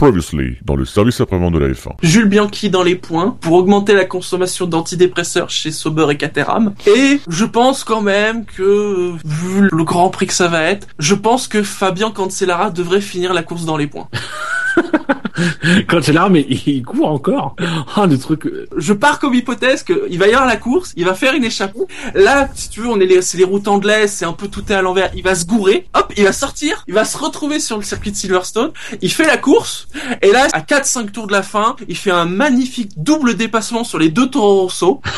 Previously, dans le service après-vente de la F1. Jules Bianchi dans les points pour augmenter la consommation d'antidépresseurs chez Sauber et Caterham. Et je pense quand même que, vu le grand prix que ça va être, je pense que Fabien Cancellara devrait finir la course dans les points. Quand c'est là, mais il court encore. Ah, le truc. euh, Je pars comme hypothèse qu'il va y avoir la course, il va faire une échappée. Là, si tu veux, on est les, c'est les routes anglaises, c'est un peu tout est à l'envers. Il va se gourer, hop, il va sortir, il va se retrouver sur le circuit de Silverstone. Il fait la course, et là, à 4-5 tours de la fin, il fait un magnifique double dépassement sur les deux Toro Rosso.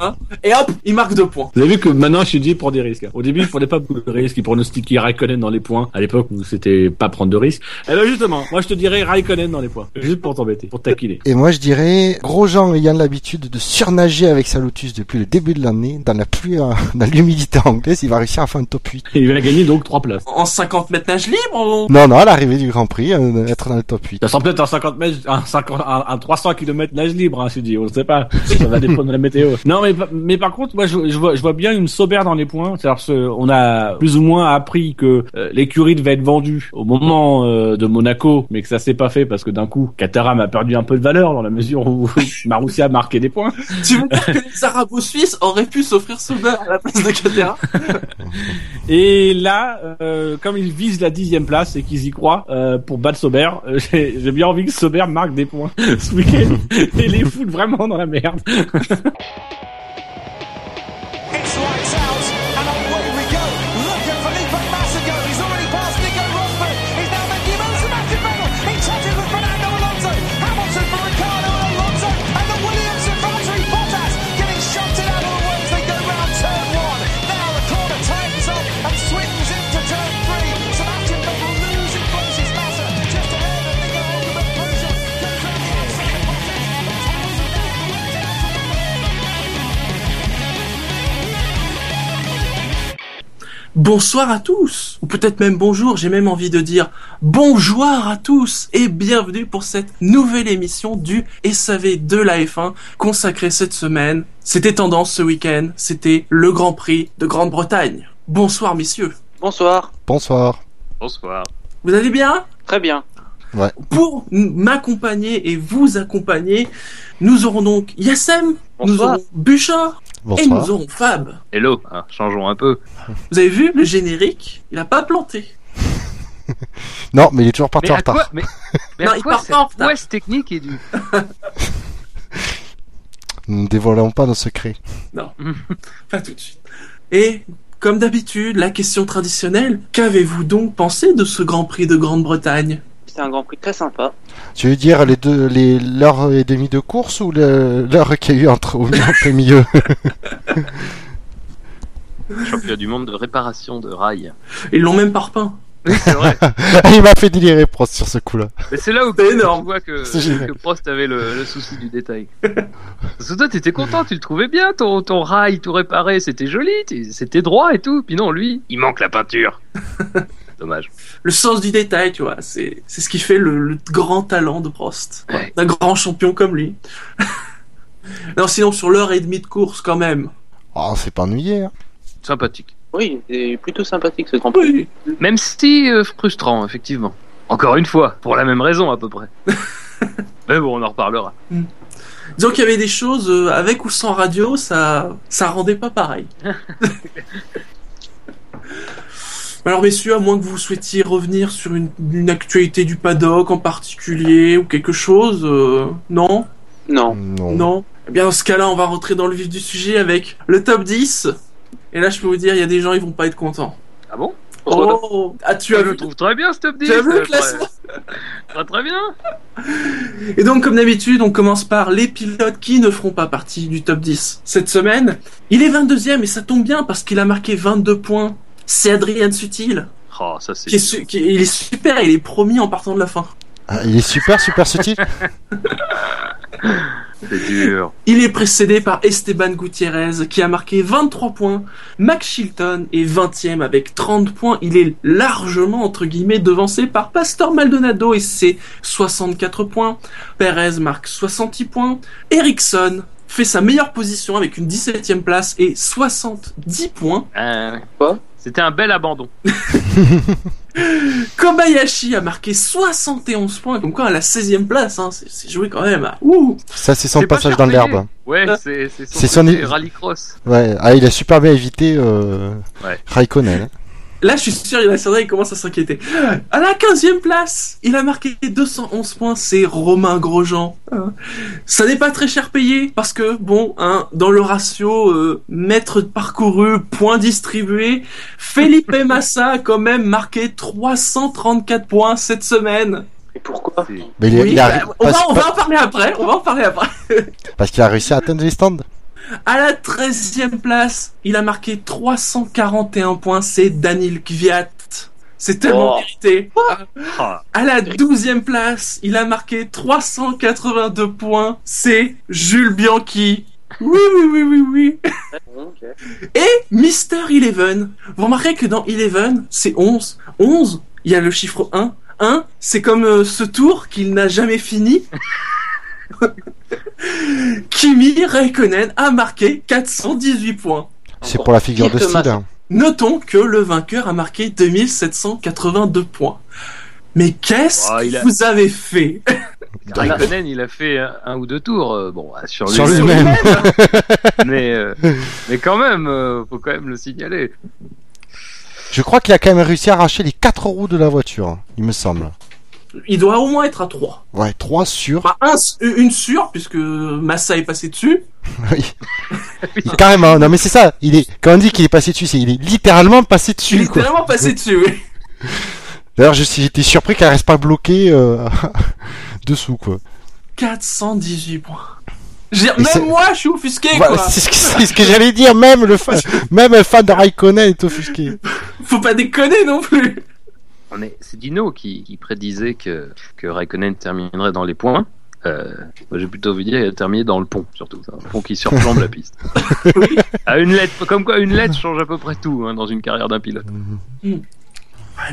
Hein, et hop, il marque deux points. Vous avez vu que maintenant je suis dit pour des risques. Au début, il prenait pas beaucoup de risques. Il pronostiquait Raikkonen dans les points. À l'époque où c'était pas prendre de risques. Et ben justement, moi je te dirais Raikkonen dans les points. Juste pour t'embêter, pour taquiner. Et moi, je dirais, Grosjean ayant l'habitude de surnager avec sa Lotus depuis le début de l'année, dans la pluie, euh, dans l'humidité anglaise, il va réussir à faire un top 8. Et il va gagner donc trois places. En 50 mètres nage libre, on- Non, non, à l'arrivée du Grand Prix, euh, être dans le top 8. Ça sent peut-être un 50 mètres, un 50, un, un 300 km nage libre, hein, je dis, on ne sait pas. Ça va dépendre de la météo. Non, mais, mais par contre, moi, je, je vois, je vois bien une Sauber dans les points. C'est-à-dire, on a plus ou moins appris que euh, l'écurie devait être vendue au moment euh, de Monaco, mais que ça s'est pas fait parce que d'un coup, Caterham a perdu un peu de valeur dans la mesure où Marussia a marqué des points. tu veux dire que les Arabo-Suisses auraient pu s'offrir Sauber à la place de Caterham Et là, euh, comme ils visent la dixième place et qu'ils y croient euh, pour battre Sauber, euh, j'ai bien envie que Sauber marque des points ce week-end et les foutre vraiment dans la merde. Bonsoir à tous, ou peut-être même bonjour, j'ai même envie de dire bonjour à tous et bienvenue pour cette nouvelle émission du SAV de la F1 consacrée cette semaine. C'était tendance ce week-end, c'était le Grand Prix de Grande-Bretagne. Bonsoir messieurs, Bonsoir. Bonsoir. Bonsoir. vous allez bien? Très bien. Pour m- m'accompagner et vous accompagner, nous aurons donc Yassem, nous aurons Bouchard et Bonsoir. nous aurons Fab. Hello. Ah, changeons un peu. Vous avez vu le générique Il a pas planté. Non, mais il est toujours parti Mais en à quoi retard. Mais, mais Non, à il quoi part en retard. technique et du Nous ne dévoilons pas nos secrets. Non, pas tout de suite. Et comme d'habitude, la question traditionnelle, qu'avez-vous donc pensé de ce Grand Prix de Grande-Bretagne? C'était un Grand Prix très sympa. Tu veux dire les deux, les, l'heure et demie de course ou l'heure qu'il y a eu entre, au milieu? Championnat du monde de réparation de rails. Ils l'ont même. Oui, c'est vrai. Il m'a fait délirer Prost sur ce coup-là. Mais c'est là où C'est tu énorme. vois que, C'est génial. que Prost avait le, le souci du détail. Parce que toi, t'étais content, tu le trouvais bien, ton, ton rail tout réparé, c'était joli, c'était droit et tout. Puis non, lui, il manque la peinture. Dommage. Le sens du détail, tu vois, c'est c'est ce qui fait le, le grand talent de Prost. Ouais. D'un grand champion comme lui. non, sinon, sur l'heure et demie de course, quand même. Oh, c'est pas ennuyé. Hein. Sympathique. Oui, c'est plutôt sympathique ce Grand Prix. Oui. Même si euh, frustrant, effectivement. Encore une fois, pour la même raison à peu près. Mais bon, on en reparlera. Disons qu'il y avait des choses, euh, avec ou sans radio, ça, ça rendait pas pareil. Alors messieurs, à moins que vous souhaitiez revenir sur une, une actualité du paddock en particulier ou quelque chose, euh, non? Non. Non. Non? Eh bien dans ce cas-là, on va rentrer dans le vif du sujet avec le top 10. Et là, je peux vous dire, il y a des gens, ils vont pas être contents. Ah bon? Oh Ah, tu as Je le vu trouve très bien ce top 10. Tu as vu le classement? Très, très bien. Et donc, comme d'habitude, on commence par les pilotes qui ne feront pas partie du top 10 cette semaine. Il est 22e et ça tombe bien parce qu'il a marqué 22 points. C'est Adrien Sutil. Oh, ça c'est. Qui est su- qui- il est super, il est promis en partant de la fin. Ah, il est super, super subtil. C'est dur. Il est précédé par Esteban Gutiérrez qui a marqué 23 points. Max Chilton est 20e avec 30 points. Il est largement, entre guillemets, devancé par Pastor Maldonado et ses 64 points. Perez marque 60 points. Ericsson fait sa meilleure position avec une 17e place et 70 points. Euh, C'était un bel abandon. Kobayashi a marqué 71 points, comme quoi à la 16e place, hein, c'est joué quand même. à- Ouh Ça, c'est son passage dans l'herbe. Ouais, Ah. c'est son, rallycross. Ouais, ah, il a super bien évité euh, Ouais. Raikkonen. Là, je suis sûr, il y en a certains qui commencent à s'inquiéter. À la 15e place, il a marqué 211 points, c'est Romain Grosjean. Hein. Ça n'est pas très cher payé, parce que, bon, hein, dans le ratio euh, mètres parcourus, points distribués, Felipe Massa a quand même marqué 334 points cette semaine. Et pourquoi C'est- Mais il, Oui, il a, bah, on, va, parce, on va en parler après, on va en parler après. parce qu'il a réussi à atteindre les stands. À la 13e place, il a marqué 341 points, c'est Daniel Kvyat. C'est tellement Oh. mérité. Ah, À la 12e place, il a marqué 382 points, c'est Jules Bianchi. Oui, oui, oui, oui, oui. Et Mister Eleven. Vous remarquez que dans Eleven, c'est 11. 11, il y a le chiffre 1. 1, c'est comme euh, ce tour qu'il n'a jamais fini. Kimi Raikkonen a marqué 418 points. C'est pour la figure de style. Hein. Notons que le vainqueur a marqué 2782 points. Mais qu'est-ce Oh, que a- vous avez fait? Raikkonen, il a fait un, un ou deux tours, euh, bon, ah, sur, Sur lui, lui-même. mais euh, mais quand même, euh, faut quand même le signaler. Je crois qu'il a quand même réussi à arracher les quatre roues de la voiture, il me semble. Il doit au moins être à 3. Ouais, trois sur. Enfin, un, une sûre, puisque Massa est passé dessus. Oui. Carrément. Non, mais c'est ça. Il est. Quand on dit qu'il est passé dessus, c'est il est littéralement passé Il dessus. est Quoi. tellement passé dessus, oui. D'ailleurs, j'étais surpris qu'elle reste pas bloquée euh, dessous, quoi. 418 points. Même moi, je suis offusqué, quoi. c'est ce que, que j'allais dire. Même le fan, même un fan de Raikkonen est offusqué. Faut pas déconner non plus. On est- C'est Dino qui, qui prédisait que, que Raikkonen terminerait dans les points. Euh, moi, j'ai plutôt vu dire qu'il a terminé dans le pont, surtout. C'est Un pont qui surplombe la piste. À une lettre, comme quoi une lettre change à peu près tout hein, dans une carrière d'un pilote. Ouais,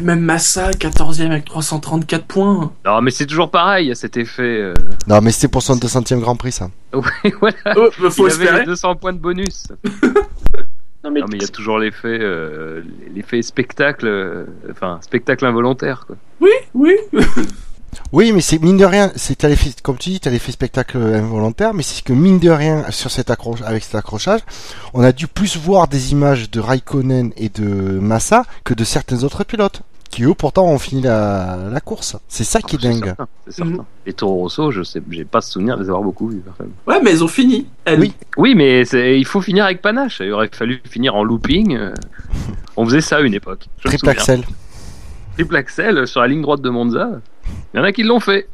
Même Massa, 14ème avec 334 points. Non, mais c'est toujours pareil, il y a cet effet. euh, Non, mais c'était pour son 200e Grand Prix, ça. Oui, voilà. Oh, faut il avait espérer. les 200 points de bonus. Non mais, Non, mais il y a toujours l'effet, euh, l'effet spectacle, euh, enfin spectacle involontaire. Quoi. Oui, oui. Oui, mais c'est mine de rien, c'est comme tu dis, t'as l'effet spectacle involontaire, mais c'est que mine de rien, sur cet accroche, avec cet accrochage, on a dû plus voir des images de Raikkonen et de Massa que de certains autres pilotes, qui eux pourtant ont fini la, la course. C'est ça qui est C'est dingue. certain, C'est certain. Les Toro Rosso, je sais, j'ai pas souvenir de les avoir beaucoup vus. Ouais, mais ils ont fini. Elle. Oui. Oui, mais il faut finir avec panache. Il aurait fallu finir en looping. euh, On faisait ça à une époque. Je Triple axel. Triple axel sur la ligne droite de Monza. Il y en a qui l'ont fait.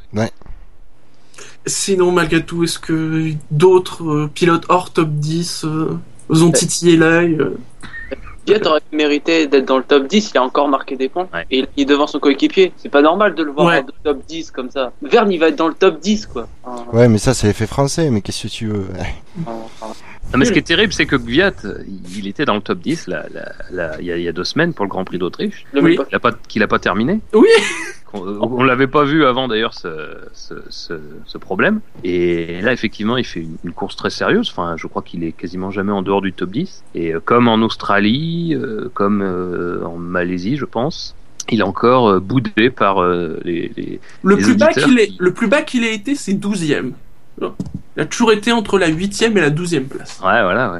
Sinon, malgré tout, est-ce que d'autres euh, pilotes hors top 10 euh, vous ont titillé l'œil euh? Jet aurait mérité d'être dans le top 10, il a encore marqué des points. Ouais. Et il est devant son coéquipier. C'est pas normal de le voir Ouais. dans le top 10 comme ça. Verne, il va être dans le top 10, quoi. Ouais, mais ça c'est l'effet français, mais qu'est-ce que tu veux? Non, mais ce qui est terrible, c'est que Gviat, il était dans le top 10 là, là, là, il, y a, il y a deux semaines pour le Grand Prix d'Autriche. pas, qu'il a pas terminé. Oui. On, on l'avait pas vu avant d'ailleurs ce, ce, ce, ce problème. Et là, effectivement, il fait une, une course très sérieuse. Enfin, je crois qu'il est quasiment jamais en dehors du top 10. Et euh, comme en Australie, euh, comme euh, en Malaisie, je pense, il est encore boudé par les, les, le, Les plus bas qu'il est, le plus bas qu'il ait été, c'est 12ème. Il a toujours été entre la 8ème et la 12ème place. Ouais, voilà, ouais.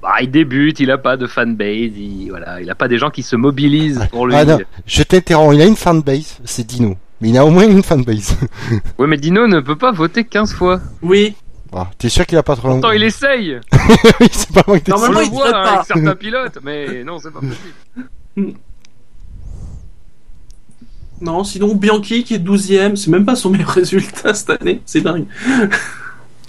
Bah, il débute, il a pas de fanbase, il, voilà, il a pas des gens qui se mobilisent pour lui. Ah non, je t'interromps, il a une fanbase, c'est Dino. Mais il a au moins une fanbase. Ouais, mais Dino ne peut pas voter 15 fois. Oui. Ah, T'es sûr qu'il a pas trop Pourtant, il essaye. oui, c'est pas moi qui Normalement, le il voit hein, pas. avec certains pilotes, mais non, c'est pas possible. Non, sinon Bianchi qui est 12ème, c'est même pas son meilleur résultat cette année. C'est dingue.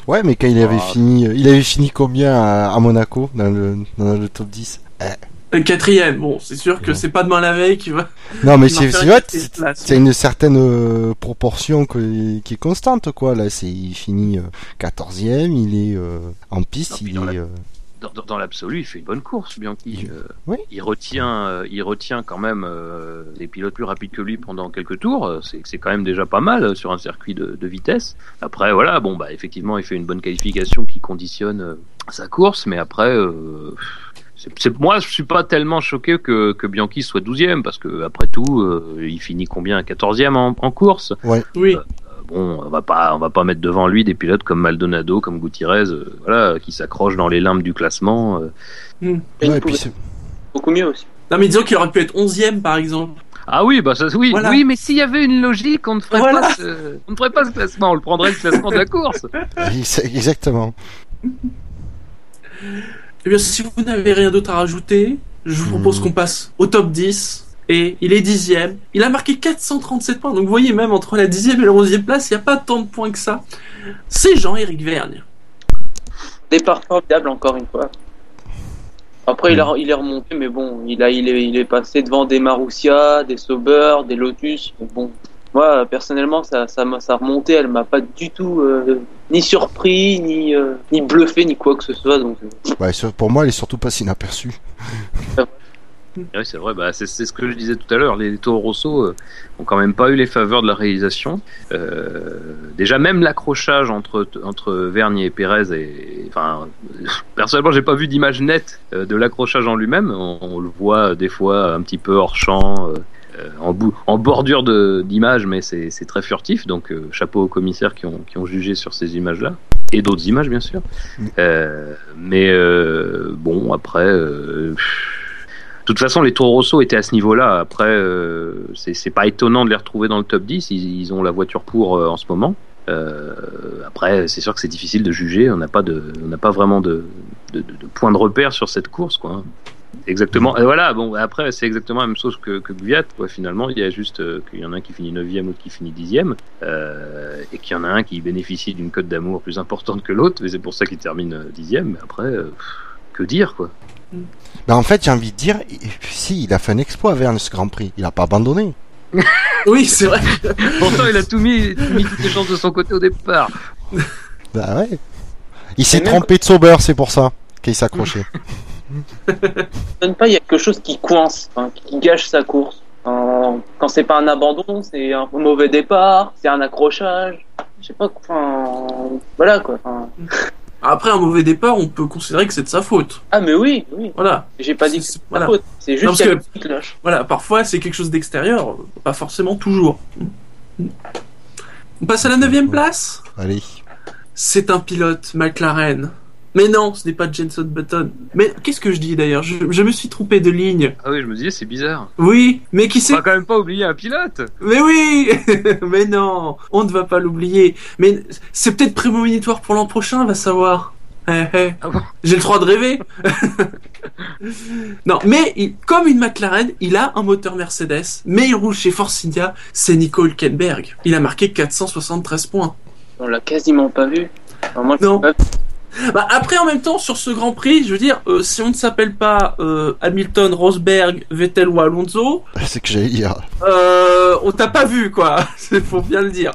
Ouais, mais quand il avait Ah. fini, euh, il avait fini combien à, à Monaco dans le, dans le top 10 Euh, Quatrième, bon, c'est sûr que c'est pas demain la veille qui va. Non, mais c'est c'est une vrai, quatrième c'est place. c'est une certaine euh, proportion que- qui est constante, quoi. Là, c'est il finit euh, 14e, il est euh, en piste, Non, puis il est. Dans, dans- dans l'absolu, il fait une bonne course, Bianchi. Euh, Oui. Il retient, euh, il retient quand même euh, des pilotes plus rapides que lui pendant quelques tours. Euh, C'est c'est quand même déjà pas mal euh, sur un circuit de, de vitesse. Après, voilà, bon, bah effectivement, il fait une bonne qualification qui conditionne euh, sa course, mais après. Euh, c'est- c'est- moi, je suis pas tellement choqué que, que Bianchi soit 12e parce que après tout, euh, il finit combien? 14e en, en course. Oui. Euh, Bon, on va pas, on va pas mettre devant lui des pilotes comme Maldonado, comme Gutiérrez, euh, voilà, qui s'accrochent dans les limbes du classement. euh. Ouais, puis c'est- beaucoup mieux aussi. Non, mais disons qu'il aurait pu être 11ème par exemple. Ah oui, bah ça, oui, Voilà. oui, mais s'il y avait une logique, on ne ferait Voilà. pas, ce, on ne ferait pas ce classement, on le prendrait le classement de la course. Exactement. Eh bien, si vous n'avez rien d'autre à rajouter, je vous propose Hmm. qu'on passe au top 10. Et il est dixième. Il a marqué 437 points. Donc vous voyez, même entre la dixième et la onzième place, il n'y a pas tant de points que ça. C'est Jean-Éric Vergne. Départ formidable encore une fois. Après, il, a, il est remonté, mais bon, il, a, il, est, il est passé devant des Marussia, des Sauber, des Lotus. mais bon, moi, personnellement, ça, ça, m'a- sa remontée, elle m'a pas du tout euh, ni surpris, ni, euh, ni bluffé, ni quoi que ce soit. Donc, euh, Ouais, pour moi, elle est surtout pas inaperçue. Oui, c'est vrai, bah, c'est ce que je disais tout à l'heure. Les Toro Rosso euh, ont quand même pas eu les faveurs de la réalisation. Euh, déjà, même l'accrochage entre, entre Vergne et Pérez, et, enfin, personnellement, j'ai pas vu d'image nette euh, de l'accrochage en lui-même. On, on le voit euh, des fois un petit peu hors champ, euh, en, bou- en bordure de- d'image, mais c'est très furtif. Donc, euh, chapeau aux commissaires qui ont, qui ont jugé sur ces images-là. Et d'autres images, bien sûr. Euh, mais euh, bon, après. euh, de toute façon, les Toro Rosso étaient à ce niveau-là. Après, euh, c'est pas étonnant de les retrouver dans le top 10. Ils, ils ont la voiture pour euh, en ce moment. Euh, après, c'est sûr que c'est difficile de juger. On n'a pas de, on n'a pas vraiment de, de, de, point de repère sur cette course, quoi. Exactement. Et voilà. Bon, après, c'est exactement la même chose que, que quoi. Finalement, il y a juste euh, qu'il y en a un qui finit 9e, l'autre qui finit 10e, euh, et qu'il y en a un qui bénéficie d'une cote d'amour plus importante que l'autre. Mais c'est pour ça qu'il termine euh, 10e. Mais après, euh, que dire, quoi. Bah, en fait, j'ai envie de dire, si, il a fait un exploit vers ce Grand Prix. Il a pas abandonné. Oui, c'est vrai. Pourtant, il a tout mis, tout mis toutes les chances de son côté au départ. Bah ouais. Il s'est même- trompé de Sauber, c'est pour ça qu'il s'accrochait. donne pas, il y a quelque chose qui coince, hein, qui gâche sa course. Euh, quand c'est pas un abandon, c'est un mauvais départ, c'est un accrochage. Je sais pas, enfin, voilà quoi. Après un mauvais départ, on peut considérer que c'est de sa faute. Ah mais oui, oui. Voilà. J'ai pas dit que C'est- voilà. sa faute. C'est Non, juste parce que- une petite cloche. Voilà, parfois c'est quelque chose d'extérieur, pas forcément toujours. On passe à la neuvième place? Allez. C'est un pilote McLaren. Mais non, ce n'est pas Jenson Button. Mais qu'est-ce que je dis d'ailleurs? Je, je me suis trompé de ligne. Ah oui, je me disais, c'est bizarre. Oui, mais qui On c'est va quand même pas oublier un pilote. Mais oui Mais non, on ne va pas l'oublier. Mais c'est peut-être prémonitoire pour l'an prochain, va savoir. Eh, eh. Ah bon? J'ai le droit de rêver. non, mais il- comme une McLaren, il a un moteur Mercedes, mais il roule chez Force India, c'est Nico Hülkenberg. Il a marqué 473 points. On l'a quasiment pas vu. Enfin, moi, je Non. pas vu. Bah, après, en même temps, sur ce Grand Prix, je veux dire, euh, si on ne s'appelle pas euh, Hamilton, Rosberg, Vettel ou Alonso, C'est que j'allais dire. euh, on t'a pas vu, quoi. C'est faut bien le dire.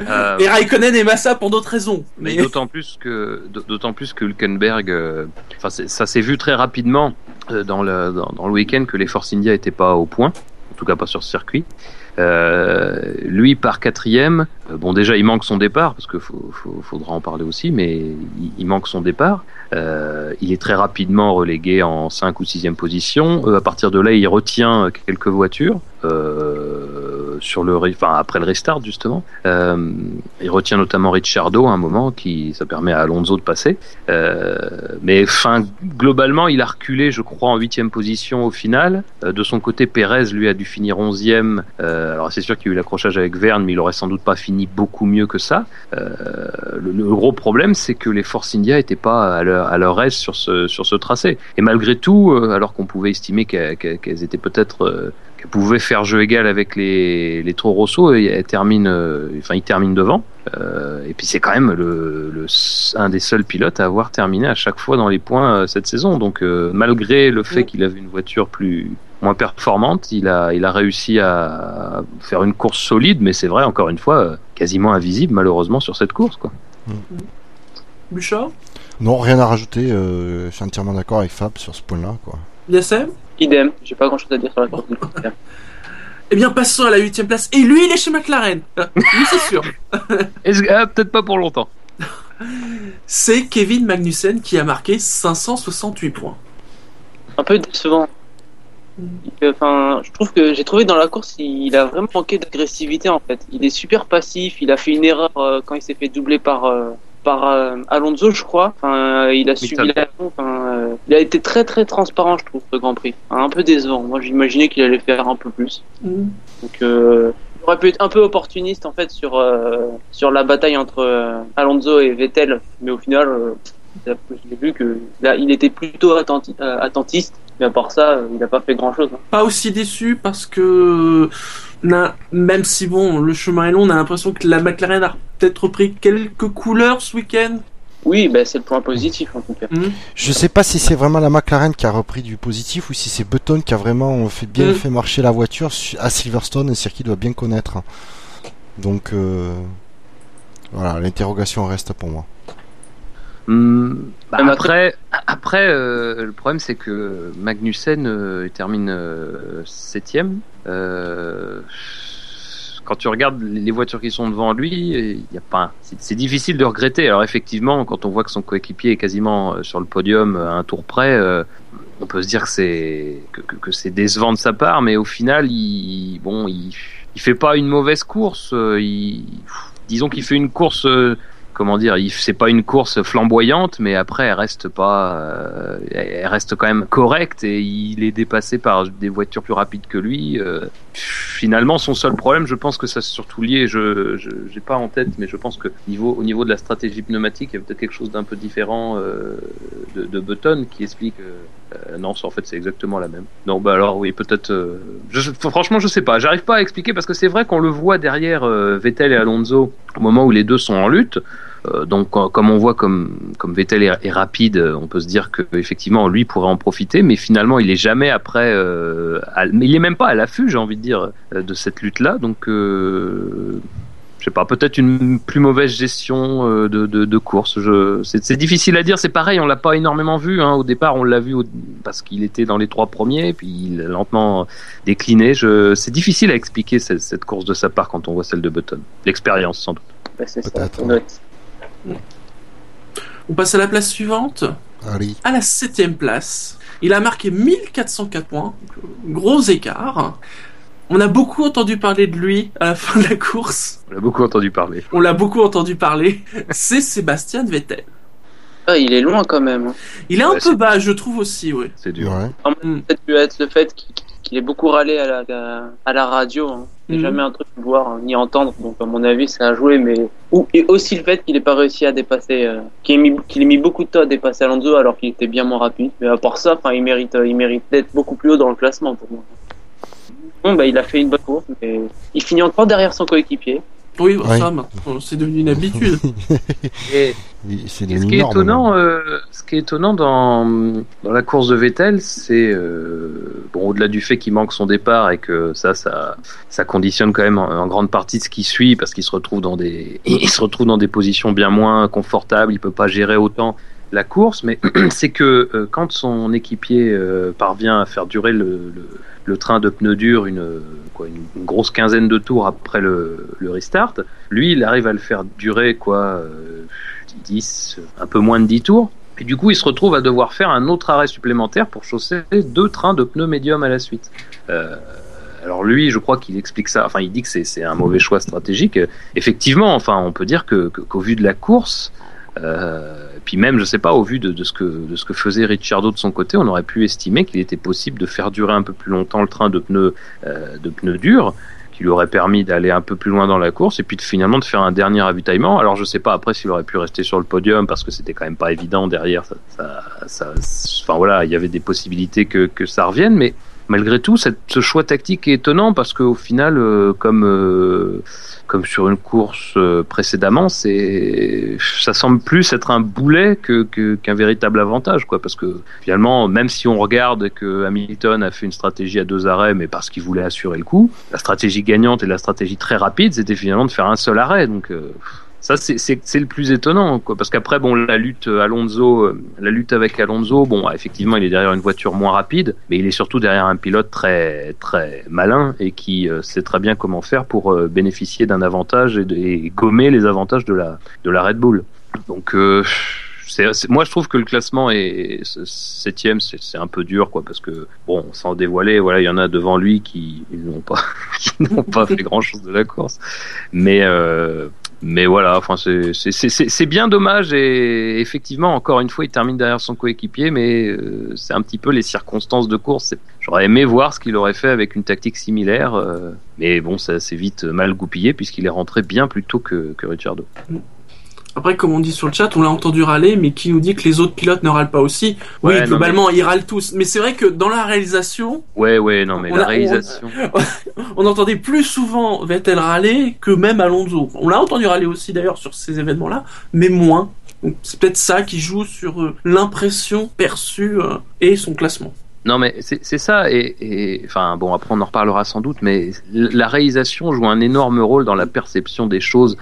Euh, Et Raikkonen et Massa pour d'autres raisons. mais Mais d'autant plus que d'autant plus que Hülkenberg, enfin ça s'est vu très rapidement euh, dans le dans, dans le week-end que les Force India étaient pas au point, en tout cas pas sur ce circuit. Euh, lui par quatrième, euh, bon déjà il manque son départ parce faut- faudra en parler aussi, mais il, il manque son départ. Euh, il est très rapidement relégué en 5 ou 6e position. Euh, à partir de là, il retient quelques voitures euh, sur le, enfin après le restart justement. Euh, il retient notamment Ricciardo à un moment qui ça permet à Alonso de passer. Euh, mais fin globalement, il a reculé, je crois, en huitième position au final. De son côté, Pérez lui a dû finir onzième. Alors c'est sûr qu'il y a eu l'accrochage avec Verne, mais il aurait sans doute pas fini beaucoup mieux que ça. Le, gros problème, c'est que les Force India étaient pas à leur, à leur aise sur ce sur ce tracé. Et malgré tout, alors qu'on pouvait estimer qu'elles étaient peut-être qu'elles pouvaient faire jeu égal avec les les Toro Rosso, et elles terminent, euh, enfin ils terminent devant. Euh, et puis c'est quand même le, le un des seuls pilotes à avoir terminé à chaque fois dans les points euh, cette saison. Donc euh, malgré le fait qu'il avait une voiture plus moins performante, il a il a réussi à faire une course solide, mais c'est vrai encore une fois quasiment invisible malheureusement sur cette course quoi. Bouchard? Non, rien à rajouter. euh, je suis entièrement d'accord avec Fab sur ce point-là. quoi. Yassem Idem. J'ai pas grand chose à dire sur la course. du coup. Eh bien, passons à la huitième place. Et lui, il est chez McLaren. Euh, lui, c'est sûr. Ah, peut-être pas pour longtemps. C'est Kevin Magnussen qui a marqué 568 points. un peu décevant. Enfin, je trouve que j'ai trouvé dans la course, il a vraiment manqué d'agressivité en fait. Il est super passif. Il a fait une erreur euh, quand il s'est fait doubler par euh, par euh, Alonso, je crois. Enfin, euh, il a subi la enfin, euh, Il a été très très transparent, je trouve, ce Grand Prix. Enfin, un peu décevant. Moi, j'imaginais qu'il allait faire un peu plus. Mm. Donc, euh, il aurait pu être un peu opportuniste en fait sur euh, sur la bataille entre euh, Alonso et Vettel, mais au final, euh, j'ai vu que là, il était plutôt attenti- euh, attentiste. Mais à part ça, euh, il n'a pas fait grand chose. Pas aussi déçu parce que na- même si bon, le chemin est long, on a l'impression que la McLaren a peut-être repris quelques couleurs ce week-end. Oui, ben, c'est le point positif en tout cas. Mm. Je sais pas si c'est vraiment la McLaren qui a repris du positif ou si c'est Button qui a vraiment fait bien Mm. fait marcher la voiture à Silverstone, un circuit qu'il doit bien connaître. Donc euh, voilà, l'interrogation reste pour moi. Hum, bah, Même après, après euh, le problème c'est que Magnussen euh, il termine euh, septième. Euh, quand tu regardes les voitures qui sont devant lui, il a pas. C'est difficile de regretter. Alors effectivement, quand on voit que son coéquipier est quasiment euh, sur le podium à un tour près, euh, on peut se dire que c'est que, que, que c'est décevant de sa part, mais au final, il bon, il, il fait pas une mauvaise course. euh, Il, disons qu'il fait une course. Comment dire, c'est pas une course flamboyante, mais après elle reste pas, euh, elle reste quand même correcte et il est dépassé par des voitures plus rapides que lui. euh. finalement, son seul problème, je pense que ça c'est surtout lié, je, j'ai pas en tête, mais je pense que niveau, au niveau de la stratégie pneumatique, il y a peut-être quelque chose d'un peu différent euh, de, de Button qui explique. non, en fait, c'est exactement la même. Non, bah alors oui, peut-être. franchement, je sais pas. J'arrive pas à expliquer parce que c'est vrai qu'on le voit derrière Vettel et Alonso au moment où les deux sont en lutte. Euh, donc, comme on voit comme comme Vettel est, est rapide, euh, on peut se dire que effectivement lui pourrait en profiter, mais finalement il est jamais après. Euh, à- il est même pas à l'affût, j'ai envie de dire, euh, de cette lutte-là. Donc, euh, je sais pas, peut-être une plus mauvaise gestion de, de, de course. Je, c'est, c'est difficile à dire. C'est pareil, on l'a pas énormément vu. Hein. Au départ, on l'a vu au- parce qu'il était dans les trois premiers, puis il a lentement décliné. Je, c'est difficile à expliquer cette, cette course de sa part quand on voit celle de Button. L'expérience, sans doute. Ben, c'est ça. On passe à la place suivante. Allez. À la septième place, il a marqué 1404 points, gros écart. On a beaucoup entendu parler de lui à la fin de la course. On a beaucoup entendu parler. On l'a beaucoup entendu parler. C'est Sébastien Vettel. Ah, il est loin quand même. Il est un peu bas, je trouve aussi, oui. C'est dur. Ouais. Mm. Être le fait qu'il qu'il ait beaucoup râlé à la, à la radio. Hein. C'est Mhm. jamais un truc à voir hein, ni entendre. Donc, à mon avis, ça a joué. Mais ou, et aussi le fait qu'il n'ait pas réussi à dépasser, euh, qu'il ait, mis- qu'il ait mis beaucoup de temps à dépasser Alonso alors qu'il était bien moins rapide. Mais à part ça, enfin, il mérite, euh, il mérite d'être beaucoup plus haut dans le classement pour moi. Bon, bah, il a fait une bonne course, mais il finit encore derrière son coéquipier. Oui, Ouais. ça, maintenant, c'est devenu une habitude. Et, Et des ce qui est énormes, étonnant, même. euh, ce qui est étonnant dans dans la course de Vettel, c'est euh, bon au-delà du fait qu'il manque son départ et que ça, ça, ça conditionne quand même en, en grande partie ce qui suit parce qu'il se retrouve dans des, il se retrouve dans des positions bien moins confortables, il peut pas gérer autant la course, mais c'est que euh, quand son équipier euh, parvient à faire durer le, le, le train de pneus durs une, quoi, une, grosse quinzaine de tours après le, le restart, lui il arrive à le faire durer quoi. euh, 10, un peu moins de 10 tours. Et du coup, il se retrouve à devoir faire un autre arrêt supplémentaire pour chausser deux trains de pneus médium à la suite. Euh, alors lui, je crois qu'il explique ça. Enfin, il dit que c'est- un mauvais choix stratégique. Euh, Effectivement, enfin, on peut dire que- qu'au vu de la course, euh, puis même, je sais pas, au vu de, de ce que de ce que faisait Ricciardo de son côté, on aurait pu estimer qu'il était possible de faire durer un peu plus longtemps le train de pneus euh, de pneus durs qui lui aurait permis d'aller un peu plus loin dans la course et puis de, finalement de faire un dernier ravitaillement. Alors je sais pas après s'il aurait pu rester sur le podium parce que c'était quand même pas évident derrière. Ça, ça, ça- enfin voilà, il y avait des possibilités que, que ça revienne, mais malgré tout, ce choix tactique est étonnant parce qu'au final, euh, comme euh, comme sur une course euh, précédemment, ça semble plus être un boulet que qu'un véritable avantage, quoi. Parce que finalement, même si on regarde que Hamilton a fait une stratégie à deux arrêts, mais parce qu'il voulait assurer le coup, la stratégie gagnante et la stratégie très rapide, c'était finalement de faire un seul arrêt. Euh, ça, c'est- le plus étonnant, quoi. Parce qu'après, bon, la lutte Alonso, euh, la lutte avec Alonso, bon, effectivement, il est derrière une voiture moins rapide, mais il est surtout derrière un pilote très très malin et qui euh, sait très bien comment faire pour euh, bénéficier d'un avantage et, gommer les avantages de la Red Bull. Donc moi, je trouve que le classement est septième, c'est un peu dur, quoi, parce que bon, sans dévoiler, voilà, il y en a devant lui qui n'ont pas, qui pas fait grand chose de la course, mais euh, mais voilà, enfin, c'est bien dommage et effectivement, encore une fois, il termine derrière son coéquipier, mais euh, c'est un petit peu les circonstances de course. J'aurais aimé voir ce qu'il aurait fait avec une tactique similaire, euh, mais bon, ça s'est vite mal goupillé puisqu'il est rentré bien plus tôt que que Ricciardo. Après, comme on dit sur le chat, on l'a entendu râler, mais qui nous dit que les autres pilotes ne râlent pas aussi? Oui, Ouais, non, globalement, ils râlent tous. Mais c'est vrai que dans la réalisation, Ouais, ouais, non, mais la a- réalisation. on entendait plus souvent Vettel râler que même Alonso. On l'a entendu râler aussi d'ailleurs sur ces événements-là, mais moins. C'est peut-être ça qui joue sur euh, l'impression perçue euh, et son classement. Non, mais c'est ça, et, et enfin bon, après on en reparlera sans doute, mais la réalisation joue un énorme rôle dans la perception des choses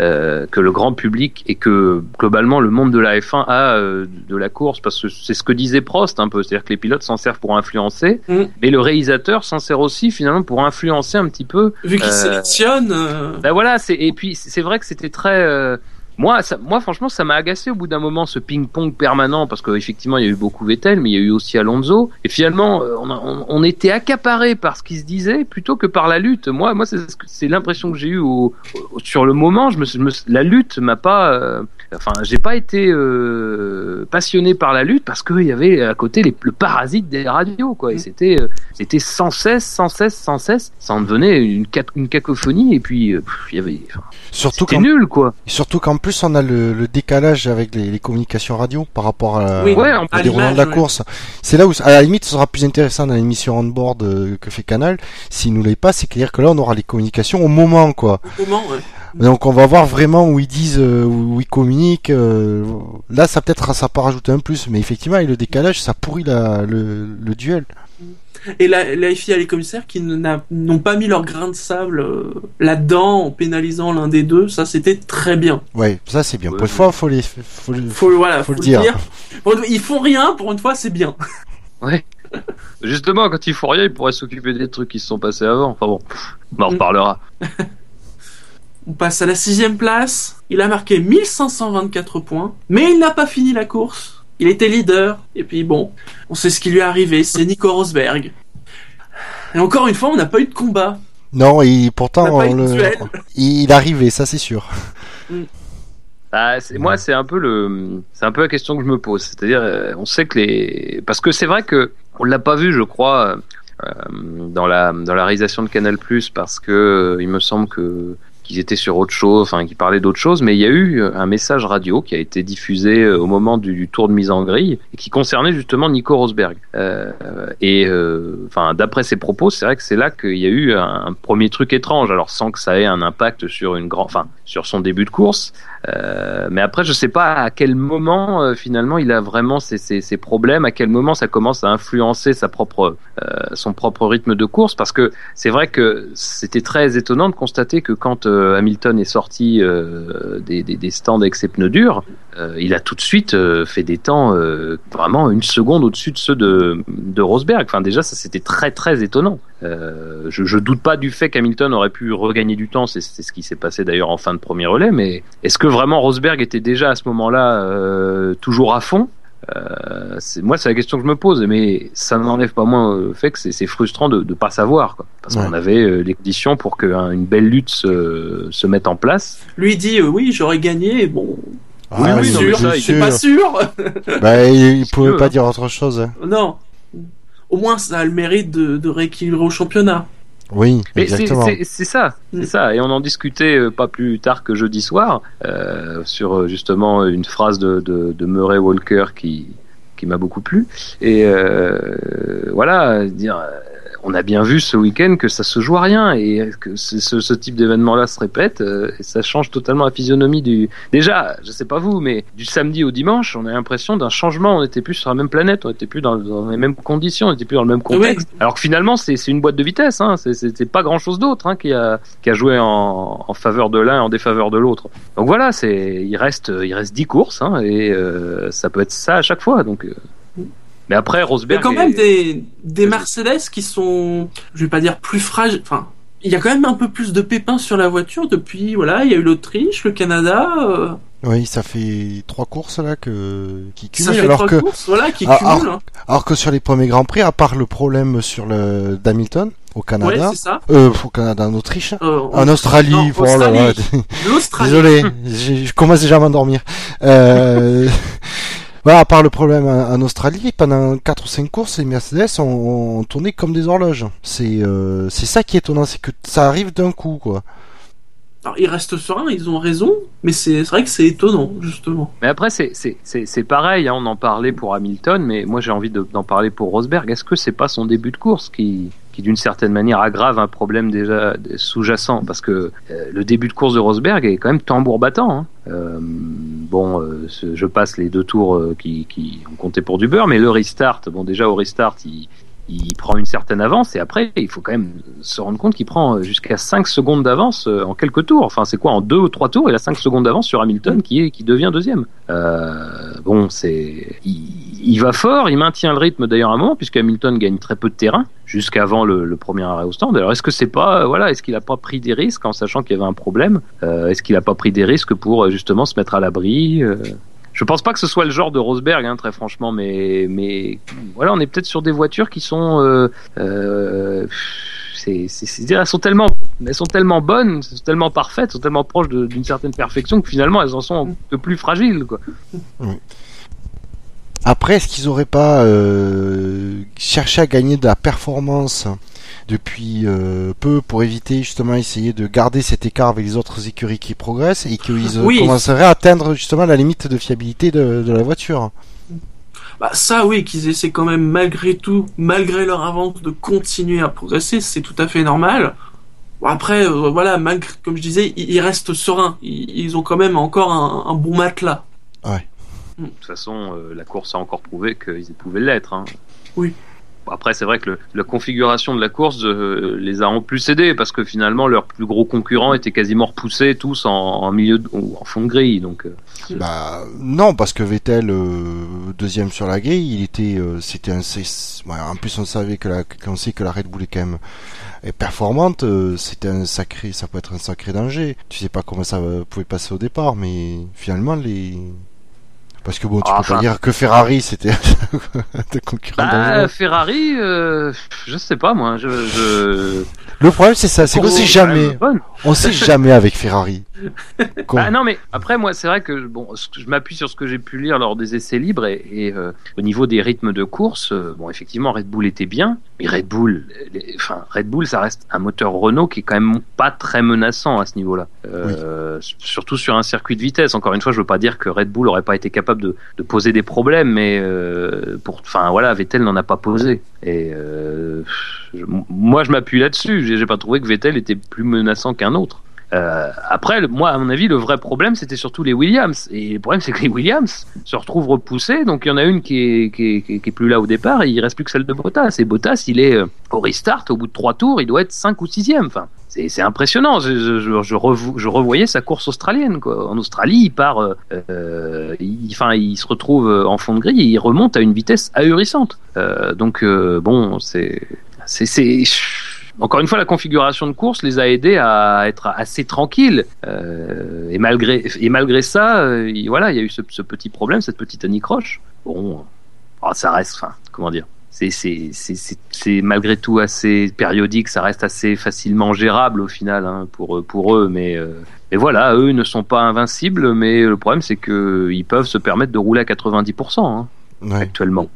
euh, que le grand public et que globalement le monde de la F1 a euh, de la course, parce que c'est ce que disait Prost un peu, c'est-à-dire que les pilotes s'en servent pour influencer, Mm. mais le réalisateur s'en sert aussi finalement pour influencer un petit peu Vu qu'il Euh, sélectionne, euh, ben voilà, et puis c'est vrai que c'était très euh, moi, ça, moi franchement, ça m'a agacé au bout d'un moment ce ping-pong permanent parce qu'effectivement il y a eu beaucoup Vettel, mais il y a eu aussi Alonso. Et finalement, euh, on, a- on, on était accaparé par ce qui se disait plutôt que par la lutte. Moi, moi, c'est l'impression que j'ai eu au, au- sur le moment. Je me, je me la lutte m'a pas, euh, enfin, j'ai pas été euh, passionné par la lutte parce qu'il y avait à côté les, le parasite des radios, quoi. Et Mm. c'était, euh, c'était sans cesse, sans cesse, sans cesse. Ça en devenait une, une cacophonie. Et puis, euh, pff, il y avait, enfin, Surtout c'était quand, nul, quoi. surtout plus on a le, le décalage avec les, les communications radio par rapport à, Oui, Ouais, en au à déroulement de la ouais. course. C'est là où, à la limite, ce sera plus intéressant dans l'émission on-board euh, que fait Canal. S'il nous l'est pas, c'est clair que là, on aura les communications au moment, quoi. au moment, ouais. Donc, on va voir vraiment où ils disent, euh, où ils communiquent. euh, là, ça peut-être, ça peut rajouter un plus, mais effectivement, avec le décalage, ça pourrit la, le, le duel. Et la, la FIA et les commissaires qui n'ont pas mis leur grain de sable euh, là-dedans en pénalisant l'un des deux, ça c'était très bien. Ouais, ça c'est bien. Ouais, Pour une fois, faut les, faut le- Faut, voilà, Faut faut, le le dire. Ils font rien, pour une fois c'est bien. Justement, quand il faut rien, il pourrait s'occuper des trucs qui se sont passés avant. Enfin bon, on en Mm. reparlera. On passe à la sixième place. Il a marqué 1524 points, mais il n'a pas fini la course. Il était leader, et puis bon, on sait ce qui lui est arrivé, c'est Nico Rosberg. Et encore une fois, on n'a pas eu de combat. Non, et pourtant, n'a pas eu on de le- duel. il arrivait, ça c'est sûr. Bah, c'est- moi, c'est un peu le, c'est un peu la question que je me pose. C'est-à-dire, euh, on sait que les, parce que c'est vrai que on l'a pas vu, je crois, euh, dans la dans la réalisation de Canal Plus, parce que euh, il me semble que qu'ils étaient sur autre chose, enfin qu'ils parlaient d'autre chose, mais il y a eu un message radio qui a été diffusé euh, au moment du, tour de mise en grille et qui concernait justement Nico Rosberg. Euh, et euh, enfin, d'après ses propos, c'est vrai que c'est là qu'il y a eu un, premier truc étrange. Alors sans que ça ait un impact sur une grande, enfin sur son début de course, euh, mais après, je sais pas à quel moment euh, finalement il a vraiment ces, ces, ces problèmes, à quel moment ça commence à influencer sa propre, euh, son propre rythme de course, parce que c'est vrai que c'était très étonnant de constater que quand euh, Hamilton est sorti euh, des, stands avec ses pneus durs, euh, il a tout de suite euh, fait des temps euh, vraiment une seconde au-dessus de ceux de, Rosberg. Enfin, déjà, ça c'était très très étonnant. Euh, je, je doute pas du fait qu'Hamilton aurait pu regagner du temps, c'est ce qui s'est passé d'ailleurs en fin de premier relais, mais est-ce que vraiment Rosberg était déjà à ce moment-là euh, toujours à fond? Euh, c'est- moi, c'est la question que je me pose, mais ça n'enlève pas moins le fait que c'est frustrant de ne pas savoir, quoi. parce Ouais. qu'on avait euh, les conditions pour qu'une belle lutte se, se mette en place. Lui dit euh, oui, j'aurais gagné. Bon, Ah, oui, mais sûr, ça, c'est sûr. pas sûr. Bah, il, il pouvait sûr, pas hein. dire autre chose. hein. non. Au moins, ça a le mérite de, de rééquilibrer au championnat. Oui, Mais c'est exactement. c'est- ça, Mm. c'est ça. Et on en discutait euh, pas plus tard que jeudi soir euh, sur euh, justement une phrase de, de, de Murray Walker qui qui m'a beaucoup plu. Et euh, voilà, dire, on a bien vu ce week-end que ça se joue à rien et que ce, type d'événement-là se répète. euh, et ça change totalement la physionomie du. Déjà, je sais pas vous, mais du samedi au dimanche, on a l'impression d'un changement. On était plus sur la même planète, on était plus dans, dans les mêmes conditions, on était plus dans le même contexte. Alors que finalement, c'est une boîte de vitesse. Hein. C'est pas grand-chose d'autre hein, qui a qui a joué en, en faveur de l'un et en défaveur de l'autre. Donc voilà, c'est il reste il reste 10 courses hein, et euh, ça peut être ça à chaque fois. Donc euh, mais après Il y Rosberg a quand est- même des, des Mercedes qui sont, je vais pas dire plus fragiles, enfin, il y a quand même un peu plus de pépins sur la voiture depuis, voilà, il y a eu l'Autriche, le Canada, euh, Oui, ça fait trois courses là que qui Ça cumulent fait alors trois que courses, voilà, qui Ah, cumulent. hein. alors que sur les premiers grands prix, à part le problème sur le d'Hamilton au Ouais, Canada, c'est ça. euh, au Canada, en Autriche, Euh, en Australie, non, oh là là, Australie. L'Australie. Désolé, je commence déjà à m'endormir. Euh... voilà, à part le problème en Australie, pendant 4 ou 5 courses, les Mercedes ont, ont tourné comme des horloges. C'est euh, c'est ça qui est étonnant, c'est que ça arrive d'un coup, quoi. Alors, ils restent sereins, ils ont raison, mais c'est c'est vrai que c'est étonnant, justement. Mais après, c'est c'est c'est c'est pareil. Hein, on en parlait pour Hamilton, mais moi j'ai envie de- d'en parler pour Rosberg. Est-ce que c'est pas son début de course qui qui d'une certaine manière aggrave un problème déjà sous-jacent? Parce que euh, le début de course de Rosberg est quand même tambour battant. Hein. Euh, euh, je passe les deux tours euh, qui, qui ont compté pour du beurre, mais le restart, bon déjà au restart, il, il prend une certaine avance et après il faut quand même se rendre compte qu'il prend jusqu'à 5 secondes d'avance euh, en quelques tours. Enfin, c'est quoi en deux ou trois tours Il a 5 secondes d'avance sur Hamilton qui est qui devient deuxième. Euh, bon, c'est il, va fort, il maintient le rythme d'ailleurs à un moment puisque Hamilton gagne très peu de terrain jusqu'avant le, premier arrêt au stand. Alors est-ce que c'est pas euh, voilà, est-ce qu'il a pas pris des risques en sachant qu'il y avait un problème Euh, Est-ce qu'il a pas pris des risques pour justement se mettre à l'abri je pense pas que ce soit le genre de Rosberg, hein, très franchement, mais mais voilà, on est peut-être sur des voitures qui sont, euh, euh, elles sont tellement, elles sont tellement bonnes, tellement parfaites, sont tellement proches de- d'une certaine perfection que finalement elles en sont peu plus fragiles, quoi. Après, est-ce qu'ils auraient pas euh, cherché à gagner de la performance depuis euh, peu pour éviter justement essayer de garder cet écart avec les autres écuries qui progressent et qu'ils euh, Oui. commenceraient à atteindre justement la limite de fiabilité de, de la voiture Bah ça oui, qu'ils essaient quand même malgré tout, malgré leur avance, de continuer à progresser, c'est tout à fait normal. Bon, après, euh, voilà, malgré, comme je disais, ils, ils restent sereins. Ils, ils ont quand même encore un, un bon matelas. De toute façon, euh, la course a encore prouvé qu'ils pouvaient l'être. Hein. Oui. Après, c'est vrai que la configuration de la course euh, les a en plus aidés parce que finalement, leurs plus gros concurrents étaient quasiment repoussés tous en, milieu de- en fond de grille. Donc, euh, Bah non, parce que Vettel euh, deuxième sur la grille, il était, c'était un, ouais, en plus on savait que la, sait que la Red Bull est quand même performante, c'était un sacré, ça peut être un sacré danger. Tu sais pas comment ça va- pouvait passer au départ, mais finalement les, parce que bon, tu Ah, peux enfin- pas dire que Ferrari c'était un concurrent bah. Ferrari, euh, je sais pas moi. Je, je... Le problème c'est ça, c'est qu'on sait jamais, on sait jamais avec Ferrari. Quoi. Ah non, mais après, moi, c'est vrai que bon, je m'appuie sur ce que j'ai pu lire lors des essais libres et, et, euh, au niveau des rythmes de course, euh, bon, effectivement, Red Bull était bien, mais Red Bull, les- enfin, Red Bull, ça reste un moteur Renault qui est quand même pas très menaçant à ce niveau-là. Euh, Surtout sur un circuit de vitesse. Encore une fois, je veux pas dire que Red Bull aurait pas été capable de, de poser des problèmes, mais pour, enfin, voilà, Vettel n'en a pas posé. Et je- moi, je m'appuie là-dessus. J'ai pas trouvé que Vettel était plus menaçant qu'un autre. Euh, après, moi, à mon avis, le vrai problème, c'était surtout les Williams. Et le problème, c'est que les Williams se retrouvent repoussés. Donc, il y en a une qui est, plus là au départ et il reste plus que celle de Bottas. Et Bottas, il est euh, au restart, au bout de trois tours, il doit être 5 ou 6 Enfin, c'est impressionnant. Je, je, je, je revo- je revoyais sa course australienne. En Australie, il part, euh, il, enfin, il se retrouve en fond de grille et il remonte à une vitesse ahurissante. Donc, bon, c'est, encore une fois, la configuration de course les a aidés à être assez tranquilles. Euh, et malgré et malgré ça, euh, il- voilà, il y a eu ce, ce petit problème, cette petite anicroche. Bon, oh, ça reste, enfin, comment dire. C'est, malgré tout assez périodique, ça reste assez facilement gérable au final hein, pour, pour eux, mais, euh, mais voilà, eux ne sont pas invincibles, mais le problème c'est que ils peuvent se permettre de rouler à 90% hein, Ouais, actuellement.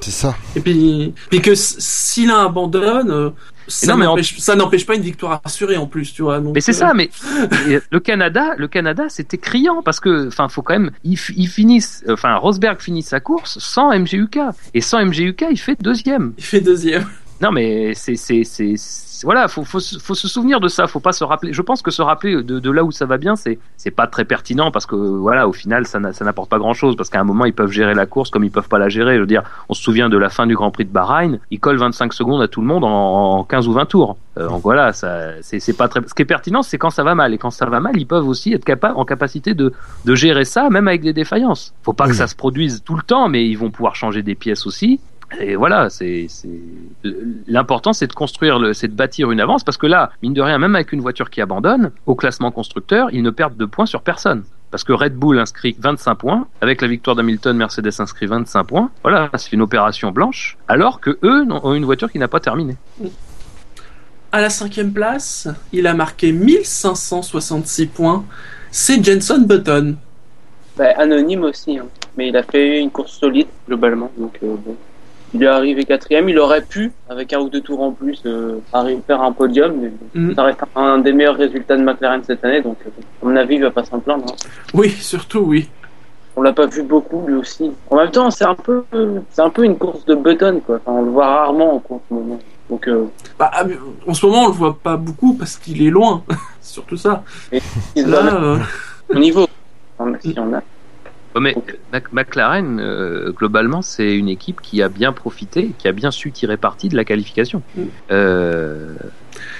c'est ça. Et puis, puis que s- si l'un abandonne, euh, ça mais en- n'empêche ça n'empêche pas une victoire assurée en plus, tu vois. donc, Mais c'est euh, ça, mais et le Canada, le Canada, c'était criant parce que, enfin, faut quand même, ils finissent, enfin, Rosberg finit sa course sans MGUK et sans MGUK, il fait deuxième. Il fait deuxième. Non, mais c'est, c'est, c'est, c'est- voilà, faut, faut, se- faut se souvenir de ça. Faut pas se rappeler. Je pense que se rappeler de, de là où ça va bien, c'est, c'est pas très pertinent parce que, voilà, au final, ça, n'a- ça n'apporte pas grand chose parce qu'à un moment, ils peuvent gérer la course comme ils peuvent pas la gérer. Je veux dire, on se souvient de la fin du Grand Prix de Bahreïn, ils collent 25 secondes à tout le monde en, en 15 ou 20 tours. Euh, donc voilà, ça, c'est, c'est pas très. Ce qui est pertinent, c'est quand ça va mal et quand ça va mal, ils peuvent aussi être capables, en capacité de, de gérer ça, même avec des défaillances. Faut pas Oui. que ça se produise tout le temps, mais ils vont pouvoir changer des pièces aussi. Et voilà, c'est l'important, c'est de construire, c'est de bâtir une avance, parce que là, mine de rien, même avec une voiture qui abandonne, au classement constructeur, ils ne perdent de points sur personne. parce que Red Bull inscrit 25 points, avec la victoire d'Hamilton, Mercedes inscrit 25 points. Voilà, c'est une opération blanche, alors que eux ont une voiture qui n'a pas terminé. À la cinquième place, il a marqué 1566 points. C'est Jenson Button. Bah, anonyme aussi, hein. mais il a fait une course solide globalement. Donc euh, bon. Il est arrivé quatrième, il aurait pu, avec un ou deux tours en plus, euh, arriver faire un podium, mais Mm. ça reste un des meilleurs résultats de McLaren cette année, donc euh, à mon avis, il va pas s'en plaindre. hein. Oui, surtout oui. On l'a pas vu beaucoup lui aussi. En même temps, c'est un peu, c'est un peu une course de Button quoi. Enfin, on le voit rarement en course moment. Donc euh, Bah, ah, en ce moment, on le voit pas beaucoup parce qu'il est loin. Surtout ça. se Là, euh, au niveau. Enfin, si on a. Mais Mac- McLaren, euh, globalement, c'est une équipe qui a bien profité, qui a bien su tirer parti de la qualification. Mm. Euh,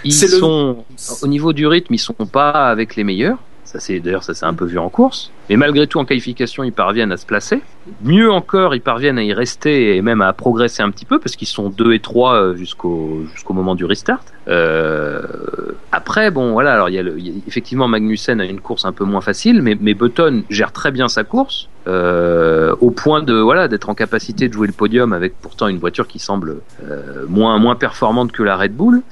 ils le- sont au niveau du rythme, ils sont pas avec les meilleurs. Ça c'est d'ailleurs ça s'est un peu vu en course. Mais malgré tout en qualification, ils parviennent à se placer. Mieux encore, ils parviennent à y rester et même à progresser un petit peu parce qu'ils sont 2 et 3 jusqu'au jusqu'au moment du restart. Euh, après bon voilà, alors il y a, le, il y a- effectivement Magnussen a une course un peu moins facile mais mais Button gère très bien sa course euh, au point de voilà d'être en capacité de jouer le podium avec pourtant une voiture qui semble euh, moins moins performante que la Red Bull.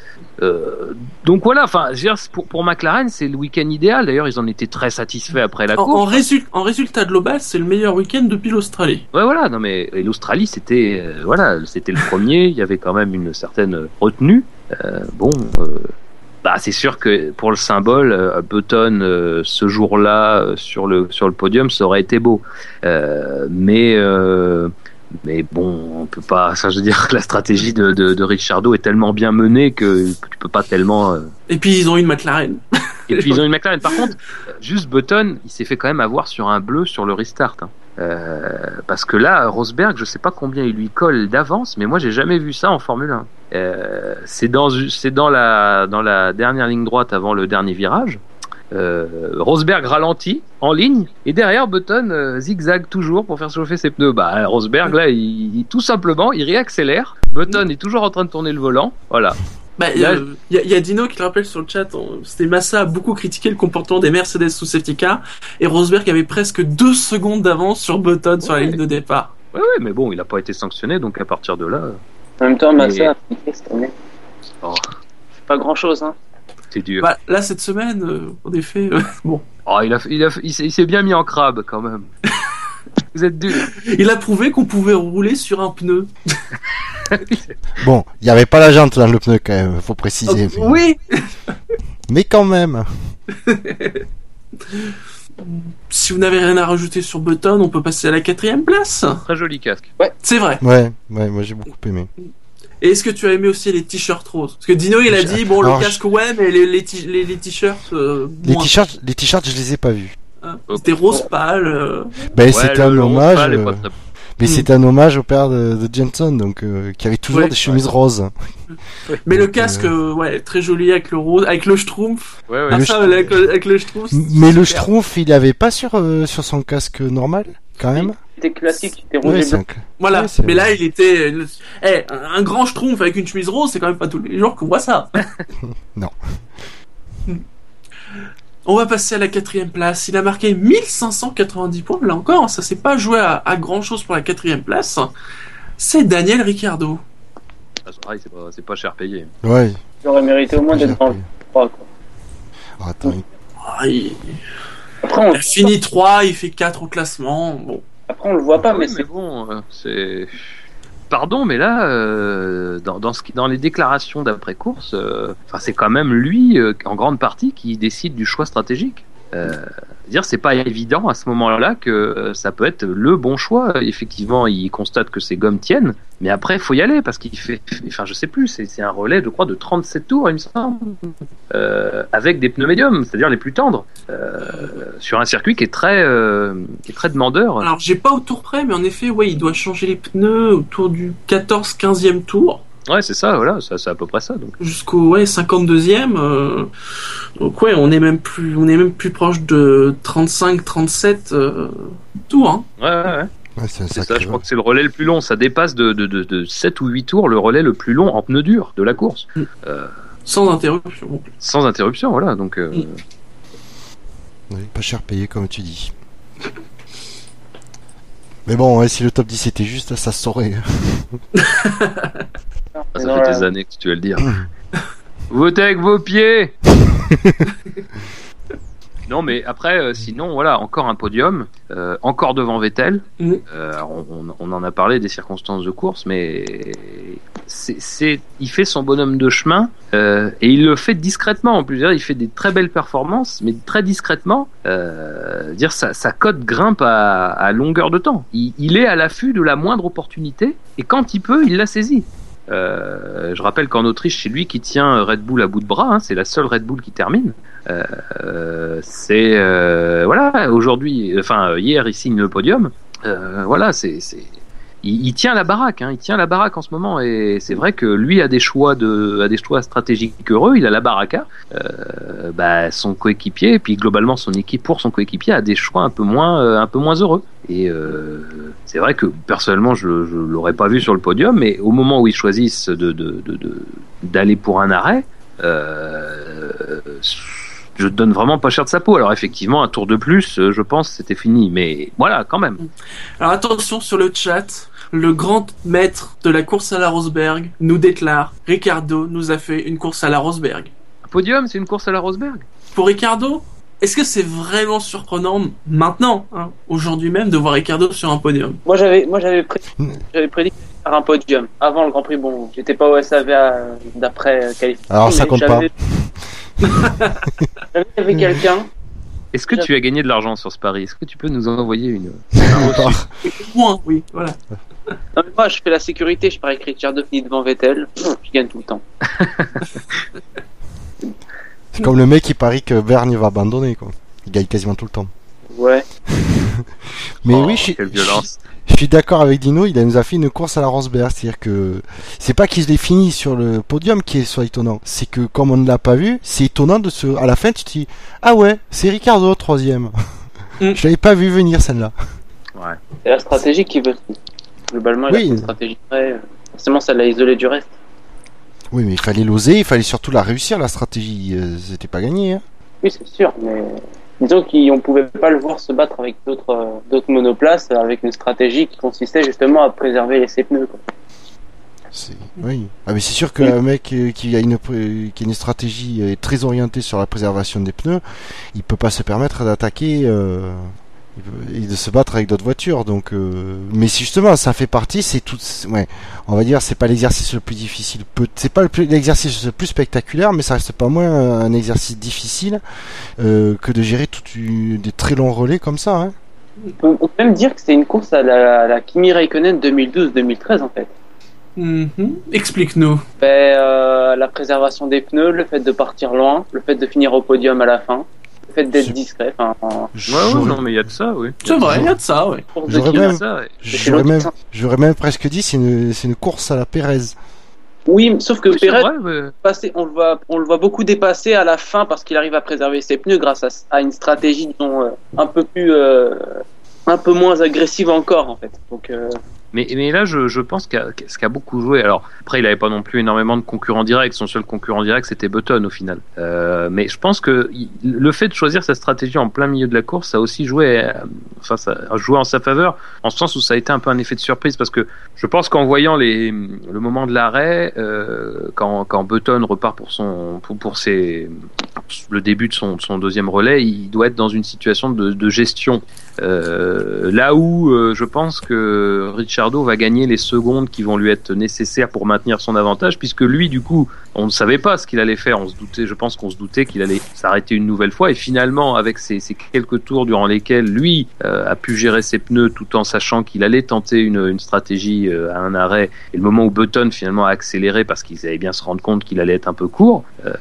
Euh, donc voilà, enfin, pour, pour McLaren, c'est le week-end idéal. D'ailleurs, ils en étaient très satisfaits après la en, course. en, résul- en résultat global, c'est le meilleur week-end depuis l'Australie. Ouais, voilà. Non, mais l'Australie, c'était, euh, voilà, c'était le premier. Il y avait quand même une certaine retenue. Euh, bon, bah, c'est sûr que pour le symbole, Button euh, ce jour-là sur le sur le podium, ça aurait été beau. Euh, mais euh, mais bon, on peut pas. Ça, je veux dire, la stratégie de, de, de Ricciardo est tellement bien menée que tu peux pas tellement. euh, Et puis, ils ont une McLaren. et puis ils ont une McLaren. Par contre, juste Button, il s'est fait quand même avoir sur un bleu sur le restart. hein. Euh, parce que là, Rosberg, je sais pas combien il lui colle d'avance, mais moi j'ai jamais vu ça en Formule 1. Euh, c'est dans c'est dans la dans la dernière ligne droite avant le dernier virage. Euh, Rosberg ralentit en ligne et derrière Button euh, zigzag toujours pour faire chauffer ses pneus. Bah Rosberg là, il, il- tout simplement, il réaccélère. Button est toujours en train de tourner le volant. Voilà. Bah, il y, a- Là, il y a- il y a Dino qui le rappelle sur le chat, on- c'était Massa a beaucoup critiqué le comportement des Mercedes sous safety car, et Rosberg avait presque deux secondes d'avance sur Button sur la ligne de départ. Ouais, ouais, mais bon, il a pas été sanctionné, donc à partir de là, En même temps, Massa Et- a piqué cette année. Oh. C'est pas grand chose, hein. C'est dur. Bah, là, cette semaine, euh, en effet, euh, bon, Oh, il a, il a, il s'est il s'est bien mis en crabe quand même. Vous êtes dur. il a prouvé qu'on pouvait rouler sur un pneu. Bon, il n'y avait pas la jante dans le pneu quand même, faut préciser. Oh, oui Mais quand même. Si vous n'avez rien à rajouter sur Button, on peut passer à la quatrième place. Très joli casque. C'est vrai. Ouais, ouais, moi j'ai beaucoup aimé. Et est-ce que tu as aimé aussi les t-shirts roses? Parce que Dino, il a dit, bon, Alors, le casque, ouais, mais les, t-shirts, euh, Les t-shirts, les t-shirts, je les ai pas vus. Hein? C'était rose pâle. euh. Ben, Ouais, c'était un hommage. Euh, Mais Mm. c'est un hommage au père de, de Jenson, donc euh, qui avait toujours Ouais. des chemises roses. Mais le casque, euh, ouais, très joli avec le rose, avec le schtroumpf. Ouais, ouais. Ah, Le ça, Schtroumpf. avec, le- avec le schtroumpf. Mais le. Schtroumpf, il avait pas sur euh, sur son casque normal, quand même. C'était classique, c'était rouge Ouais, et c'est blanc. un- Voilà. Mais là, il était, eh, un grand schtroumpf avec une chemise rose, c'est quand même pas tous les jours qu'on voit ça. Non. On va passer à la quatrième place. Il a marqué 1590 points. Là encore, ça s'est pas joué à, à grand chose pour la quatrième place. C'est Daniel Ricciardo. Ah, c'est pas, c'est pas cher payé. Ouais. J'aurais mérité au moins d'être dans le appris. 3, quoi. Ah, attends, il- Ah, il, Après, on, il a fini 3, il fait 4 au classement. Bon. après, on le voit pas, Oui, mais c'est bon, euh, c'est. Pardon, mais là, euh, dans, dans, ce qui- dans les déclarations d'après course, euh, enfin, c'est quand même lui, euh, en grande partie, qui décide du choix stratégique. Euh, dire, c'est pas évident à ce moment-là que euh, ça peut être le bon choix. Effectivement, il constate que ses gommes tiennent, mais après, faut y aller parce qu'il fait, enfin, je sais plus, c'est un relais, je crois, de 37 tours, il me semble, euh, avec des pneus médiums, c'est-à-dire les plus tendres, euh, sur un circuit qui est très, qui est très demandeur. Alors, j'ai pas au tour près, mais en effet, ouais, il doit changer les pneus autour du 14-15e tour. Ouais, c'est ça, voilà, ça, c'est à peu près ça. Donc. jusqu'au ouais 52e euh, donc ouais on est même plus on est même plus proche de 35 37 euh, tours hein. Ouais, ouais, ouais. ouais, c'est ça, je crois que c'est le relais le plus long. Ça dépasse de, de, de, de 7 ou 8 tours le relais le plus long en pneu dur de la course. Mm. Euh, sans interruption sans interruption, voilà. Donc, euh, Mm. Oui, pas cher payé comme tu dis. Mais bon, ouais, si le top 10 était juste, ça se saurait. Ah, ça non, fait là- des années que tu vas le dire. Votez avec vos pieds Non, mais après, euh, sinon, voilà, encore un podium, euh, encore devant Vettel. Mm. Euh, on, en a parlé des circonstances de course, mais c'est, c'est- il fait son bonhomme de chemin euh, et il le fait discrètement. En plus, il fait des très belles performances, mais très discrètement. Euh, dire sa, sa cote grimpe à, à longueur de temps. Il, il est à l'affût de la moindre opportunité et quand il peut, il la saisit. Euh, je rappelle qu'en Autriche, c'est lui qui tient Red Bull à bout de bras. hein, c'est la seule Red Bull qui termine. Euh, c'est euh, voilà. Aujourd'hui, enfin hier, il signe le podium. Voilà, c'est il, tient la baraque. Hein, il tient la baraque en ce moment. Et c'est vrai que lui a des choix de a des choix stratégiques heureux. Il a la baraka. Euh, bah, son coéquipier et puis globalement son équipe pour son coéquipier a des choix un peu moins euh, un peu moins heureux. Et euh, c'est vrai que personnellement, je, je l'aurais pas vu sur le podium, mais au moment où ils choisissent de, de, de, de- d'aller pour un arrêt, euh, je donne vraiment pas cher de sa peau. Alors effectivement, un tour de plus, euh, je pense, c'était fini. Mais voilà, quand même. Alors attention sur le chat, le grand maître de la course à la Rosberg nous déclare Ricardo nous a fait une course à la Rosberg. Un podium, c'est une course à la Rosberg. Pour Ricardo, est-ce que c'est vraiment surprenant maintenant, hein, aujourd'hui même, de voir Ricardo sur un podium? Moi j'avais moi j'avais pré- Mm. j'avais prédit faire un podium avant le Grand Prix. Bon, j'étais pas au SAV à- d'après euh, qualification. Alors, ça compte j'avais- J'avais quelqu'un. Est-ce que tu as gagné de l'argent sur ce pari? Est-ce que tu peux nous en envoyer une Point, oui, voilà. Non, mais moi je fais la sécurité, je parie que Ricciardo finit devant Vettel, je gagne tout le temps. C'est comme le mec qui parie que Verne va abandonner, quoi. Il gagne quasiment tout le temps. Ouais. Mais Oh, oui, je suis, quelle violence. je suis d'accord avec Dino, il a- nous a fait une course à la Rosberg. C'est-à-dire que c'est pas qu'il ait fini sur le podium qui est soit étonnant. C'est que comme on ne l'a pas vu, c'est étonnant de se. À la fin, tu te dis Ah ouais, c'est Ricardo, troisième. Mm. je l'avais pas vu venir celle-là. Ouais. C'est la stratégie qui veut. Globalement, il a Oui. fait une stratégie vraie. Forcément, ça l'a isolé du reste. Oui, mais il fallait l'oser, il fallait surtout la réussir, la stratégie. euh, C'était pas gagné. Hein. Oui, c'est sûr, mais disons qu'on pouvait pas le voir se battre avec d'autres euh, d'autres monoplaces avec une stratégie qui consistait justement à préserver ses pneus. Quoi. Oui. Ah mais c'est sûr qu'un mec euh, qui a une qui a une stratégie très orientée sur la préservation des pneus, il peut pas se permettre d'attaquer euh, et de se battre avec d'autres voitures. Donc, euh, mais justement ça fait partie, c'est tout. Ouais, on va dire c'est pas l'exercice le plus difficile. C'est pas l'exercice le plus spectaculaire, mais ça reste pas moins un un exercice difficile euh, que de gérer tout des très longs relais comme ça. Hein. On peut, on peut même dire que c'est une course à la, à la Kimi Raikkonen 2012-2013 en fait. Mhm. Explique-nous. Ben, euh, la préservation des pneus, le fait de partir loin, le fait de finir au podium à la fin, fait d'être discret. Enfin, en Ouais, ouais, non, mais il y a de ça, oui. C'est vrai, il y a de ça, de J'aurais ça, ouais. J'aurais même, même presque dit c'est une, c'est une course à la Pérez. Oui, sauf que Oui, vrai, mais- passé, on le voit, on le voit beaucoup dépasser à la fin parce qu'il arrive à préserver ses pneus grâce à, à une stratégie disons, euh, un peu plus, euh, un peu moins agressive encore en fait. Donc, euh, Mais, mais là, je, je pense qu'à- ce qui a beaucoup joué. Alors, après, il avait pas non plus énormément de concurrents directs. Son seul concurrent direct, c'était Button au final. Euh, mais je pense que le fait de choisir sa stratégie en plein milieu de la course, ça a aussi joué, euh, enfin, ça a joué en sa faveur, en ce sens où ça a été un peu un effet de surprise, parce que je pense qu'en voyant les, le moment de l'arrêt, euh, quand, quand Button repart pour son, pour, pour ses, le début de son, de son deuxième relais, il doit être dans une situation de, de gestion. Euh, là où euh, je pense que Va gagner les secondes qui vont lui être nécessaires pour maintenir son avantage, puisque lui, du coup, on ne savait pas ce qu'il allait faire. On se doutait, je pense qu'on se doutait qu'il allait s'arrêter une nouvelle fois. Et finalement, avec ces, ces quelques tours durant lesquels lui euh, a pu gérer ses pneus tout en sachant qu'il allait tenter une, une stratégie euh, à un arrêt, et le moment où Button finalement a accéléré parce qu'il allait bien se rendre compte qu'il allait être un peu court, euh,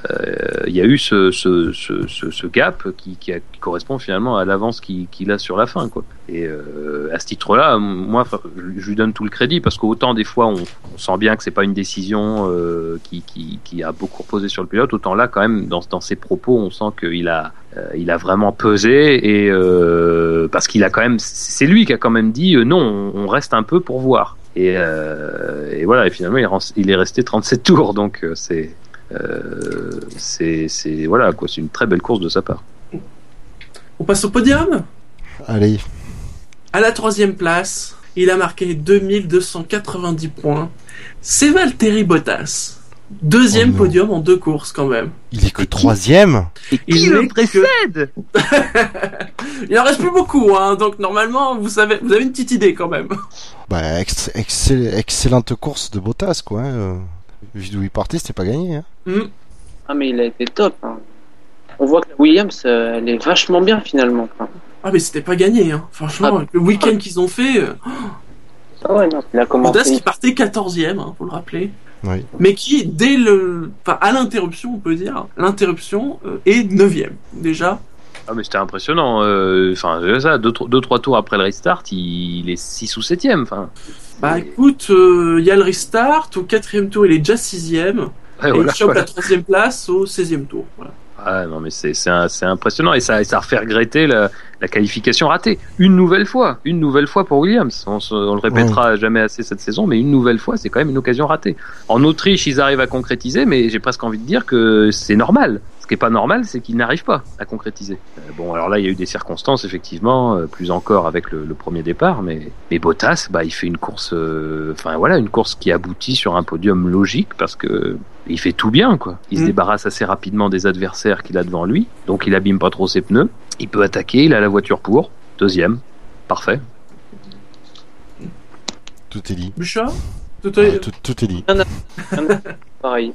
il y a eu ce, ce, ce, ce, gap qui, qui, a- qui correspond finalement à l'avance qu'il qu'il a sur la fin. Quoi. Et euh, à ce titre-là, moi, je, lui donne tout le crédit parce qu'autant des fois on, on sent bien que c'est pas une décision euh, qui, qui, qui a beaucoup reposé sur le pilote, autant là quand même dans, dans ses propos, on sent qu'il a euh, il a vraiment pesé et euh, parce qu'il a quand même c'est lui qui a quand même dit euh, non, on, reste un peu pour voir. Et, euh, et voilà, et finalement il, est resté 37 tours, donc c'est c'est c'est- voilà quoi, c'est une très belle course de sa part. On passe au podium? Allez. À la troisième place, il a marqué 2290 points. C'est Valtteri Bottas. Deuxième Oh podium en deux courses quand même. Il est que troisième. Et qui Il le que- précède Il en reste plus beaucoup, hein, donc normalement vous savez, vous avez une petite idée quand même. Bah, ex- excell- excellente course de Bottas, quoi. hein, euh. Vu d'où il partait, c'était pas gagné. Hein. Hmm. Ah, mais il a été top. hein. On voit que Williams, euh, elle est vachement bien finalement. Ah mais c'était pas gagné, hein. franchement, Ah. avec le week-end qu'ils ont fait, euh, Ah ouais, non, il a commencé. Bottas qui partait 14ème, hein, faut le rappeler. Oui. Mais qui, dès le, enfin à l'interruption, on peut dire, l'interruption euh, est 9ème déjà. Ah mais c'était impressionnant. euh, Enfin, c'est ça, deux, trois- deux trois tours après le restart, il, il est 6 ou 7ème. Enfin, Bah écoute, euh, il y a le restart, au quatrième tour il est déjà sixième, ouais, et voilà, il chope voilà. la troisième place au 16e tour. Voilà. Ah non mais c'est impressionnant et ça, ça refait regretter la, la qualification ratée une nouvelle fois, une nouvelle fois pour Williams. On, se- on le répétera jamais assez cette saison, mais une nouvelle fois c'est quand même une occasion ratée. En Autriche ils arrivent à concrétiser, mais j'ai presque envie de dire que c'est normal. Ce qui est pas normal, c'est qu'ils n'arrivent pas à concrétiser. Euh, bon alors là il y a eu des circonstances effectivement, euh, plus encore avec le, le premier départ, mais mais Bottas bah il fait une course, euh, enfin voilà une course qui aboutit sur un podium logique parce que il fait tout bien quoi. Il se Mm. débarrasse assez rapidement des adversaires qu'il a devant lui, donc il abîme pas trop ses pneus. Il peut attaquer, il a la voiture pour. Deuxième, parfait. Tout est dit. Bouchard? Tout Ah, est- tout, tout est dit. Pareil.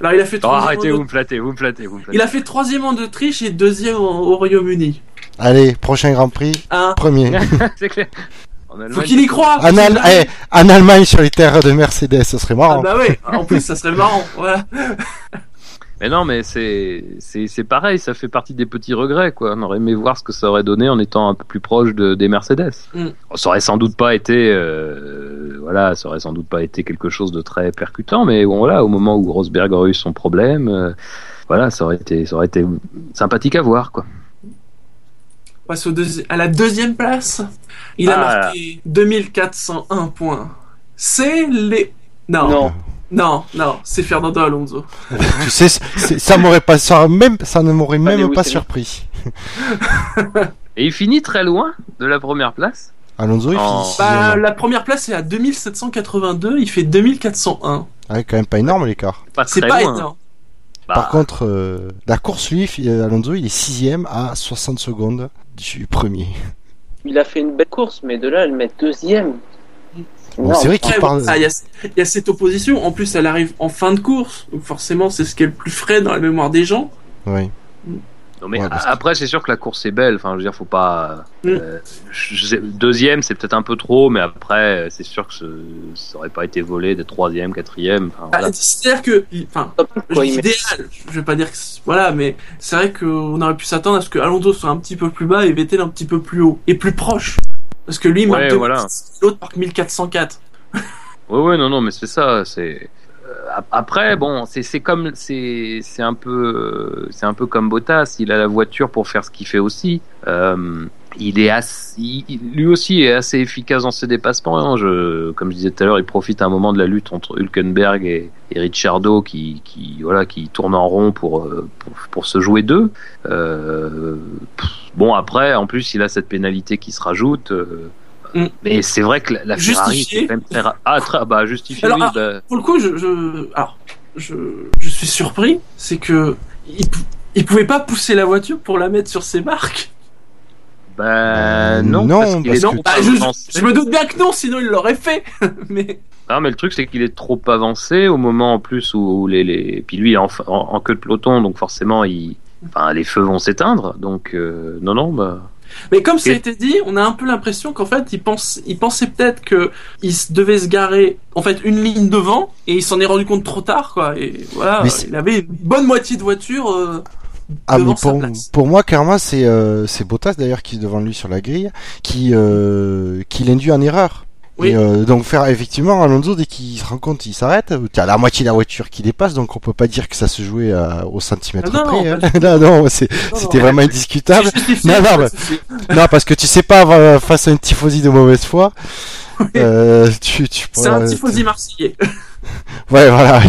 Alors il a fait Oh, troisième arrêtez, en- vous me flattez, vous me flattez, vous me flattez. Il a fait troisième en Autriche et deuxième en- au Royaume-Uni. Allez, prochain Grand Prix, Hein premier. C'est clair. En Allemagne, Faut qu'il y croit En, Al- eh, en Allemagne, sur les terres de Mercedes, ce serait Ah marrant. bah ouais, en plus ça serait marrant. Voilà. Mais non, mais c'est c'est c'est pareil, ça fait partie des petits regrets quoi. On aurait aimé voir ce que ça aurait donné en étant un peu plus proche de, des Mercedes. Mm. Ça aurait sans doute pas été euh, voilà, ça aurait sans doute pas été quelque chose de très percutant, mais bon voilà, au moment où Rosberg aurait eu son problème, euh, voilà, ça aurait été ça aurait été sympathique à voir quoi. On passe au deuxi- à la deuxième place. Il a Ah. marqué 2401 points. C'est les... Non, non, Non. non, c'est Fernando Alonso. Tu sais, c'est- ça m'aurait pas, ça, même, ça ne m'aurait même pas surpris. Et il finit très loin de la première place. Alonso, il Oh. finit Bah, la première place est à 2782, il fait 2401. Ah, quand même pas énorme l'écart. Pas C'est très pas loin. énorme. Bah, Par contre, euh, la course, lui, Alonso, il est sixième à 60 secondes du premier. Il a fait une belle course, mais de là, à le mettre deuxième. Bon, c'est vrai qu'il Après, parle. ah, Il y, a, il y a cette opposition, en plus elle arrive en fin de course, donc forcément c'est ce qui est le plus frais dans la mémoire des gens. Oui. Non mais Ouais, parce que- après c'est sûr que la course est belle. Enfin je veux dire faut pas. Mm. euh, je- deuxième c'est peut-être un peu trop, mais après c'est sûr que ce, ça aurait pas été volé des troisième, quatrième. Enfin, Ah. C'est-à-dire que, enfin, quoi, idéal, je vais pas dire que voilà, mais c'est vrai qu'on aurait pu s'attendre à ce que Alonso soit un petit peu plus bas et Vettel un petit peu plus haut et plus proche. Parce que lui, Ouais, 2006, voilà. l'autre marque 1404. Ouais ouais non non mais c'est ça. C'est euh, ap- après bon c'est c'est comme c'est c'est un peu c'est un peu comme Bottas. Il a la voiture pour faire ce qu'il fait aussi. Euh, il est assez, lui aussi est assez efficace dans ses dépassements. hein. Je, comme je disais tout à l'heure, il profite à un moment de la lutte entre Hülkenberg et, et Ricciardo qui, qui, voilà, qui tournent en rond pour, euh, pour, pour se jouer d'eux. Euh, bon, après, en plus, il a cette pénalité qui se rajoute. euh, Mm. Mais c'est vrai que la, la Ferrari c'est quand même très Ah, très, bah, justifié, Alors, oui. ah, bah, Pour le coup, je, je, alors, je, je suis surpris, c'est que il, il pouvait pas pousser la voiture pour la mettre sur ses marques. Bah, non, non, parce qu'il parce est que- Bah, je, avancé. je me doute bien que non, sinon il l'aurait fait. mais Non, mais le truc, c'est qu'il est trop avancé au moment en plus où les. les... Puis lui, il est en, en, en queue de peloton, donc forcément, il... enfin, les feux vont s'éteindre. Donc, euh, non, non, bah. Mais comme ça a été dit, on a un peu l'impression qu'en fait, il, pense, il pensait peut-être que il devait se garer en fait une ligne devant et il s'en est rendu compte trop tard, quoi. Et voilà, il avait une bonne moitié de voiture euh, Ah, devant mais sa pour, place. pour moi, clairement, c'est euh, c'est Bottas d'ailleurs qui est devant lui sur la grille, qui euh, qui l'induit en erreur. Oui. Et, euh, donc faire effectivement Alonso dès qu'il se rend compte, il s'arrête. Tu as la moitié de la voiture qui dépasse, donc on peut pas dire que ça se jouait à- au centimètre Ah non, près. pas hein. non, non, Non, c'était non, vraiment indiscutable. Non, non, non, parce que tu sais pas euh, face à une tifosi de mauvaise foi. euh, tu, tu C'est un tifosi marseillais. Ouais, voilà.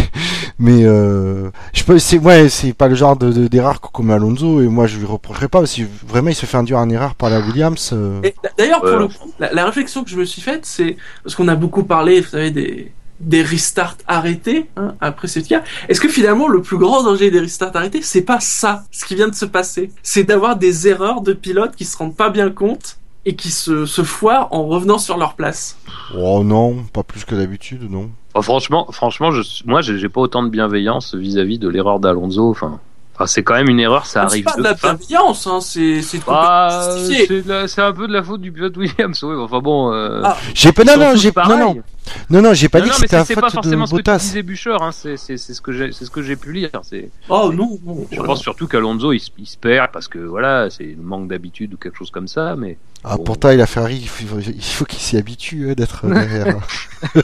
Mais euh, je peux, c'est ouais, c'est pas le genre de de- d'erreur qu'on commet Alonso et moi je lui reprocherai pas que vraiment il se fait induire en erreur par la Williams. euh. Et D'ailleurs, pour Ouais. le coup, la, la réflexion que je me suis faite, c'est parce qu'on a beaucoup parlé, vous savez, des des restarts arrêtés hein, après cette cas. Est-ce que finalement le plus grand danger des restarts arrêtés, c'est pas ça, ce qui vient de se passer, c'est d'avoir des erreurs de pilotes qui se rendent pas bien compte et qui se, se foirent en revenant sur leur place. Oh non, pas plus que d'habitude, non. Oh, franchement, franchement, je, moi, j'ai j'ai pas autant de bienveillance vis-à-vis de l'erreur d'Alonso. Enfin, enfin, c'est quand même une erreur, ça C'est arrive. pas de la bienveillance, hein, c'est c'est Ah, justifié. c'est c'est un peu de la faute du pilote Williams. Oui, enfin bon. Euh, Ah, J'ai pas, non, non, j'ai, non, non, non, non, j'ai pas Non, dit non, que mais c'était c'est la c'est pas faute de forcément ce que tu Bottas. Bûcheur. Hein. C'est c'est- c'est ce que j'ai c'est ce que j'ai pu lire. C'est Oh non, non. Je voilà. pense surtout qu'Alonso il, se- il se perd parce que voilà, c'est le manque d'habitude ou quelque chose comme ça. Mais Ah, Bon. pourtant, il a Ferrari, il faut, il faut qu'il s'y habitue euh, d'être derrière.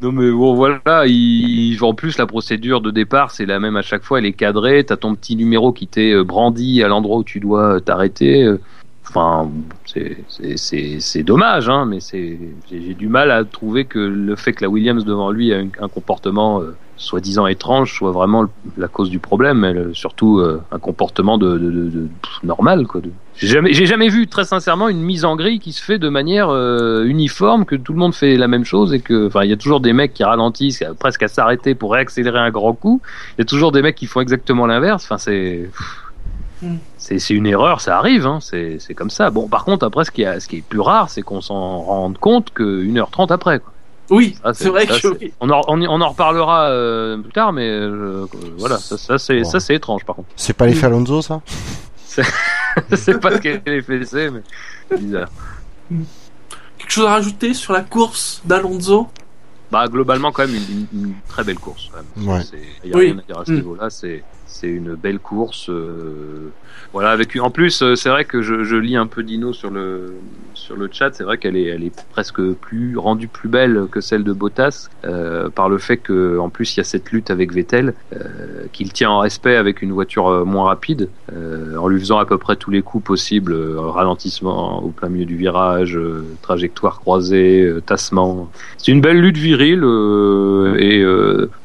non, mais bon, voilà. Il, en plus, la procédure de départ, c'est la même à chaque fois. Elle est cadrée. T'as ton petit numéro qui t'est euh, brandi à l'endroit où tu dois euh, t'arrêter. Euh, Enfin, c'est- dommage, hein, mais j'ai du mal à trouver que le fait que la Williams devant lui a un, comportement soi-disant étrange soit vraiment la cause du problème, mais surtout euh, un comportement de, de, de- de- normal. quoi. J'ai jamais, j'ai jamais vu très sincèrement une mise en grille qui se fait de manière euh, uniforme, que tout le monde fait la même chose et que, enfin, il y a toujours des mecs qui ralentissent, presque à s'arrêter pour réaccélérer un grand coup. Il y a toujours des mecs qui font exactement l'inverse. Enfin, c'est Hmm. c'est c'est une erreur, ça arrive, hein, c'est c'est comme ça. Bon, par contre, après, ce qui, est, ce qui est plus rare, c'est qu'on s'en rende compte que 1h30 après. Quoi. Oui, Ça, c'est vrai ça, que c'est- oui. on, en, on, en reparlera euh, plus tard, mais euh, voilà, ça, ça c'est c'est étrange par contre. C'est pas l'effet Alonso, ça? C'est pas ce qu'elle est fait, mais c'est bizarre. Quelque chose à rajouter sur la course d'Alonso? Bah globalement quand même une, une- une très belle course. Quand même. Ouais. C'est- Il y a Oui. rien à dire à ce Mm. niveau-là. C'est c'est une belle course. euh, voilà, avec en plus euh, c'est vrai que je, lis un peu Dino sur le sur le chat. C'est vrai qu'elle est elle est presque plus rendue plus belle que celle de Bottas euh, par le fait que en plus il y a cette lutte avec Vettel qu'il tient en respect avec une voiture moins rapide en lui faisant à peu près tous les coups possibles ralentissement au plein milieu du virage, trajectoire croisée, tassement. C'est une belle lutte virile et,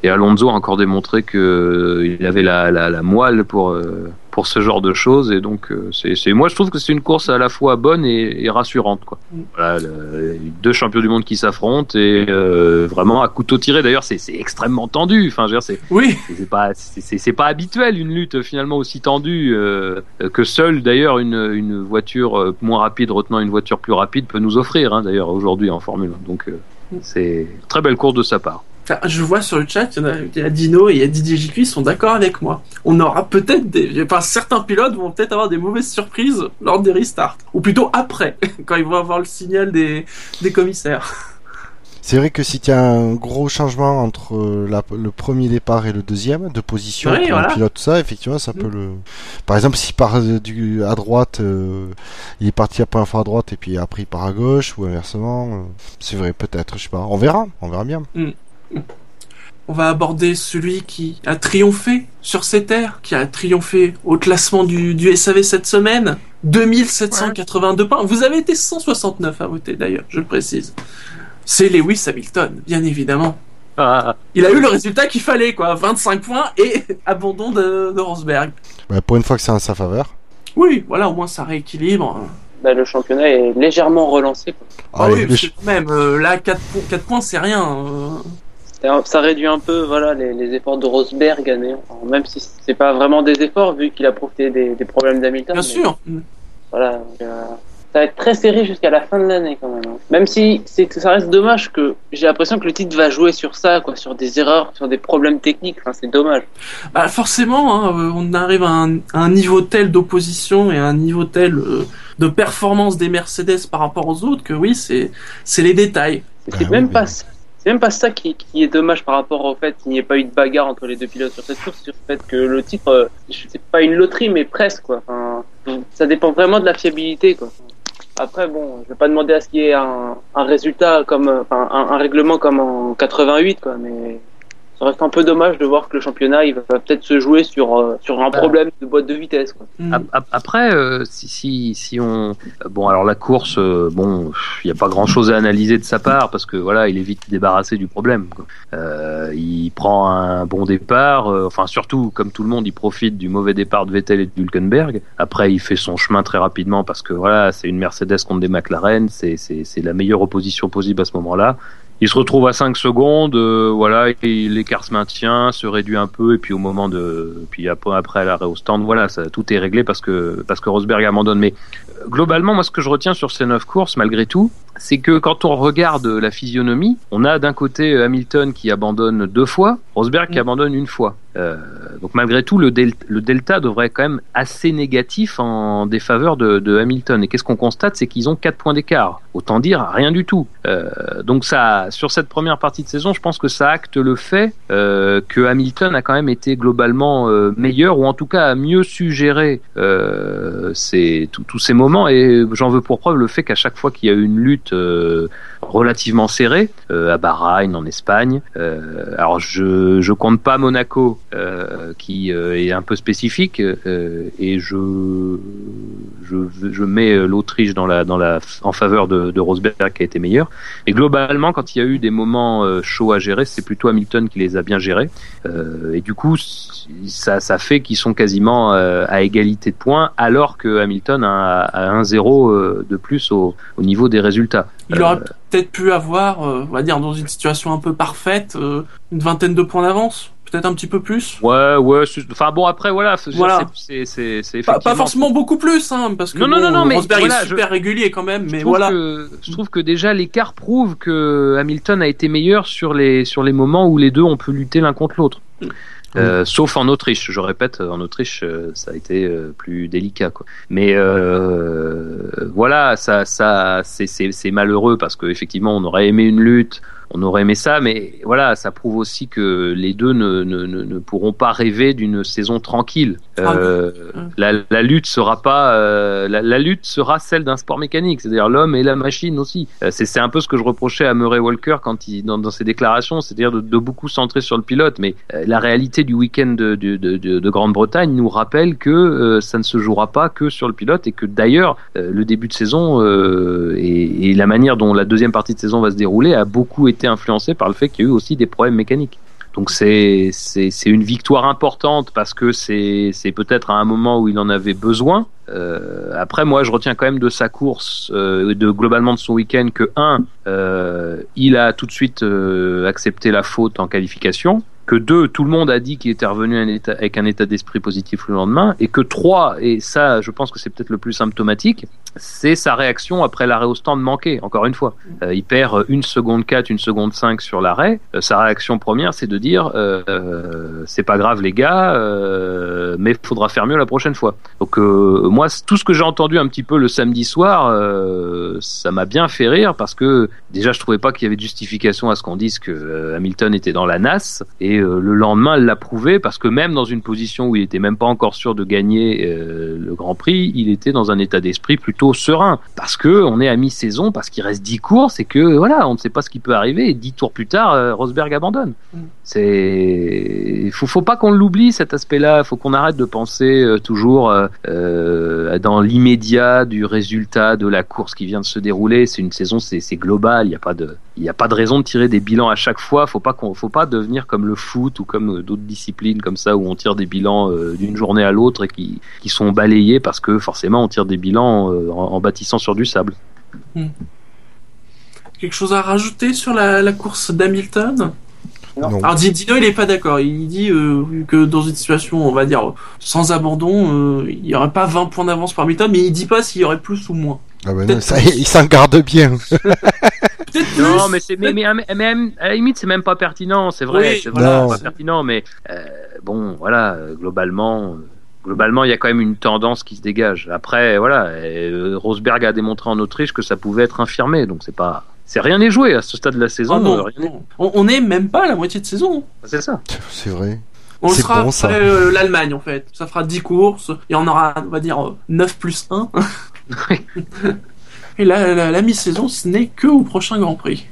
et Alonso a encore démontré que il avait la, la, la moelle pour euh, pour ce genre de choses. Et donc euh, c'est c'est moi je trouve que c'est une course à la fois bonne et, et rassurante quoi. Mm. Voilà, le- deux champions du monde qui s'affrontent et euh, vraiment à couteau tiré. D'ailleurs c'est c'est extrêmement tendu. Enfin c'est Oui, c'est c'est pas c'est- c'est c'est pas habituel une lutte finalement aussi tendue euh, que seule. D'ailleurs une une voiture moins rapide retenant une voiture plus rapide peut nous offrir hein, d'ailleurs aujourd'hui en Formule 1 donc euh, c'est une très belle course de sa part Enfin, je vois sur le chat, il y, a, il y a Dino et il y a Didier JQ, ils sont d'accord avec moi. On aura peut-être des, enfin, certains pilotes vont peut-être avoir des mauvaises surprises lors des restarts. Ou plutôt après, quand ils vont avoir le signal des, des commissaires. C'est vrai que si tu as un gros changement entre la- le premier départ et le deuxième de position Oui, pour un voilà. pilote, tout ça, effectivement, ça Mm. peut le. Par exemple, s'il part euh, du à droite, euh, il est parti la première fois à droite et puis après il part à gauche ou inversement. euh, c'est vrai, peut-être, je sais pas. On verra, on verra bien. On va aborder celui qui a triomphé sur ces terres, qui a triomphé au classement du, du SAV cette semaine. 2782 points. Vous avez été 169 à voter d'ailleurs, je le précise. C'est Lewis Hamilton, bien évidemment. Ah, Il a eu le résultat qu'il fallait, quoi. 25 points et abandon de, de Rosberg. Bah, pour une fois que c'est en sa faveur. Oui, voilà, au moins ça rééquilibre. Bah, le championnat est légèrement relancé. quoi. Ah Allez, oui, le parce ch- que quand même, euh, là, 4, points, c'est rien. euh. Ça réduit un peu voilà, les, les efforts de Rosberg à néant. Alors, même si c'est pas vraiment des efforts vu qu'il a profité des, des problèmes d'Hamilton. Bien mais sûr. Voilà, euh, ça va être très serré jusqu'à la fin de l'année quand même. hein. Même si c'est ça reste dommage que j'ai l'impression que le titre va jouer sur ça, quoi, sur des erreurs, sur des problèmes techniques. Enfin, c'est dommage. Bah, forcément, hein, euh, on arrive à un, à un niveau tel d'opposition et à un niveau tel euh, de performance des Mercedes par rapport aux autres que oui, c'est c'est les détails. C'est oui, même mais- pas c'est même pas ça qui, est dommage par rapport au fait qu'il n'y ait pas eu de bagarre entre les deux pilotes sur cette course, sur le fait que le titre, euh, c'est pas une loterie, mais presque, quoi. Ça dépend vraiment de la fiabilité, quoi. Après, bon, je vais pas demander à ce qu'il y ait un, un résultat comme, euh, enfin, un, un règlement comme en 88, quoi, mais ça reste un peu dommage de voir que le championnat il va peut-être se jouer sur euh, sur un Bah. problème de boîte de vitesse. Quoi. Mm. Ap- ap- Après, euh, si, si, si on, bon, alors la course, euh, bon, il n'y a pas grand-chose à analyser de sa part parce que voilà, il est vite débarrassé du problème. quoi. Euh, il prend un bon départ, euh, enfin surtout comme tout le monde, il profite du mauvais départ de Vettel et de Hülkenberg. Après, il fait son chemin très rapidement parce que voilà, c'est une Mercedes contre des McLaren, c'est c'est c'est la meilleure opposition possible à ce moment-là. Il se retrouve à 5 secondes, euh, voilà, et l'écart se maintient, se réduit un peu, et puis au moment de, puis après, l'arrêt au stand, voilà, tout est réglé parce que parce que Rosberg abandonne. Mais euh, globalement, moi, ce que je retiens sur ces neuf courses, malgré tout, c'est que quand on regarde la physionomie, on a d'un côté Hamilton qui abandonne deux fois, Rosberg qui Mm. abandonne une fois. Euh, donc malgré tout, le, del- le delta devrait être quand même assez négatif en défaveur de, de Hamilton. Et qu'est-ce qu'on constate, c'est qu'ils ont quatre points d'écart. Autant dire rien du tout. Euh, donc ça, sur cette première partie de saison, je pense que ça acte le fait euh, que Hamilton a quand même été globalement euh, meilleur ou en tout cas a mieux su gérer euh, ces- tous- tous ces moments. Et j'en veux pour preuve le fait qu'à chaque fois qu'il y a eu une lutte euh, relativement serrée euh, à Bahreïn, en Espagne, euh, alors je je compte pas Monaco qui est un peu spécifique et je je je mets l'Autriche dans la dans la en faveur de, Rosberg qui a été meilleur. Et globalement, quand il y a eu des moments chauds à gérer, c'est plutôt Hamilton qui les a bien gérés. Et du coup, ça, ça fait qu'ils sont quasiment à égalité de points, alors que Hamilton a, a 1-0 euh, de plus au niveau des résultats. Il aurait peut-être pu avoir, euh, on va dire, dans une situation un peu parfaite, euh, une vingtaine de points d'avance, peut-être un petit peu plus. Ouais, ouais. Enfin bon, après voilà, c'est- Voilà. c'est c'est Pas, effectivement- forcément beaucoup plus, hein, parce que Non, non, bon, non, non, mais voilà, est super régulier quand même, Je mais trouve voilà. que- je trouve que déjà l'écart prouve que Hamilton a été meilleur sur les sur les moments où les deux ont pu lutter l'un contre l'autre. Euh, sauf en Autriche, je répète, en Autriche, euh, ça a été euh, plus délicat, quoi. Mais euh, voilà, ça, ça, c'est, malheureux parce que effectivement, on aurait aimé une lutte, on aurait aimé ça, mais voilà, ça prouve aussi que les deux ne, ne, ne, pourront pas rêver d'une saison tranquille. Ah, Euh, oui. la, la lutte sera pas, euh, la, la lutte sera celle d'un sport mécanique, c'est-à-dire l'homme et la machine aussi. Euh, c'est, un peu ce que je reprochais à Murray Walker quand il dans, dans ses déclarations, c'est-à-dire de, de beaucoup centrer sur le pilote, mais euh, la réalité du week-end de, de, de, de- de Grande-Bretagne nous rappelle que ça ne se jouera pas que sur le pilote et que d'ailleurs le début de saison et, et la manière dont la deuxième partie de saison va se dérouler a beaucoup été influencé par le fait qu'il y a eu aussi des problèmes mécaniques. Donc c'est une victoire importante parce que c'est peut-être à un moment où il en avait besoin. Euh, après moi je retiens quand même de sa course, euh, de globalement de son week-end que un, euh, il a tout de suite euh, accepté la faute en qualification. Que deux, tout le monde a dit qu'il était revenu avec un état d'esprit positif le lendemain. Et que trois, et ça je pense que c'est peut-être le plus symptomatique, c'est sa réaction après l'arrêt au stand manqué. Encore une fois, Euh, il perd une seconde 4, une seconde 5 sur l'arrêt. Euh, sa réaction première, c'est de dire euh, c'est pas grave les gars, mais faudra faire mieux la prochaine fois. Donc moi, tout ce que j'ai entendu un petit peu le samedi soir, ça m'a bien fait rire parce que déjà je trouvais pas qu'il y avait de justification à ce qu'on dise que Hamilton était dans la NAS et le lendemain l'a prouvé parce que même dans une position où il était même pas encore sûr de gagner euh, le Grand Prix, il était dans un état d'esprit plutôt serein parce que on est à mi-saison, parce qu'il reste 10 courses et que voilà, on ne sait pas ce qui peut arriver et 10 tours plus tard, euh, Rosberg abandonne. Mm. C'est faut faut pas qu'on l'oublie cet aspect-là, faut qu'on arrête de penser euh, toujours euh, euh, dans l'immédiat du résultat de la course qui vient de se dérouler. C'est une saison, c'est global, il n'y a pas de il y a pas de raison de tirer des bilans à chaque fois. Faut pas qu'on faut pas devenir comme le foot ou comme euh, d'autres disciplines comme ça où on tire des bilans euh, d'une journée à l'autre et qui qui sont balayés parce que forcément on tire des bilans euh, en, en bâtissant sur du sable. Quelque chose à rajouter sur la, la course d'Hamilton? Non. Alors Di- Dino, il est pas d'accord. Il dit euh, que dans une situation, on va dire, sans abandon, euh, il y aurait pas 20 points d'avance pour Hamilton, mais il dit pas s'il y aurait plus ou moins. Ah ben non, ça, il s'en garde bien. Non, mais c'est mais, mais, mais même à la limite c'est même pas pertinent, c'est vrai, Oui, c'est voilà. vraiment pas pertinent, mais euh, bon voilà, globalement. Globalement, il y a quand même une tendance qui se dégage. Après, voilà, euh, Rosberg a démontré en Autriche que ça pouvait être infirmé, donc c'est pas, c'est rien n'est joué à ce stade de la saison. Oh non, euh, rien n'est- non. On, on est même pas à la moitié de saison. C'est ça. C'est vrai. On le sera bon, après euh, l'Allemagne en fait. Ça fera 10 courses. Il y en aura, on va dire, euh, 9 plus 1. Et là, la, la mi-saison, ce n'est que au prochain Grand Prix.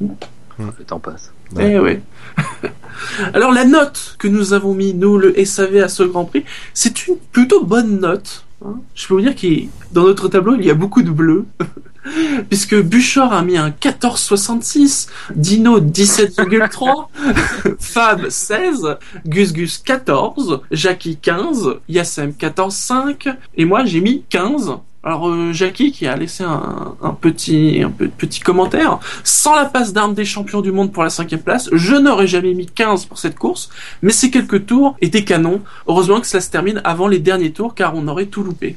Le temps passe. Eh ouais. Alors la note que nous avons mis, nous, le SAV à ce Grand Prix, c'est une plutôt bonne note. hein. Je peux vous dire que dans notre tableau, il y a beaucoup de bleus. Puisque Buchor a mis un 14,66, Dino 17,3, Fab 16, Gus Gus 14, Jackie 15, Yassem 14,5, et moi j'ai mis 15. Alors euh, Jackie qui a laissé un, petit un petit commentaire. Sans la passe d'armes des champions du monde pour la cinquième place, je n'aurais jamais mis 15 pour cette course, mais ces quelques tours étaient canons. Heureusement que cela se termine avant les derniers tours car on aurait tout loupé.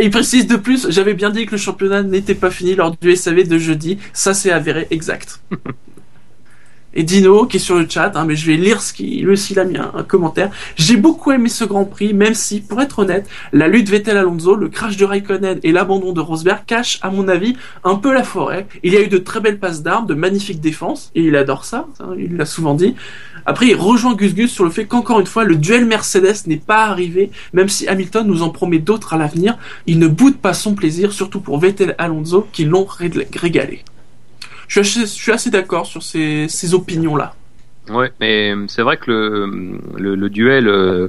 Il précise de plus, j'avais bien dit que le championnat n'était pas fini lors du SAV de jeudi, ça c'est avéré exact. Et Dino, qui est sur le chat, hein, mais je vais lire ce il a mis commentaire. J'ai beaucoup aimé ce Grand Prix, même si, pour être honnête, la lutte Vettel-Alonso, le crash de Raikkonen et l'abandon de Rosberg cachent, à mon avis, un peu la forêt. Il y a eu de très belles passes d'armes, de magnifiques défenses, et il adore ça, hein, il l'a souvent dit. Après, il rejoint Gus Gus sur le fait qu'encore une fois, le duel Mercedes n'est pas arrivé, même si Hamilton nous en promet d'autres à l'avenir. Il ne boude pas son plaisir, surtout pour Vettel et Alonso, qui l'ont ré- régalé. Je suis assez, d'accord sur ces, opinions-là. Ouais, mais c'est vrai que le, duel. euh,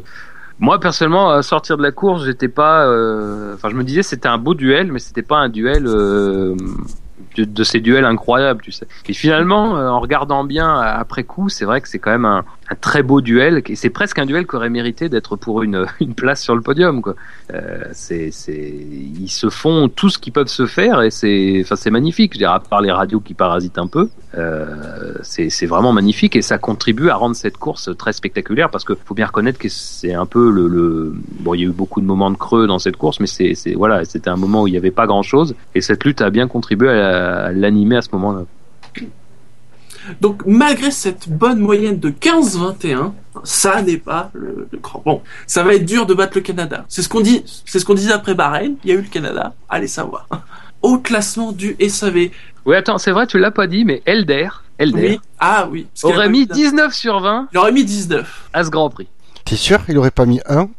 moi personnellement, à sortir de la course, j'étais pas. euh, Enfin, je me disais c'était un beau duel, mais c'était pas un duel euh, de, de ces duels incroyables, tu sais. Et finalement, en regardant bien après coup, c'est vrai que c'est quand même un, un très beau duel. Et c'est presque un duel qui aurait mérité d'être pour une, place sur le podium. Euh, ils se font tout ce qu'ils peuvent se faire et c'est, magnifique. Je à part les radios qui parasitent un peu, euh, c'est, vraiment magnifique et ça contribue à rendre cette course très spectaculaire parce que faut bien reconnaître que c'est un peu le, le, bon, il y a eu beaucoup de moments de creux dans cette course, mais c'est, voilà, c'était un moment où il n'y avait pas grand chose et cette lutte a bien contribué à l'animer à ce moment-là. Donc, malgré cette bonne moyenne de 15-21, ça n'est pas le, le grand. Bon, ça va être dur de battre le Canada. C'est ce qu'on dit, c'est ce qu'on disait après Bahreïn. Il y a eu le Canada. Allez savoir. Au classement du SAV. Oui, attends, c'est vrai, tu l'as pas dit, mais Elder, Elder Oui. Ah oui. aurait mis 19 sur 20 Il aurait mis 19. à ce Grand Prix. T'es sûr Il aurait pas mis 1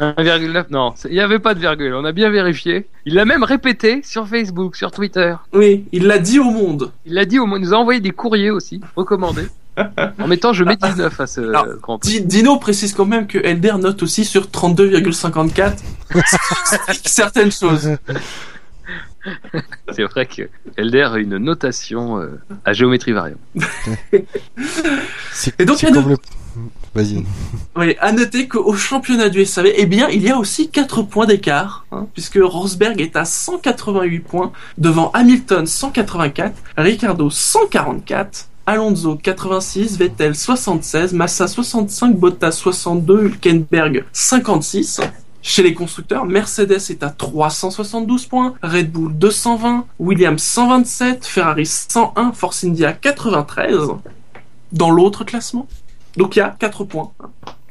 1,9 non, il n'y avait pas de virgule, on a bien vérifié. Il l'a même répété sur Facebook, sur Twitter. Oui, il l'a dit au monde. Il l'a dit, au il nous a envoyé des courriers aussi, recommandés, en mettant je mets 19 à ce Alors. Di- Dino précise quand même que Elder note aussi sur 32,54 certaines choses. C'est vrai que Elder a une notation euh, à géométrie variable. C'est Et donc, c'est il y a comme le. Vas-y. Oui, à noter qu'au championnat du SAV, eh bien, il y a aussi 4 points d'écart, hein, puisque Rosberg est à 188 points devant Hamilton 184, Ricardo 144, Alonso 86, Vettel 76, Massa 65, Bottas 62, Hülkenberg 56. Chez les constructeurs, Mercedes est à 372 points, Red Bull 220, Williams 127, Ferrari 101, Force India 93. Dans l'autre classement, donc il y a 4 points.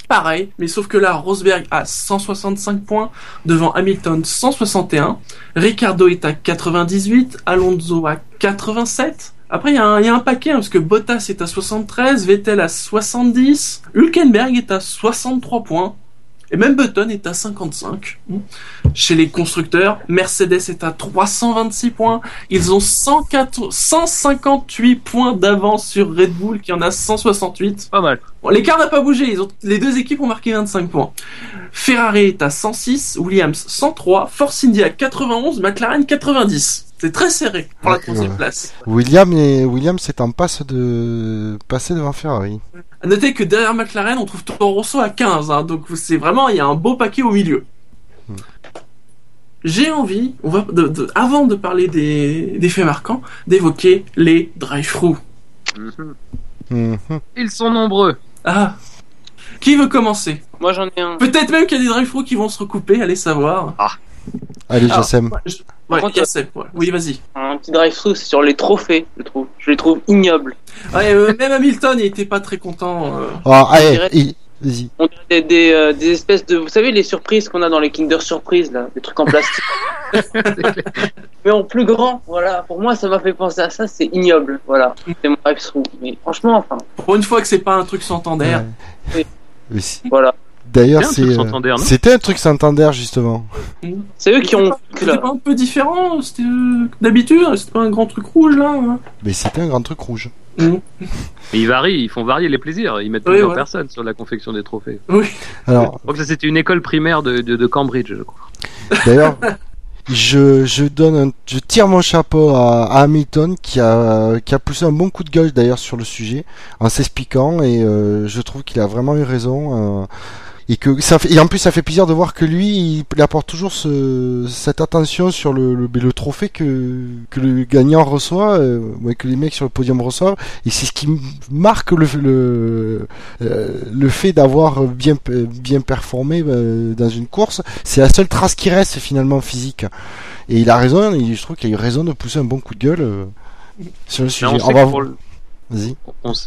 Pareil, mais sauf que là, Rosberg a 165 points devant Hamilton 161. Ricardo est à 98, Alonso à 87. Après, il y, a un- paquet, hein, parce que Bottas est à 73, Vettel à 70, Hülkenberg est à 63 points, et même Button est à 55. Chez les constructeurs, Mercedes est à 326 points. Ils ont 104 158 points d'avance sur Red Bull, qui en a 168. Pas mal. Bon, l'écart n'a pas bougé, ils ont, les deux équipes ont marqué 25 points. Ferrari est à 106, Williams 103, Force India 91, McLaren 90. C'est très serré pour la troisième ouais. place. William et William c'est en passe de passer devant Ferrari. À noter que derrière McLaren, on trouve Toro Rosso à 15, hein, donc c'est vraiment, il y a un beau paquet au milieu. J'ai envie, on va, de- de- avant de parler des, des faits marquants, d'évoquer les drive-through. Mhm. Mhm. Ils sont nombreux. Ah Qui veut commencer? Moi j'en ai un. Peut-être même qu'il y a des drive-through qui vont se recouper, allez savoir. Allez, Alors. Je- Ouais, contre, Yassem, ouais. Oui, vas-y. Un petit drive-through, c'est sur les trophées, je trouve. Je les trouve ignobles. Ouais, euh, même Hamilton, il était pas très content. euh. Oh, allez, dirait- il- vas-y. On dirait des, des, euh, des espèces de. Vous savez, les surprises qu'on a dans les Kinder Surprise, là, des trucs en plastique. Mais en plus grand, voilà. Pour moi, ça m'a fait penser à ça, c'est ignoble. Voilà. C'est mon drive-through. Mais franchement, enfin, Pour une fois que c'est pas un truc. Mais si- voilà. D'ailleurs, C'était un c'est truc Santander, non c'était un truc Santander justement. C'est eux qui ont. C'était pas un peu différent c'était euh, d'habitude C'était pas un grand truc rouge là hein Mais c'était un grand truc rouge. Mais ils varient, ils font varier les plaisirs. Ils mettent Oui, plusieurs ouais. personnes sur la confection des trophées. Oui. Alors, Je crois que ça, c'était une école primaire de, de, de Cambridge, je crois. D'ailleurs, je, je donne un- je tire mon chapeau à, à Hamilton qui a, qui a poussé un bon coup de gueule d'ailleurs sur le sujet en s'expliquant et euh, je trouve qu'il a vraiment eu raison. euh, et que ça fait, et en plus ça fait plaisir de voir que lui il, apporte toujours ce, cette attention sur le, le, le trophée que, que le gagnant reçoit, euh, ouais, que les mecs sur le podium reçoivent et c'est ce qui marque le, le, euh, le fait d'avoir bien, bien performé euh, dans une course c'est la seule trace qui reste finalement physique. Et il a raison, il- je trouve qu'il a eu raison de pousser un bon coup de gueule euh, sur le sujet. on On sait va que pour le- Vas-y.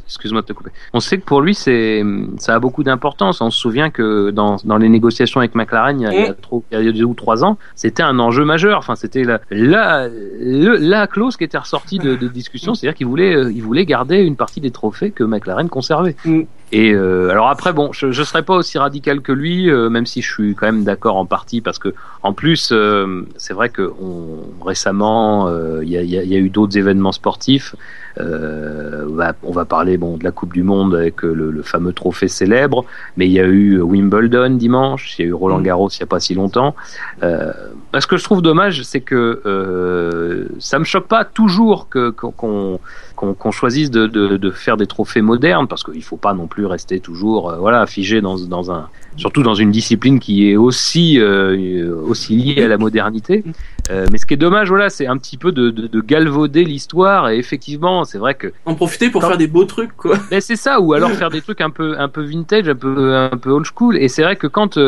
excuse-moi de te couper. On sait que pour lui, c'est, ça a beaucoup d'importance. On se souvient que dans, dans les négociations avec McLaren, il y a, il y a trop, il y a deux ou trois ans, c'était un enjeu majeur. Enfin, c'était la, la, le- la clause qui était ressortie de, de discussion, c'est-à-dire qu'il voulait, euh, il voulait garder une partie des trophées que McLaren conservait. Mm. Et euh, alors après, bon, je, je serais pas aussi radical que lui, euh, même si je suis quand même d'accord en partie, parce que en plus, euh, c'est vrai que on, récemment, euh, il y, a, y a- y a eu d'autres événements sportifs. Euh, on va- on va parler bon de la Coupe du Monde avec euh, le, le fameux trophée célèbre, mais il y a eu Wimbledon dimanche, il y a eu Roland Mm. Garros il y a pas si longtemps. Euh, ce que je trouve dommage, c'est que euh, ça me choque pas toujours que qu'on qu'on qu'on qu'on choisisse de, de, de faire des trophées modernes, parce qu'il faut pas non plus rester toujours euh, voilà figé dans dans un surtout dans une discipline qui est aussi euh, aussi liée à la modernité. Euh, mais ce qui est dommage, voilà, c'est un petit peu de, de, de galvauder l'histoire. Et effectivement, c'est vrai que En profiter pour faire des beaux trucs quoi. mais c'est ça, ou alors faire des trucs un peu un peu vintage, un peu un peu old school. Et c'est vrai que quand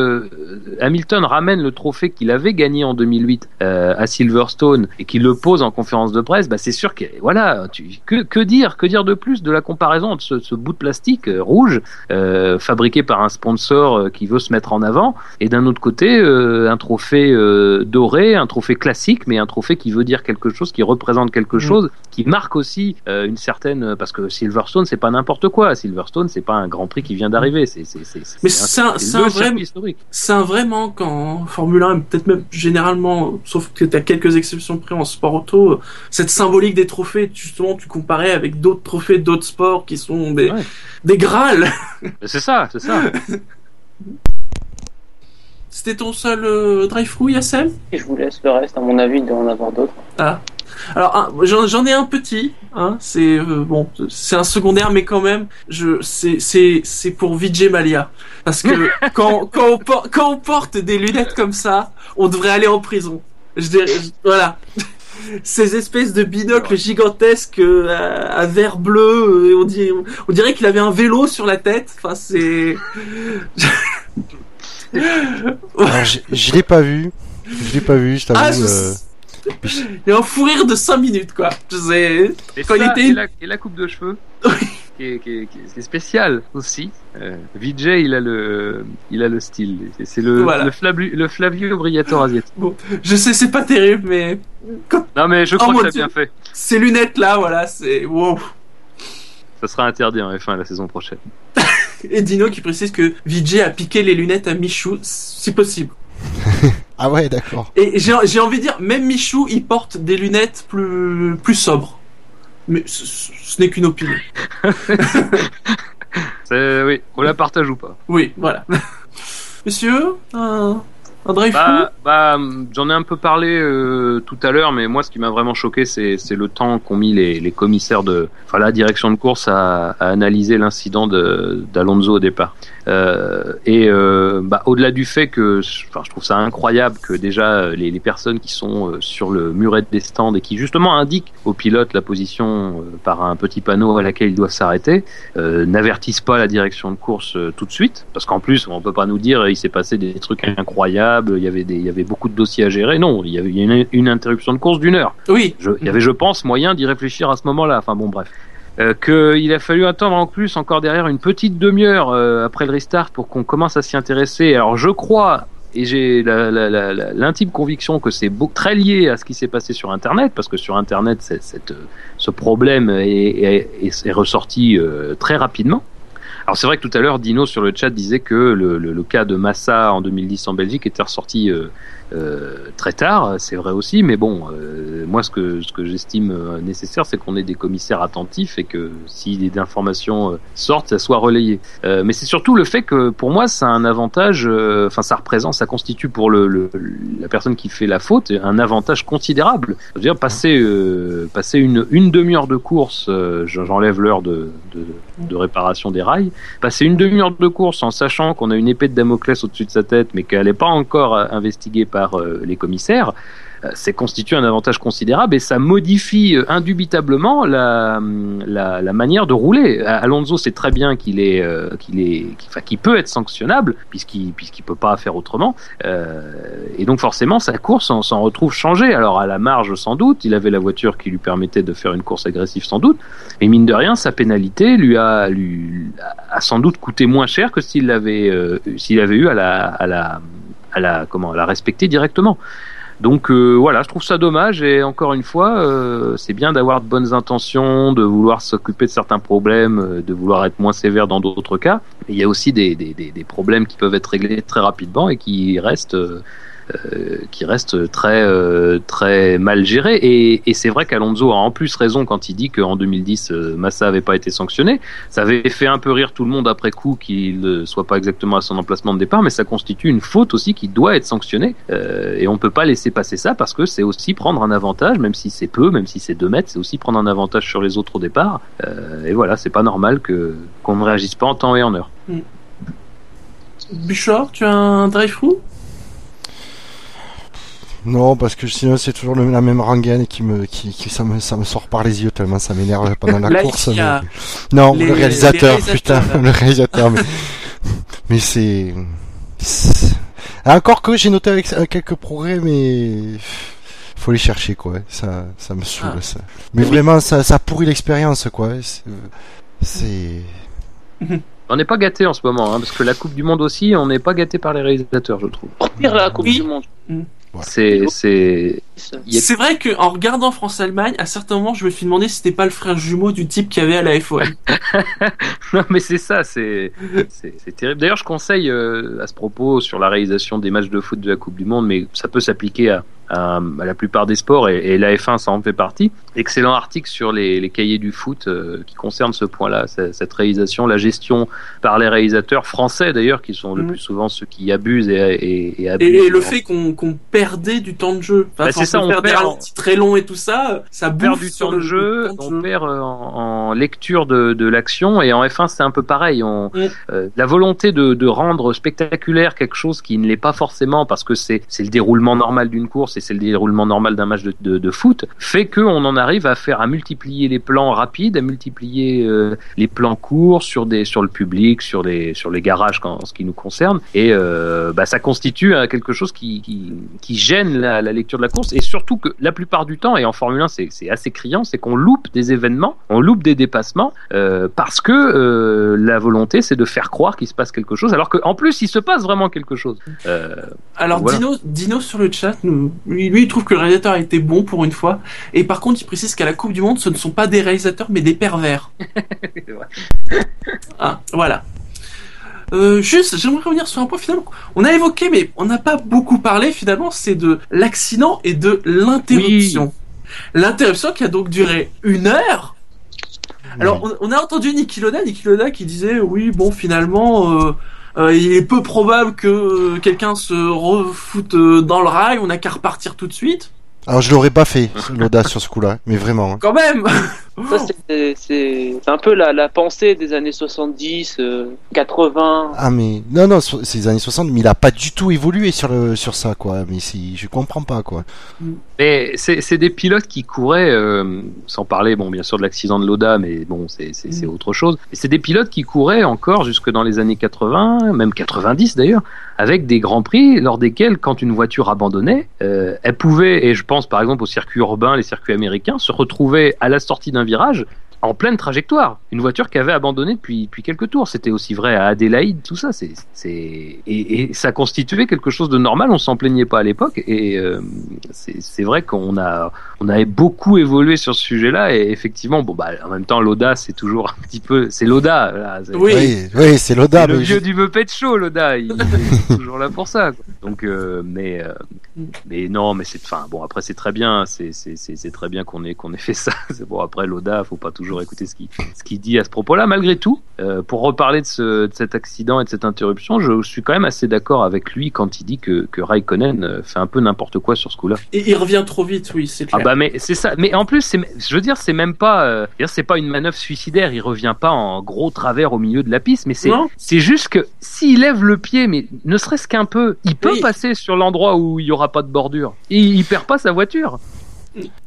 Hamilton ramène le trophée qu'il avait gagné en 2008 euh, à Silverstone et qu'il le pose en conférence de presse, bah c'est sûr que voilà, tu, que que dire, que dire de plus de la comparaison de ce, ce bout de plastique euh, rouge euh, fabriqué par un sponsor euh, qui veut se mettre en avant, et d'un autre côté euh, un trophée doré, un trophée classique, mais un trophée qui veut dire quelque chose, qui représente quelque Mm. chose, qui marque aussi une certaine parce que Silverstone c'est pas n'importe quoi. Silverstone c'est pas un Grand Prix qui vient d'arriver. C'est Mais c'est un- un vrai- historique. C'est un vrai manque en Formule 1, et peut-être même généralement, sauf que t'as quelques exceptions près en sport auto, cette symbolique des trophées, justement, tu comparais avec d'autres trophées d'autres sports qui sont des, Ouais. des grâles. C'est ça, c'est ça. C'était ton seul euh, drive-through, Yassem Et je vous laisse le reste, à mon avis, il doit en avoir d'autres. Alors un- j'en j'en ai un petit, hein, c'est euh, bon, c'est un secondaire, mais quand même, je c'est c'est c'est pour Vijay Malia, parce que quand quand on, por- quand on porte des lunettes comme ça, on devrait aller en prison. Je dirais, je- voilà. Ces espèces de binocles gigantesques euh, à, à verre bleu, euh, on dirait, on dirait qu'il avait un vélo sur la tête. Enfin, c'est. Alors, je, je l'ai pas vu. Je l'ai pas vu, je t'avoue. Ah, euh, Il y a un fou rire de 5 minutes, quoi. Je sais. Et, Quand il ça, était- et, la, et la coupe de cheveux. Qui est, qui est- qui est- qui est spéciale aussi. Euh, Vijay, il a le, il a le style. C'est- le, Voilà. le, Flavio, le Flavio Briatore asiatique. Je sais, c'est pas terrible, mais Non mais je Oh crois mon que t'as bien fait. ces lunettes-là, voilà, c'est wow. Ça sera interdit en F1 la saison prochaine. Et Dino qui précise que Vijay a piqué les lunettes à Michou, si possible. Ah ouais, d'accord. Et j'ai j'ai envie de dire, même Michou, il porte des lunettes plus, plus sobres. Mais ce, n'est qu'une opinion. Oui, on la partage ou pas. Oui, voilà. Monsieur, un, un drive Bah, bah, j'en ai un peu parlé euh, tout à l'heure, mais moi, ce qui m'a vraiment choqué, c'est, le temps qu'ont mis les, les commissaires de, enfin, la direction de course à, à analyser l'incident de, d'Alonso au départ. Euh, et euh, bah, au-delà du fait que, enfin, je trouve ça incroyable que déjà euh, les, les personnes qui sont sur le muret des stands et qui justement indiquent au pilote la position par un petit panneau à laquelle ils doivent s'arrêter, euh, n'avertissent pas la direction de course tout de suite, parce qu'en plus, on peut pas nous dire il s'est passé des trucs incroyables, il y avait des, il y avait beaucoup de dossiers à gérer. Non, il y avait une, une interruption de course d'une heure. Oui, Je, il y avait, je pense, moyen d'y réfléchir à ce moment-là. Enfin bon, bref. Euh, qu'il a fallu attendre en plus encore derrière une petite demi-heure euh, après le restart pour qu'on commence à s'y intéresser. Alors je crois et j'ai l'intime conviction que c'est très lié à ce qui s'est passé sur Internet, parce que sur Internet, euh, ce problème est, est- est- est ressorti euh, très rapidement. Alors c'est vrai que tout à l'heure, Dino sur le chat disait que le, le, le cas de Massa en 2010 en Belgique était ressorti euh, euh, très tard, c'est vrai aussi, mais bon, euh, moi ce que ce que j'estime euh, nécessaire, c'est qu'on ait des commissaires attentifs et que si des informations euh, sortent, ça soit relayé. Euh, mais c'est surtout le fait que pour moi, c'est un avantage, enfin ça représente, ça constitue pour le, le- la personne qui fait la faute un avantage considérable. Je veux dire, passer passer une une demi-heure de course, j'enlève l'heure de, de de réparation des rails, passer une demi-heure de course en sachant qu'on a une épée de Damoclès au-dessus de sa tête, mais qu'elle n'est pas encore euh, investiguée par euh, les commissaires, c'est constitue un avantage considérable et ça modifie euh, indubitablement la, la, la manière de rouler. Euh, Alonso sait très bien qu'il est, euh, qu'il est, enfin, qu'il peut être sanctionnable puisqu'il puisqu'il peut pas faire autrement. Euh, et donc forcément sa course s'en retrouve changée. Alors à la marge sans doute, il avait la voiture qui lui permettait de faire une course agressive sans doute, mais mine de rien sa pénalité lui a, lui, a sans doute coûté moins cher que s'il l'avait, euh, s'il avait eu à la, à la, à la, comment, à la respecter directement. Donc euh, voilà, je trouve ça dommage et encore une fois, euh, c'est bien d'avoir de bonnes intentions, de vouloir s'occuper de certains problèmes, euh, de vouloir être moins sévère dans d'autres cas. Mais il y a aussi des, des, des, problèmes qui peuvent être réglés très rapidement et qui restent euh, qui reste très euh, très mal géré. Et, c'est vrai qu'Alonso a en plus raison quand il dit qu'en 2010 euh, Massa avait pas été sanctionné. Ça avait fait un peu rire tout le monde après coup qu'il ne soit pas exactement à son emplacement de départ mais ça constitue une faute aussi qui doit être sanctionnée. Euh, et on peut pas laisser passer ça parce que c'est aussi prendre un avantage même si c'est peu même si c'est 2 mètres c'est aussi prendre un avantage sur les autres au départ. Euh, et voilà c'est pas normal que qu'on ne réagisse pas en temps et en heure. Bouchard, tu as un drive-through? Non, parce que sinon c'est toujours le- la même rengaine qui me, qui, qui ça me, ça me sort par les yeux tellement ça m'énerve pendant la Là, course. mais- Non, les- le réalisateur, putain, le réalisateur. mais mais c'est, encore que j'ai noté avec quelques progrès, mais faut les chercher quoi. Ça, ça me saoule Ah. ça. Mais vraiment, ça, ça pourrit l'expérience quoi. C'est- on n'est pas gâté en ce moment hein, parce que la Coupe du Monde aussi on n'est pas gâté par les réalisateurs je trouve Pire la Coupe Oui. du Monde. C'est vrai que en regardant France-Allemagne, à certains moments, je me suis demandé si c'était pas le frère jumeau du type qu'il y avait à la F1. Non, mais c'est ça, c'est c'est c'est terrible. D'ailleurs, je conseille euh, à ce propos sur la réalisation des matchs de foot de la Coupe du Monde, mais ça peut s'appliquer à, à, à la plupart des sports et, et la F1 ça en fait partie. Excellent article sur les, les cahiers du foot euh, qui concerne ce point-là, ce- cette réalisation, la gestion par les réalisateurs français d'ailleurs, qui sont le Mhm. plus souvent ceux qui abusent et, et, et abusent. Et, le fait qu'on perdait du temps de jeu. Enfin, Bah, c'est ça, on perd des ralentis très longs et tout ça, ça on perd bouffe du sur temps le de jeu, temps de on jeu. perd euh, en, en lecture de, de l'action et en F1 c'est un peu pareil. On, Mm. euh, la volonté de, de rendre spectaculaire quelque chose qui ne l'est pas forcément parce que c'est le déroulement normal d'une course c'est le déroulement normal d'un match de, de, de foot fait que on en arrive à faire à multiplier les plans rapides, à multiplier euh, les plans courts sur des sur le public, sur les sur les garages quand, en ce qui nous concerne et euh, bah, ça constitue euh, quelque chose qui, qui, qui gêne la, la lecture de la course et surtout que la plupart du temps et en Formule 1 c'est c'est assez criant, c'est qu'on loupe des événements, on loupe des dépassements euh, parce que la volonté c'est de faire croire qu'il se passe quelque chose alors qu'en plus il se passe vraiment quelque chose. Alors Voilà. Dino, Dino sur le chat, nous, lui, lui, il trouve que le réalisateur a été bon pour une fois. Et par contre, il précise qu'à la Coupe du Monde, ce ne sont pas des réalisateurs, mais des pervers. ah, voilà. Euh, juste, j'aimerais revenir sur un point finalement. On a évoqué, mais on n'a pas beaucoup parlé finalement, c'est de l'accident et de l'interruption. L'interruption qui a donc duré une heure. Alors, on, on a entendu Niki Loda, Niki Loda qui disait, oui, bon, finalement, euh, euh, il est peu probable que quelqu'un se refoute euh, dans le rail, on n'a qu'à repartir tout de suite. Alors je l'aurais pas fait l'audace sur ce coup-là, mais vraiment. hein. Quand même Ça, c'est- un peu la, la pensée des années 70, euh, 80. Ah mais non non c'est les années 60 mais il a pas du tout évolué sur le sur ça quoi mais si je comprends pas quoi. Mais c'est c'est des pilotes qui couraient, euh, sans parler, bon, bien sûr de l'accident de Loda, mais bon, c'est c'est c'est autre chose. Mais c'est des pilotes qui couraient encore jusque dans les années 80, même 90 d'ailleurs, avec des grands prix lors desquels, quand une voiture abandonnait, euh, elle pouvait, et je pense par exemple aux circuits urbains, les circuits américains, se retrouver à la sortie d'un virage en pleine trajectoire. Une voiture qui avait abandonné depuis, depuis quelques tours. C'était aussi vrai à Adélaïde, tout ça. C'est, c'est, et, et ça constituait quelque chose de normal. On s'en plaignait pas à l'époque. Et euh, c'est, c'est vrai qu'on a, on avait beaucoup évolué sur ce sujet-là. Et effectivement, bon, bah, en même temps, Loda, c'est toujours un petit peu, c'est Loda. là. C'est- Oui. Oui, oui, c'est Loda. c'est le vieux je- du Muppet Show, Loda. Il, il est toujours là pour ça. quoi. Donc, euh, mais, euh, mais non, mais c'est, enfin, bon, après c'est très bien, c'est, c'est, c'est, c'est très bien qu'on ait, qu'on ait fait ça. C'est bon. Après Loda, faut pas toujours écouter ce qu'il, ce qu'il dit à ce propos-là. Malgré tout, euh, pour reparler de, ce, de cet accident et de cette interruption, je suis quand même assez d'accord avec lui quand il dit que, que Raikkonen euh, fait un peu n'importe quoi sur ce coup-là. Et il revient trop vite, oui, c'est Ah clair. bah mais c'est ça. Mais en plus, je veux dire, c'est même pas, euh, c'est pas une manœuvre suicidaire. Il revient pas en gros travers au milieu de la piste, mais c'est, c'est juste que s'il lève le pied, mais ne serait-ce qu'un peu, il peut Oui. passer sur l'endroit où il y aura pas de bordure. Et il perd pas sa voiture.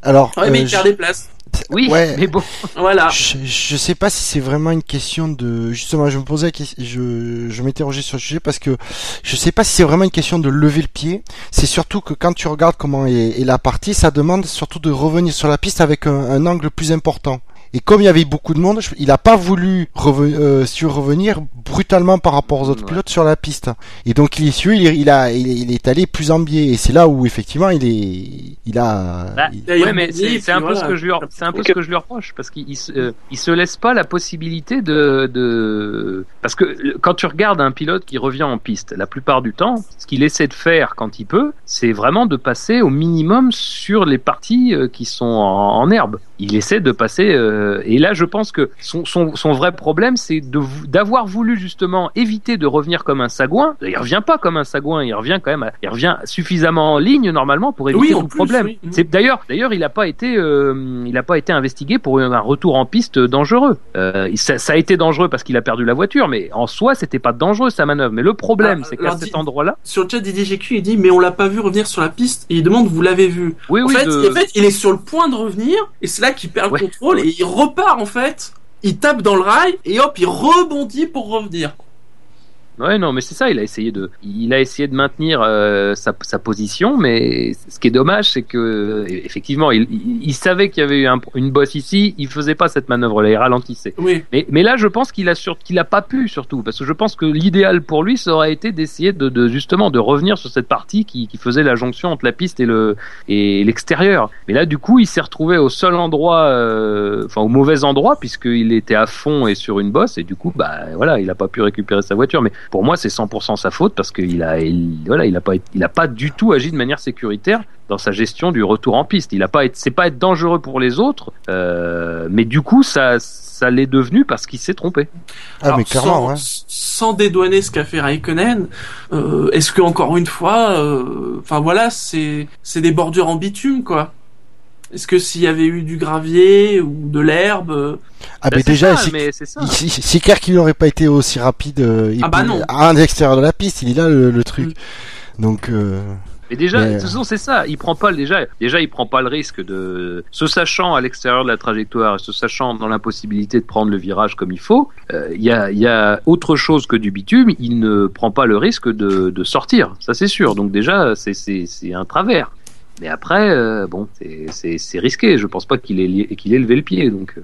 Alors, Ouais, mais euh, il perd je- des places. Oui, Ouais. mais bon. Voilà. Je, je sais pas si c'est vraiment une question de justement je me posais je je m'interrogeais sur le sujet parce que je sais pas si c'est vraiment une question de lever le pied c'est surtout que quand tu regardes comment est, est la partie ça demande surtout de revenir sur la piste avec un, un angle plus important et comme il y avait beaucoup de monde je- il a pas voulu reven- euh, surrevenir brutalement par rapport aux autres Ouais. pilotes sur la piste et donc il est su il, est- il a il, est- il est allé plus en biais et c'est là où effectivement il est il a Bah, il- D'ailleurs, ouais, mais c'est un peu voilà. ce que je lui, c'est un peu ce que je lui reproche parce qu'il euh, il se laisse pas la possibilité de, de, parce que quand tu regardes un pilote qui revient en piste, la plupart du temps, ce qu'il essaie de faire quand il peut, c'est vraiment de passer au minimum sur les parties euh, qui sont en, en herbe. Il essaie de passer, euh, et là, je pense que son, son, son vrai problème, c'est d'avoir voulu justement éviter de revenir comme un sagouin. Il revient pas comme un sagouin, il revient quand même, à- il revient suffisamment en ligne normalement pour éviter Oui, tout plus, problème. oui. C'est d'ailleurs, d'ailleurs, il n'a pas été, euh, il a pas été investigué pour un retour en piste dangereux. Euh, ça, ça a été dangereux parce qu'il a perdu la voiture, mais en soi, c'était pas dangereux sa manœuvre. Mais le problème, Ah, c'est qu'à cet endroit-là, Sur le chat Didier GQ, il dit mais on l'a pas vu revenir sur la piste et il demande vous l'avez vu. oui, en, oui, fait, de- en fait, il est sur le point de revenir et c'est là qu'il perd Ouais. le contrôle et il repart en fait. Il tape dans le rail et hop, il rebondit pour revenir. Ouais, non, mais c'est ça. Il a essayé de, il a essayé de maintenir euh, sa, sa position, mais ce qui est dommage, c'est que euh, effectivement, il, il, il savait qu'il y avait eu un- une bosse ici. Il faisait pas cette manœuvre-là, il ralentissait. Oui. Mais, mais là, je pense qu'il a sur, qu'il a pas pu surtout, parce que je pense que l'idéal pour lui, ça aurait été d'essayer de, de justement de revenir sur cette partie qui, qui faisait la jonction entre la piste et le et l'extérieur. Mais là, du coup, il s'est retrouvé au seul endroit, euh, enfin au mauvais endroit, puisqu'il était à fond et sur une bosse, et du coup, bah voilà, il a pas pu récupérer sa voiture. Mais pour moi, c'est 100% sa faute parce qu'il a, il, voilà, il a pas, il a pas du tout agi de manière sécuritaire dans sa gestion du retour en piste. Il a pas, été- c'est pas être dangereux pour les autres, euh, mais du coup, ça, ça l'est devenu parce qu'il s'est trompé. ah Alors, mais clairement sans, ouais. sans dédouaner ce qu'a fait Raikkonen, euh, est-ce que encore une fois, euh, enfin voilà, c'est c'est des bordures en bitume quoi. Est-ce que s'il y avait eu du gravier ou de l'herbe, euh, ah Bah, mais c'est déjà ça, c'est mais ça. N'aurait pas été aussi rapide euh, Ah bah non. à l'extérieur de la piste, il est là le, le truc. Mm. Donc euh, Mais déjà, Mais- de toute façon, c'est ça. Il prend pas le- déjà, déjà, il prend pas le risque de se sachant à l'extérieur de la trajectoire, et se sachant dans l'impossibilité de prendre le virage comme il faut. euh, Il y a, il y a autre chose que du bitume. Il ne prend pas le risque de, de sortir. Ça, c'est sûr. Donc déjà, c'est un travers. Mais après, euh, bon, c'est- c'est c'est risqué. Je pense pas qu'il ait qu'il ait levé le pied. Donc. euh.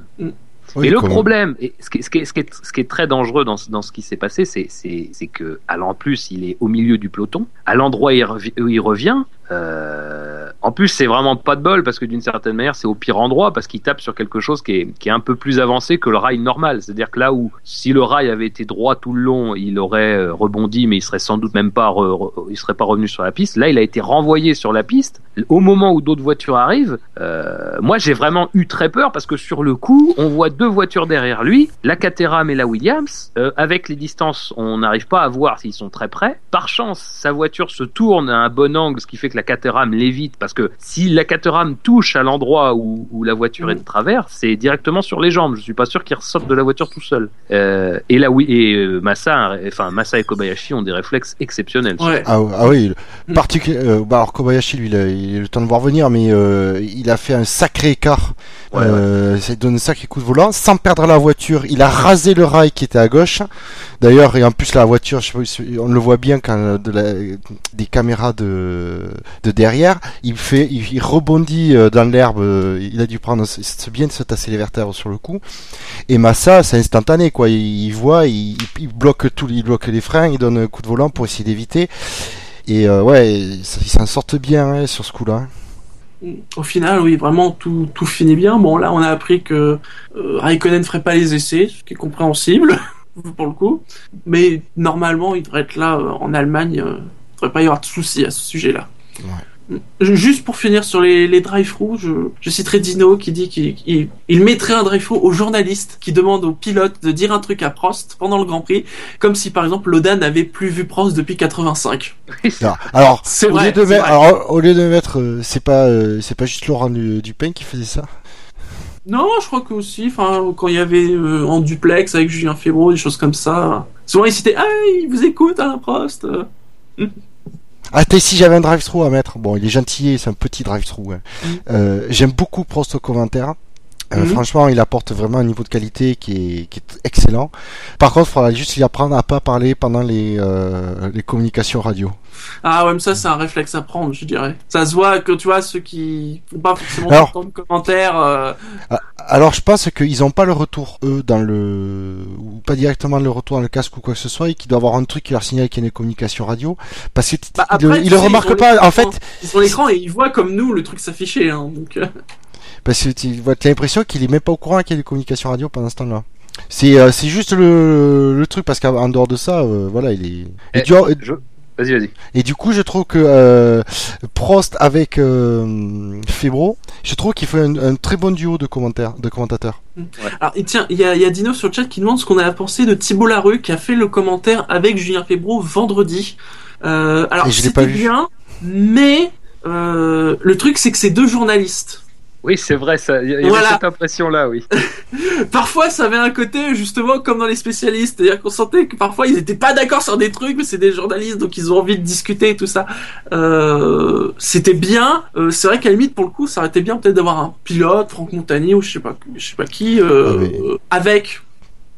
oui, Et le problème, et ce qui, est- ce, qui est, ce, qui est, ce qui est très dangereux dans, ce- dans ce qui s'est passé, c'est, c'est, c'est que, à l'en plus, il est au milieu du peloton, à l'endroit où il revient. Euh, en plus, c'est vraiment pas de bol parce que d'une certaine manière, c'est au pire endroit parce qu'il tape sur quelque chose qui est, qui est un peu plus avancé que le rail normal. C'est-à-dire que là où, si le rail avait été droit tout le long, il aurait euh, rebondi, mais il serait sans doute même pas, il serait pas revenu sur la piste. Là, il a été renvoyé sur la piste au moment où d'autres voitures arrivent. Euh, moi, j'ai vraiment eu très peur parce que sur le coup, on voit deux voitures derrière lui, la Caterham et la Williams. Avec les distances, on n'arrive pas à voir s'ils sont très près. Par chance, sa voiture se tourne à un bon angle, ce qui fait que la Caterham l'évite parce que si la Caterham touche à l'endroit où, où la voiture est de travers, c'est directement sur les jambes. Je suis pas sûr qu'il ressorte de la voiture tout seul. Euh, et là, oui, et euh, Massa, enfin Massa et Kobayashi ont des réflexes exceptionnels. ouais. Ah, ah oui, Mm. particu- euh, bah alors Kobayashi lui il a, il a eu le temps de voir venir mais euh, il a fait un sacré écart. Ouais, euh, Ça donne un sacré coup de volant sans perdre la voiture. Il a rasé le rail qui était à gauche. D'ailleurs et en plus la voiture, je sais pas on le voit bien quand euh, de la, des caméras de de derrière, il fait, il, rebondit euh, dans l'herbe. euh, Il a dû prendre, c'est bien de se tasser les vertèbres sur le coup. Et Massa, c'est instantané quoi. Il, voit, il, il bloque tout, il bloque les freins, il donne un coup de volant pour essayer d'éviter. Et euh, ouais, ils s'en sortent bien hein, sur ce coup-là. Au final, oui, vraiment tout, tout finit bien. Bon, là, on a appris que euh, Raikkonen ne ferait pas les essais, ce qui est compréhensible pour le coup. Mais normalement, il devrait être là euh, en Allemagne. euh, il ne devrait pas y avoir de soucis à ce sujet-là. Je- Juste pour finir sur les, les drive-through, je, je citerai Dino qui dit qu'il il, il mettrait un drive-through aux journalistes qui demandent aux pilotes de dire un truc à Prost pendant le Grand Prix, comme si par exemple Loda n'avait plus vu Prost depuis 85. Non, Alors, C'est au vrai, lieu de c'est mettre, vrai. alors, au lieu de mettre, euh, c'est pas, euh, c'est pas juste Laurent Du- Dupin qui faisait ça? Non, je crois que aussi, enfin, quand il y avait euh, en duplex avec Julien Febro, des choses comme ça. Souvent, il citait, ah, il vous écoute, Alain Prost. Ah, ici, j'avais un drive-through à mettre. Bon, il est gentil, c'est un petit drive-through. hein. Mm. Euh, J'aime beaucoup Prost au commentaire. Euh, Mhm. Franchement, il apporte vraiment un niveau de qualité qui est, qui est excellent. Par contre, il faudra juste y apprendre à pas parler pendant les, euh, les communications radio. Ah ouais, mais ça, c'est un réflexe à prendre, je dirais. Ça se voit que, tu vois, ceux qui font pas forcément Alors- de commentaires, euh, Alors, je pense qu'ils ont pas le retour, eux, dans le, ou pas directement le retour dans le casque ou quoi que ce soit, et qu'il doit avoir un truc qui leur signale qu'il y a une communication radio. Parce que Bah, le- ils le ils remarquent pas. En fait, ils ont l'écran et ils voient comme nous le truc s'afficher, hein, donc... Parce que tu as l'impression qu'il est même pas au courant qu'il y a des communications radio pendant ce temps-là. C'est euh, c'est juste le, le truc parce qu'en dehors de ça, euh, voilà, il est. Et, Eh, du, Je... Vas-y, vas-y. et du coup, je trouve que euh, Prost avec euh, Febro, je trouve qu'il fait un, un très bon duo de commentaires, de commentateurs. Alors, et tiens, il y a, il y a Dino sur le chat qui demande ce qu'on a pensé de Thibault Larue qui a fait le commentaire avec Julien Febro vendredi. Euh, alors, Et je l'ai pas c'était vu. bien, mais euh, le truc c'est que c'est deux journalistes. Oui, c'est vrai, ça. Il y avait Voilà. cette impression-là, oui. Parfois, ça avait un côté justement comme dans les spécialistes, c'est-à-dire qu'on sentait que parfois ils étaient pas d'accord sur des trucs, mais c'est des journalistes donc ils ont envie de discuter et tout ça. Euh, c'était bien. Euh, c'est vrai qu'à la limite pour le coup, ça aurait été bien peut-être d'avoir un pilote, Franck Montagny ou je sais pas, je sais pas qui, euh, Ah, mais- euh, avec.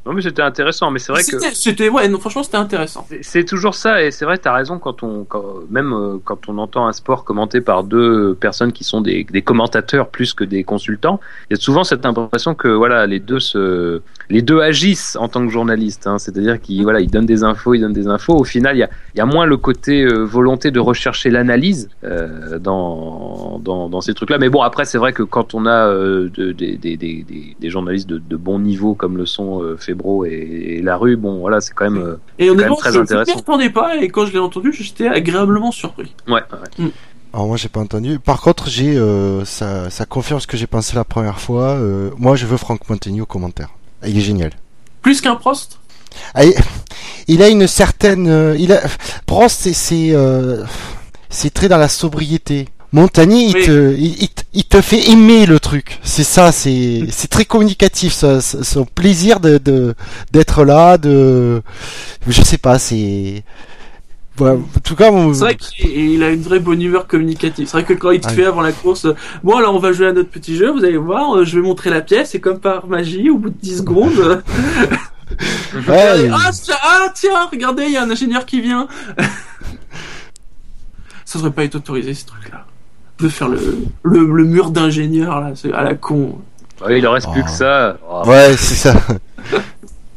Non, mais c'était intéressant, mais c'est vrai que. C'était, ouais, non, franchement, c'était intéressant. C'est- C'est toujours ça, et c'est vrai, t'as raison, quand on, quand, même euh, quand on entend un sport commenté par deux personnes qui sont des, des commentateurs plus que des consultants, il y a souvent cette impression que voilà, les deux se, les deux agissent en tant que journalistes, hein, c'est-à-dire qu'ils voilà, ils donnent des infos, ils donnent des infos. Au final, il y a, il y a moins le côté euh, volonté de rechercher l'analyse euh, dans, dans, dans ces trucs-là. Mais bon, après, c'est vrai que quand on a euh, de- des, des, des, des, des journalistes de, de bon niveau comme le sont euh, Febro et, et Larue, bon, voilà, c'est quand même. euh, Et quand même très je ne intéressant. m'y attendais pas, et quand je l'ai entendu, j'étais agréablement surpris. Ouais, ouais. Alors moi j'ai pas entendu. Par contre j'ai euh, ça, ça confirme ce que j'ai pensé la première fois. Euh, moi je veux Franck Montagny au commentaire. Il est génial. Plus qu'un Prost? Ah, il- a une certaine, euh, il a, Prost c'est c'est euh, c'est très dans la sobriété. Montagny il te il, il te- il te fait aimer le truc. C'est ça, c'est très communicatif. ça- son plaisir de de- d'être là, de je sais pas, c'est en tout cas mon- C'est vrai qu'il il a une vraie bonne humeur communicative. C'est vrai que quand il te Ouais. fait avant la course, euh, bon alors on va jouer à notre petit jeu, vous allez voir, euh, je vais montrer la pièce, et comme par magie, au bout de 10 secondes, euh, Ouais, ah, tiens, ah tiens, regardez, il y a un ingénieur qui vient. Ça devrait pas être autorisé ce truc-là. De faire le, le, le mur d'ingénieur là, c'est à la con. Ouais, il en reste plus Oh. que ça. Oh. ouais, c'est ça.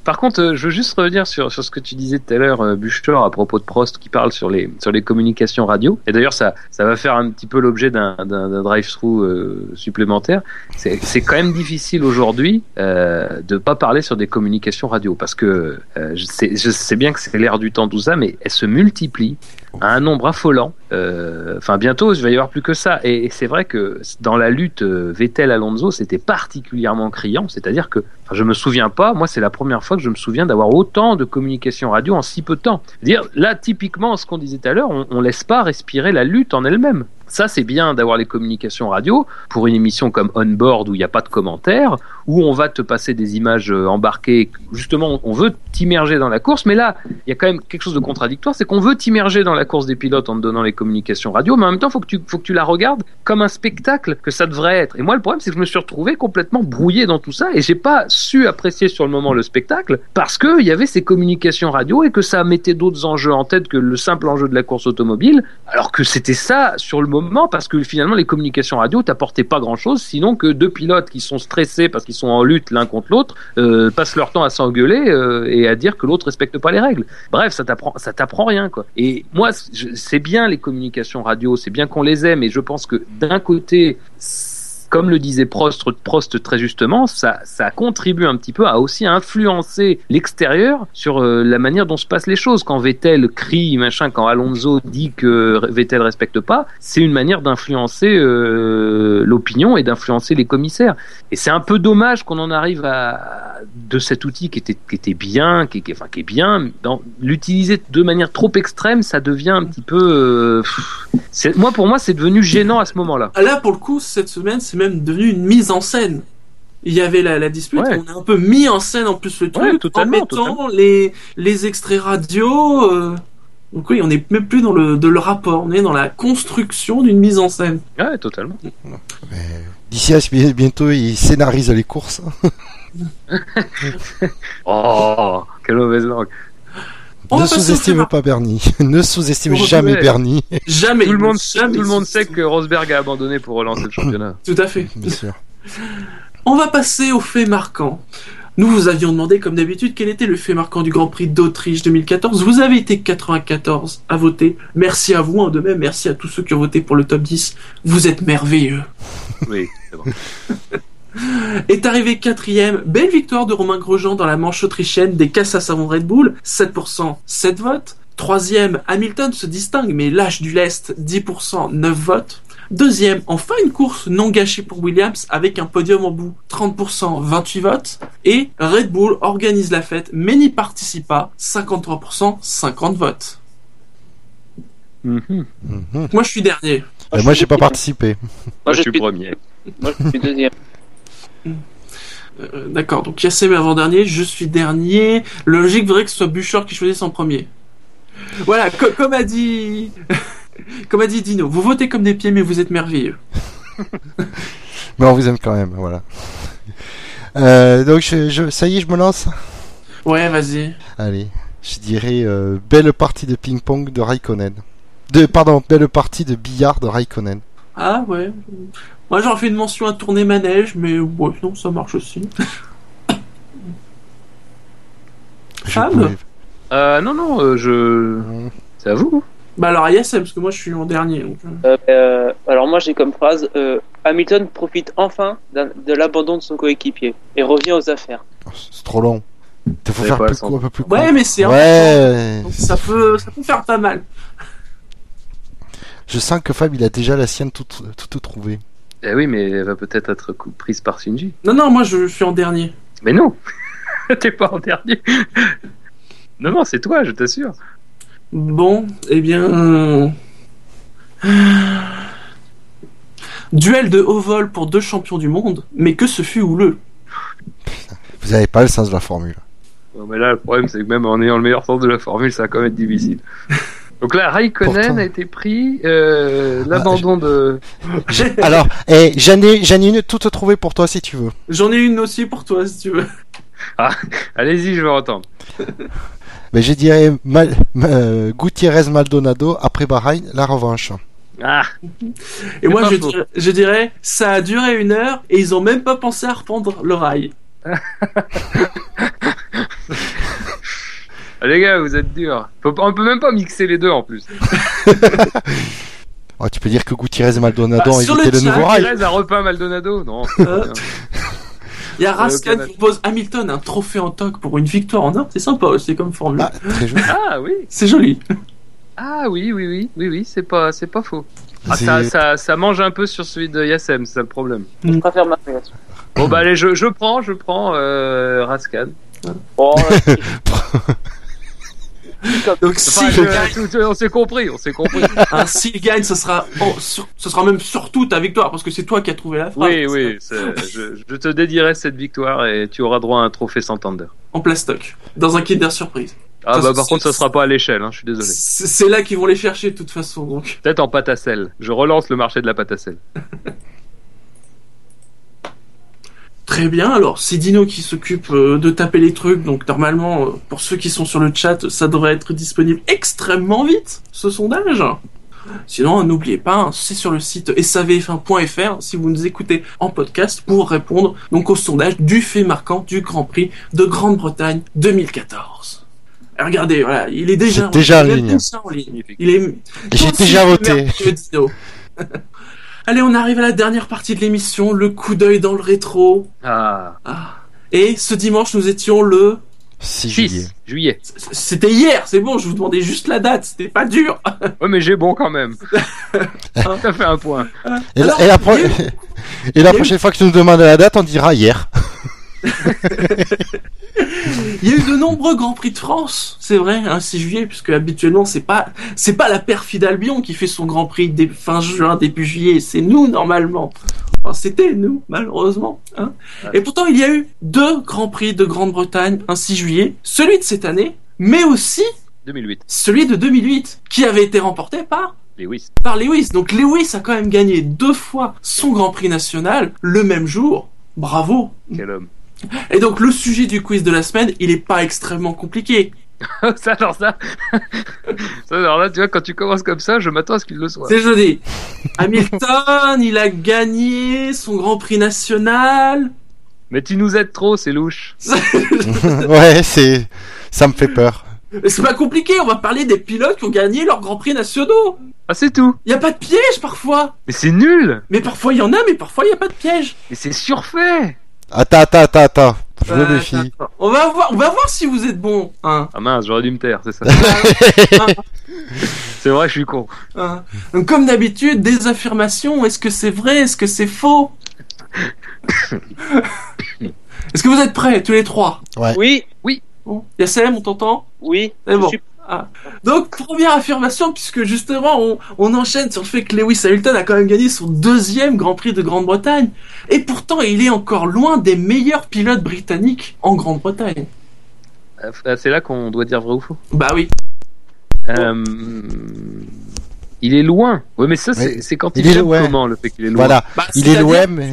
Par contre, euh, je veux juste revenir sur, sur ce que tu disais tout à l'heure, euh, Buchtor, à propos de Prost, qui parle sur les, sur les communications radio. Et d'ailleurs, ça, ça va faire un petit peu l'objet d'un, d'un, drive-through euh, supplémentaire. C'est, c'est quand même difficile aujourd'hui euh, de pas parler sur des communications radio, parce que je, sais, je sais bien que c'est l'air du temps tout ça, mais elles se multiplient à un nombre affolant. Euh, Enfin, bientôt, il va y avoir plus que ça. Et, c'est vrai que dans la lutte euh, Vettel-Alonso, c'était particulièrement criant. C'est-à-dire que, je me souviens pas, moi, c'est la première fois que je me souviens d'avoir autant de communication radio en si peu de temps. Dire là, typiquement, ce qu'on disait tout à l'heure, on, on laisse pas respirer la lutte en elle-même. Ça, c'est bien d'avoir les communications radio pour une émission comme On Board où il n'y a pas de commentaires, où on va te passer des images euh, embarquées. Justement, on veut t'immerger dans la course, mais là, il y a quand même quelque chose de contradictoire, c'est qu'on veut t'immerger dans la course des pilotes en te donnant les communications radio, mais en même temps, faut faut que tu la regardes comme un spectacle que ça devrait être. Et moi, le problème, c'est que je me suis retrouvé complètement brouillé dans tout ça, et j'ai pas su apprécier sur le moment le spectacle parce que il y avait ces communications radio et que ça mettait d'autres enjeux en tête que le simple enjeu de la course automobile, alors que c'était ça sur le moment parce que finalement les communications radio t'apportaient pas grand chose sinon que deux pilotes qui sont stressés parce qu'ils sont en lutte l'un contre l'autre euh, passent leur temps à s'engueuler euh, et à dire que l'autre respecte pas les règles. Bref, ça t'apprend ça t'apprend rien quoi. Et moi c'est bien les communications radio, c'est bien qu'on les ait mais je pense que d'un côté comme le disait Prost, très justement, ça, contribue un petit peu à aussi influencer l'extérieur sur euh, la manière dont se passent les choses. Quand Vettel crie, machin, quand Alonso dit que Vettel respecte pas, c'est une manière d'influencer euh, l'opinion et d'influencer les commissaires. Et c'est un peu dommage qu'on en arrive à de cet outil qui était, bien, qui, est bien, l'utiliser de manière trop extrême, ça devient un petit peu. euh, moi, pour moi, c'est devenu gênant à ce moment-là. Là, pour le coup, cette semaine, c'est même devenu une mise en scène. Il y avait la, la dispute, Ouais. on a un peu mis en scène en plus le truc, Ouais, en totalement, mettant totalement. les, les extraits radio. euh, Donc oui, on n'est même plus dans le, de le rapport, on est dans la construction d'une mise en scène. Ouais, totalement. D'ici à bientôt, il scénarise les courses. Oh, quelle mauvaise langue. On ne va passer au sous-estime fait pas Bernie. ne sous-estime On jamais. Bernie. Jamais. Tout le monde, jamais tout le monde sait que Rosberg a abandonné pour relancer le championnat. Tout à fait. Bien sûr. On va passer aux faits marquants. Nous vous avions demandé, comme d'habitude, quel était le fait marquant du Grand Prix d'Autriche 2014. Vous avez été 94 à voter. Merci à vous, hein, de même. Merci à tous ceux qui ont voté pour le top 10. Vous êtes merveilleux. Oui, c'est bon. Est arrivé quatrième, belle victoire de Romain Grosjean dans la manche autrichienne des casses à savon Red Bull, 7%, 7 votes. Troisième, Hamilton se distingue mais lâche du lest, 10%, 9 votes. Deuxième, enfin une course non gâchée pour Williams avec un podium en bout, 30%, 28 votes. Et Red Bull organise la fête mais n'y participe pas, 53%, 50 votes. Mhm. Mhm. Moi je suis dernier. Et moi, j'ai pas participé. Moi, je suis- premier. Moi, je suis deuxième. Euh, D'accord, donc Yassem est avant-dernier, je suis dernier. Logique voudrait que ce soit Bouchard qui choisisse en premier. Voilà, co- comme a dit... comme a dit Dino, vous votez comme des pieds mais vous êtes merveilleux. Mais on vous aime quand même, voilà. Euh, donc, je, je- ça y est, je me lance? Ouais, vas-y. Allez, je dirais euh, belle partie de ping-pong de Raikkonen. De, pardon, belle partie de billard de Raikkonen. Ah ouais. Moi j'aurais fait une mention à tourner manège, mais ouais, non, ça marche aussi. Pouvais- Euh, non, non, euh, je. C'est à vous. Bah alors à Yassem, parce que moi je suis en dernier. donc, euh. Euh, euh, alors moi j'ai comme phrase euh, Hamilton profite enfin de l'abandon de son coéquipier et revient aux affaires. Oh, C'est trop long. Il faut faire plus un peu plus court. Ouais, mais c'est Ouais. Donc ça peut, ça peut faire pas mal. Je sens que Fab, il a déjà la sienne toute, toute trouvée. Eh oui, mais elle va peut-être être prise par Shinji. Non, non, moi je suis en dernier. Mais non T'es pas en dernier Non, non, c'est toi, je t'assure. Bon, eh bien. euh, Duel de haut vol pour deux champions du monde, mais que ce fut houleux. Vous n'avez pas le sens de la formule. Non, mais là, le problème, c'est que même en ayant le meilleur sens de la formule, ça va quand même être difficile. Donc là, Raikkonen Pourtant. a été pris, euh, l'abandon de... Alors, eh, j'en ai, j'en ai une toute trouvée pour toi si tu veux. J'en ai une aussi pour toi si tu veux. Allez-y, je vais entendre. Mais je dirais Mal, euh, Gutiérrez Maldonado après Bahreïn, la revanche. Ah, Et moi je dirais, je dirais, ça a duré une heure et ils ont même pas pensé à reprendre le rail. Ah, les gars, vous êtes durs. Faut On peut même pas mixer les deux en plus. Oh, tu peux dire que Gutiérrez Maldonado Bah, ont évité le nouveau rail. Thérèse a repeint Maldonado Non. Euh, Il y a Raskan qui propose Hamilton un trophée en toc pour une victoire en or. C'est sympa aussi comme formule. Ah, très joli. Ah oui, C'est joli. ah oui, oui, oui, oui, oui, c'est pas, c'est pas faux. Ah, C'est- ça, ça, ça mange un peu sur celui de Yassem, c'est ça le problème. Je préfère ma. Bon bah allez, je, je prends, je prends euh, Raskan. Bon, euh, Donc Enfin, je- gagne, on s'est compris, on s'est compris. hein, s'il gagne, ce sera, oh, sur- ce sera même surtout ta victoire parce que c'est toi qui as trouvé la phrase. oui, oui, je, je te dédierai cette victoire et tu auras droit à un trophée Santander. En plastoc, dans un Kinder Surprise. Ah Ça, bah par contre ça sera pas à l'échelle, hein, je suis désolé. C'est c'est là qu'ils vont les chercher de toute façon. Donc, Peut-être en pâte à sel. Je relance le marché de la pâte à sel. très bien. Alors, c'est Dino qui s'occupe euh, de taper les trucs. Donc, normalement, euh, pour ceux qui sont sur le chat, ça devrait être disponible extrêmement vite, ce sondage. Sinon, n'oubliez pas, hein, c'est sur le site savf1.fr si vous nous écoutez en podcast pour répondre donc au sondage du fait marquant du Grand Prix de Grande-Bretagne 2014. Et regardez, voilà, il est déjà, déjà en ligne. en ligne. Il est J'ai déjà voté. Allez, on arrive à la dernière partie de l'émission, le coup d'œil dans le rétro. Ah, Ah. Et ce dimanche, nous étions le... 6 juillet. 6 juillet. C'était hier, c'est bon, je vous demandais juste la date, c'était pas dur. Ouais mais j'ai bon quand même. Ça fait un point. Et, la, Alors, et la pro- il y a eu- et la eu- prochaine fois que tu nous demandes la date, on dira hier. Il y a eu de nombreux Grands Prix de France, c'est vrai, hein, 6 juillet, puisque habituellement, c'est pas, c'est pas la perfide Albion qui fait son Grand Prix fin juin, début juillet, c'est nous, normalement. Enfin, c'était nous, malheureusement. Hein. Et pourtant, il y a eu deux Grands Prix de Grande-Bretagne, un 6 juillet, celui de cette année, mais aussi 2008. celui de 2008, qui avait été remporté par Lewis. par Lewis. Donc Lewis a quand même gagné deux fois son Grand Prix national le même jour. Bravo. Quel homme. Et donc le sujet du quiz de la semaine, il est pas extrêmement compliqué. ça alors ça. ça alors là tu vois quand tu commences comme ça, je m'attends à ce qu'il le soit. C'est jeudi. Hamilton, il a gagné son Grand Prix national. Mais tu nous aides trop, c'est louche. ouais, c'est, ça me fait peur. C'est pas compliqué, on va parler des pilotes qui ont gagné leurs Grands Prix nationaux. Ah c'est tout. Il y a pas de piège parfois. Mais c'est nul. Mais parfois il y en a, mais parfois il y a pas de piège. Mais c'est surfait. Attends, attends, attends, attends. Je me méfie. attends. On va voir, on va voir si vous êtes bon. Hein. Ah mince, j'aurais dû me taire, c'est ça. c'est vrai, je suis con. Hein. Donc, comme d'habitude, des affirmations. Est-ce que c'est vrai? Est-ce que c'est faux? Est-ce que vous êtes prêts, tous les trois? Oui, Bon. Yassem, on t'entend? Oui. C'est bon. Suis- Ah. Donc, première affirmation, puisque justement, on, on enchaîne sur le fait que Lewis Hamilton a quand même gagné son deuxième Grand Prix de Grande-Bretagne. Et pourtant, il est encore loin des meilleurs pilotes britanniques en Grande-Bretagne. Ah, C'est là qu'on doit dire vrai ou faux? Bah oui. Euh, il est loin. Oui, mais ça, c'est quand il il, est loin. comment le fait qu'il est loin? Voilà. Bah, Il est loin, mais.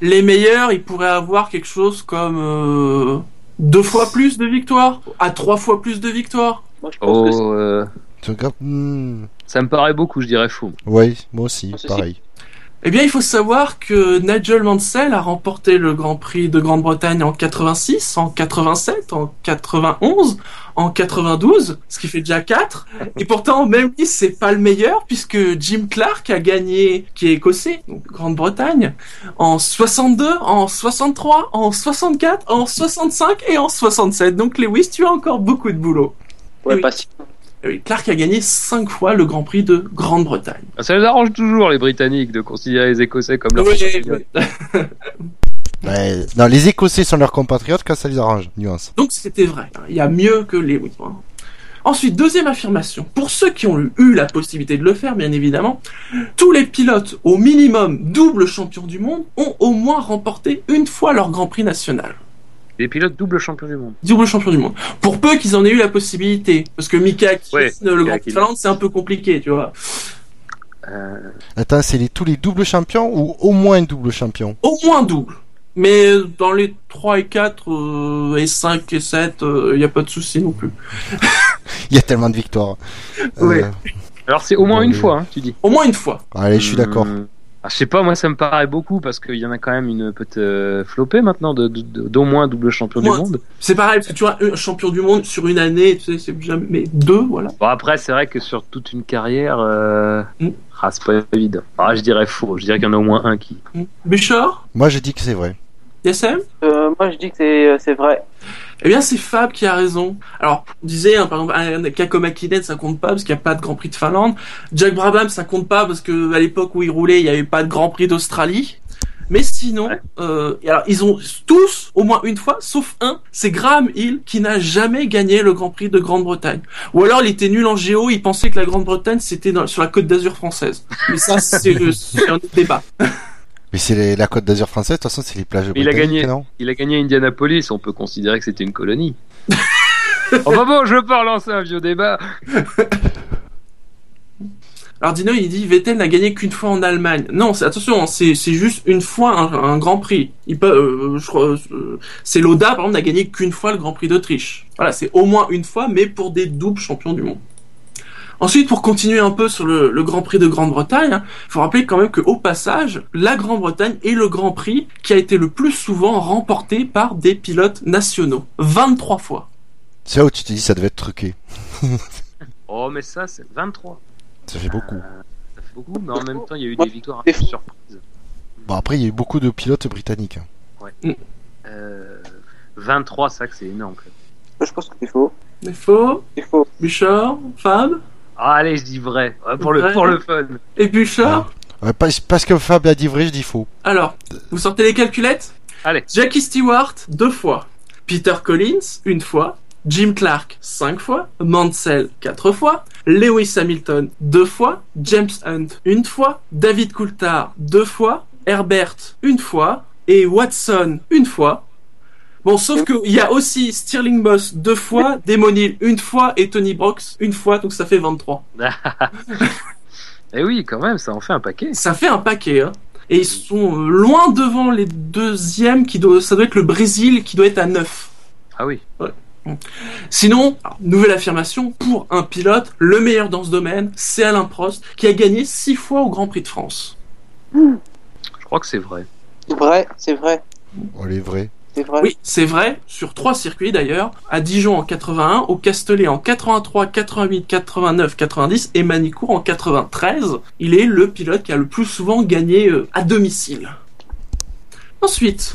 les meilleurs, ils pourraient avoir quelque chose comme euh, deux fois plus de victoires, à trois fois plus de victoires. Moi, je pense que Oh, euh, Tu regardes- Hmm. ça me paraît beaucoup, je dirais faux. Oui, moi aussi, Ceci. pareil. Eh bien, il faut savoir que Nigel Mansell a remporté le Grand Prix de Grande-Bretagne en 86, en 87, en 91, en 92, ce qui fait déjà 4. Et pourtant, même lui, c'est pas le meilleur, puisque Jim Clark a gagné, qui est écossais, donc Grande-Bretagne, en 62, en 63, en 64, en 65 et en 67. Donc Lewis, tu as encore beaucoup de boulot. Ouais, oui. pas si- Eh oui, Clark a gagné 5 fois le Grand Prix de Grande-Bretagne. Ah, Ça les arrange toujours, les Britanniques, de considérer les Écossais comme leurs Oui, compatriotes. oui. Ouais. Non, les Écossais sont leurs compatriotes quand ça les arrange. Nuance. Donc c'était vrai. Il y a mieux que Lewis. Voilà. Ensuite, deuxième affirmation. Pour ceux qui ont eu la possibilité de le faire, bien évidemment, tous les pilotes, au minimum double champion du monde, ont au moins remporté une fois leur Grand Prix national. Les pilotes double champion du monde. Double champion du monde. Pour peu qu'ils en aient eu la possibilité. Parce que Mika, Ouais, le Grand Prix de Hakkinen. Finlande, c'est un peu compliqué, tu vois. Euh, Attends, c'est les, tous les doubles champions ou au moins double champion? Au moins double. Mais dans les 3 et 4 euh, et 5 et 7, il n'y a pas de souci non plus. Il y a tellement de victoires. Ouais. Euh, Alors c'est au moins Bon, une fois, hein, tu dis. Au moins une fois. allez, je suis d'accord. Hum, ah, je sais pas, moi ça me paraît beaucoup parce qu'il y en a quand même une petite euh, flopée maintenant de- de- de- d'au moins double champion Moi, du monde. C'est pareil, parce que tu vois, un champion du monde sur une année, tu sais, c'est jamais mais deux, voilà. Bon après c'est vrai que sur toute une carrière, euh... Mm. ah, c'est pas évident. Ah, je dirais faux, je dirais qu'il y en a au moins un qui. Bouchard Moi, je dis que c'est vrai. Yassem Euh, moi, je dis que c'est euh, c'est vrai. Eh bien, c'est Fab qui a raison. Alors, on disait, hein, par exemple, un cas comme Akinen, ça compte pas parce qu'il n'y a pas de Grand Prix de Finlande. Jack Brabham, ça compte pas parce que à l'époque où il roulait, il n'y avait pas de Grand Prix d'Australie. Mais sinon, Ouais. euh, alors ils ont tous au moins une fois, sauf un, c'est Graham Hill qui n'a jamais gagné le Grand Prix de Grande-Bretagne. Ou alors il était nul en géo, il pensait que la Grande-Bretagne c'était sur la Côte d'Azur française. Mais ça c'est un débat. Mais c'est les- la Côte d'Azur française, de toute façon, c'est les plages Il a gagné. non Il a gagné Indianapolis, on peut considérer que c'était une colonie. bah bon, je veux pas relancer un vieux débat. Alors Dino il dit Vettel n'a gagné qu'une fois en Allemagne. Non, c'est attention, hein, c'est c'est juste une fois un, un Grand Prix. Il peut, euh, je crois, euh, c'est Loda par exemple n'a gagné qu'une fois le Grand Prix d'Autriche. Voilà, c'est au moins une fois, mais pour des doubles champions du monde. Ensuite, pour continuer un peu sur le, le Grand Prix de Grande-Bretagne, il faut rappeler quand même que au passage, la Grande-Bretagne est le Grand Prix qui a été le plus souvent remporté par des pilotes nationaux. 23 fois. C'est là où tu te dis ça devait être truqué. Oh, mais ça, c'est 23. Ça fait beaucoup. Ça fait beaucoup, mais en même temps, il y a eu des victoires un peu surprises. Bon, après, il y a eu beaucoup de pilotes britanniques. hein. Euh, 23, ça, que c'est énorme. Je pense que c'est faux. Mais faux, C'est faux. Bouchard, Fab, Ah, allez, je dis vrai. Pour, le, Vrai. pour le fun. et Bouchard. Ouais, parce que Fab a dit vrai, je dis faux. Alors, vous sortez les calculettes Allez. Jackie Stewart, deux fois. Peter Collins, une fois. Jim Clark, cinq fois. Mansell, quatre fois. Lewis Hamilton, deux fois. James Hunt, une fois. David Coulthard, deux fois. Herbert, une fois. Et Watson, une fois. Bon, sauf qu'il y a aussi Stirling Moss, deux fois. Damon Hill, une fois. Et Tony Brox, une fois. Donc ça fait 23. Eh oui, quand même, ça en fait un paquet. Ça fait un paquet, hein. Et ils sont euh, loin devant les deuxièmes, qui doit, ça doit être le Brésil, qui doit être à 9. Ah oui. Sinon, alors, nouvelle affirmation, pour un pilote, le meilleur dans ce domaine, c'est Alain Prost, qui a gagné 6 fois au Grand Prix de France. Je crois que c'est vrai. C'est vrai, c'est vrai, On est vrai. C'est vrai. Oui, c'est vrai, sur trois circuits d'ailleurs, à Dijon en 81, au Castellet en 83, 88, 89, 90 et Manicourt en 93. Il est le pilote qui a le plus souvent gagné euh, à domicile. Ensuite,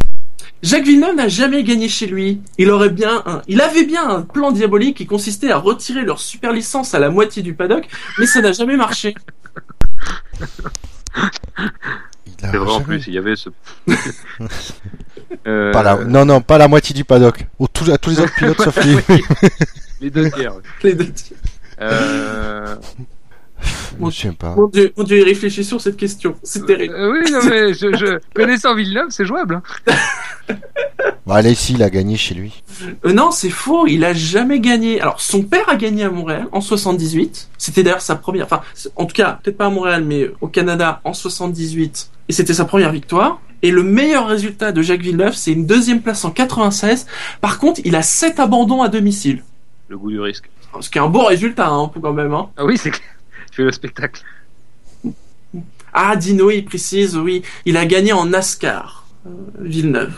Jacques Villeneuve n'a jamais gagné chez lui. Il aurait bien un, il avait bien un plan diabolique qui consistait à retirer leur super licence à la moitié du paddock, mais ça n'a jamais marché. C'est vrai en plus, il y avait ce. Euh, Pas la... Non, non, pas la moitié du paddock. Au, tous- à tous les autres pilotes sauf lui. Les deux tiers. ouais. Les deux- Euh... Je me souviens pas. Mon Dieu, mon Dieu, il réfléchit sur cette question. C'est terrible. euh, oui, non, mais je, je... connaissant Villeneuve, c'est jouable. hein. Bon, allez, si, il a gagné chez lui. Euh, non, c'est faux, il a jamais gagné. Alors, son père a gagné à Montréal en 78. C'était d'ailleurs sa première, enfin, en tout cas, peut-être pas à Montréal, mais euh, au Canada en 78. Et c'était sa première victoire. Et le meilleur résultat de Jacques Villeneuve, c'est une deuxième place en 96. Par contre, il a sept abandons à domicile. Le goût du risque. Ce qui est un bon résultat, hein, quand même, hein. Ah oui, c'est clair. Tu fais le spectacle. Ah, Dino, il précise, oui, il a gagné en NASCAR, euh, Villeneuve.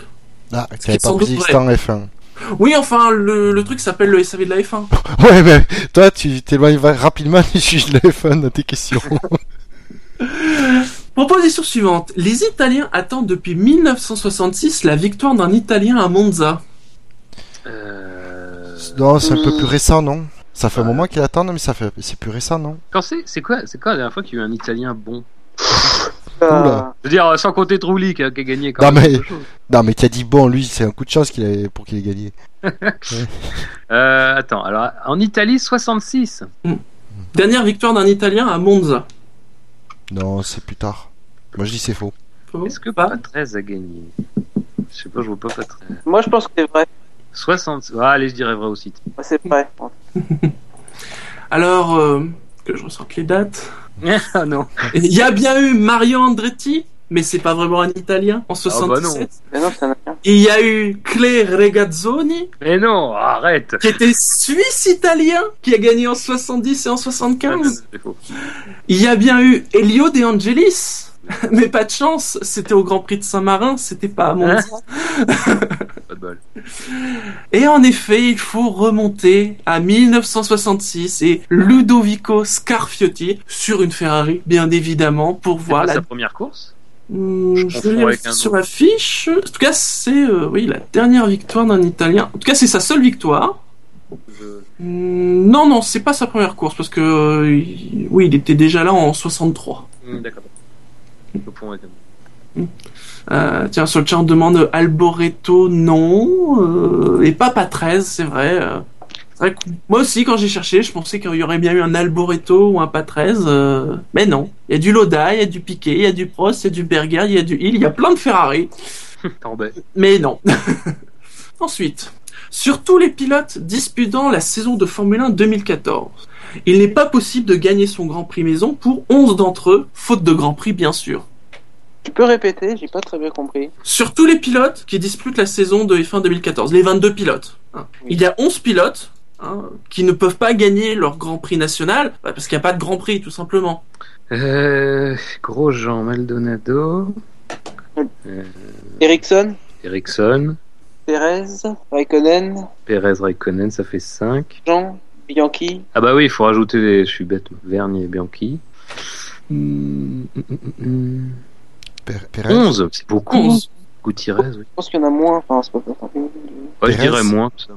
Ah, qui pas existé en F1. Oui, enfin, le, le truc s'appelle le SAV de la F1. Ouais, mais toi, tu t'éloignes rapidement du sujet de la F1 dans tes questions. Proposition suivante. Les Italiens attendent depuis 1966 la victoire d'un Italien à Monza. Euh... non, c'est un peu plus récent, non? Ça fait un moment qu'il attend, mais ça fait, c'est plus récent, non? Quand c'est, c'est quoi, c'est quoi la dernière fois qu'il y a eu un Italien bon? Oula. Je veux dire, sans compter Trulli qui a, qui a gagné quand Non, même mais-. Non, mais tu as dit bon, lui, c'est un coup de chance qu'il ait, pour qu'il ait gagné. Euh, attends, alors en Italie 66. Dernière victoire d'un Italien à Monza. Non, c'est plus tard. Moi, je dis c'est faux. Faux Est-ce que Pas Papa 13 a gagné Je sais pas, je vois pas Papa 13. Moi, je pense que c'est vrai. 60. Ah, allez, je dirais vrai aussi. Ouais, C'est vrai. Alors, euh, que je ressente les dates. ah non. Il y a bien eu Mario Andretti, mais c'est pas vraiment un Italien, en 77. Mais non, ça n'a rien. Il y a eu Claire Regazzoni, Mais non, arrête. qui était suisse-italien, qui a gagné en 70 et en Ah, non, non, c'est faux. Il y a bien eu Elio De Angelis, mais pas de chance, c'était au Grand Prix de Saint-Marin, c'était pas à Monza. Pas de bol. Et en effet, il faut remonter à 1966 et Ludovico Scarfiotti sur une Ferrari, bien évidemment, pour C'est voir la... sa première course? Je je confonds vais sur la fiche. En tout cas, c'est euh, oui la dernière victoire d'un Italien. En tout cas, c'est sa seule victoire. Je- Hmm, non, non, c'est pas sa première course parce que euh, il- oui, il était déjà là en 63. Hmm, D'accord. Je autre. Euh, tiens, sur le chat, on demande Alboreto, non. Euh, et Papa 13, c'est vrai. Moi aussi, quand j'ai cherché, je pensais qu'il y aurait bien eu un Alboreto ou un 13. euh, mais non. Il y a du Loda, il y a du Piquet, il y a du Prost, il y a du Berger, il y a du Hill, il y a plein de Ferrari. Mais non. Ensuite, sur tous les pilotes disputant la saison de Formule 1 2014, il n'est pas possible de gagner son Grand Prix maison pour 11 d'entre eux, faute de Grand Prix bien sûr. Tu peux répéter, j'ai pas très bien compris. Sur tous les pilotes qui disputent la saison de F1 2014, les 22 pilotes, hein, il y a 11 pilotes hein, qui ne peuvent pas gagner leur Grand Prix national bah, parce qu'il n'y a pas de Grand Prix tout simplement. Euh, Grosjean, Maldonado, euh, Ericsson, Ericsson, Perez, Raikkonen, Perez, Raikkonen, ça fait 5. Jean, Bianchi, Ah bah oui, il faut rajouter, les... je suis bête, Vernier et Bianchi. Hmm, hum, hum, hum. Per- Perez. 11, c'est beaucoup. 11. Gutiérrez, oui. je pense qu'il y en a moins. Enfin, c'est pas Ouais, je dirais moins. ça.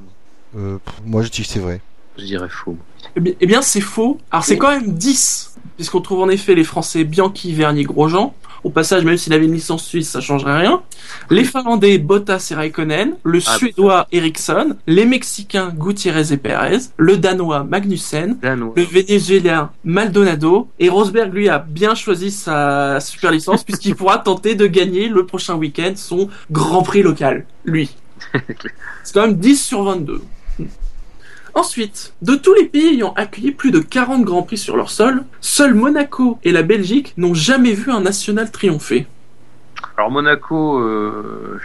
Euh, moi je dis que c'est vrai. Je dirais faux. Eh bien, eh bien, c'est faux. Alors c'est quand même 10, puisqu'on trouve en effet les Français Bianchi, Vernier, Grosjean. Au passage, même s'il avait une licence suisse, ça changerait rien. Les Finlandais Bottas et Raikkonen, le Ah, Suédois Ericsson, les Mexicains Gutiérrez et Perez, le Danois Magnussen, Danois. le Vénézuélien Maldonado, et Rosberg lui a bien choisi sa super licence puisqu'il pourra tenter de gagner le prochain week-end son Grand Prix local, lui. C'est quand même 10 sur 22. Ensuite, de tous les pays ayant accueilli plus de 40 Grands Prix sur leur sol, seuls Monaco et la Belgique n'ont jamais vu un national triompher. Alors Monaco, euh...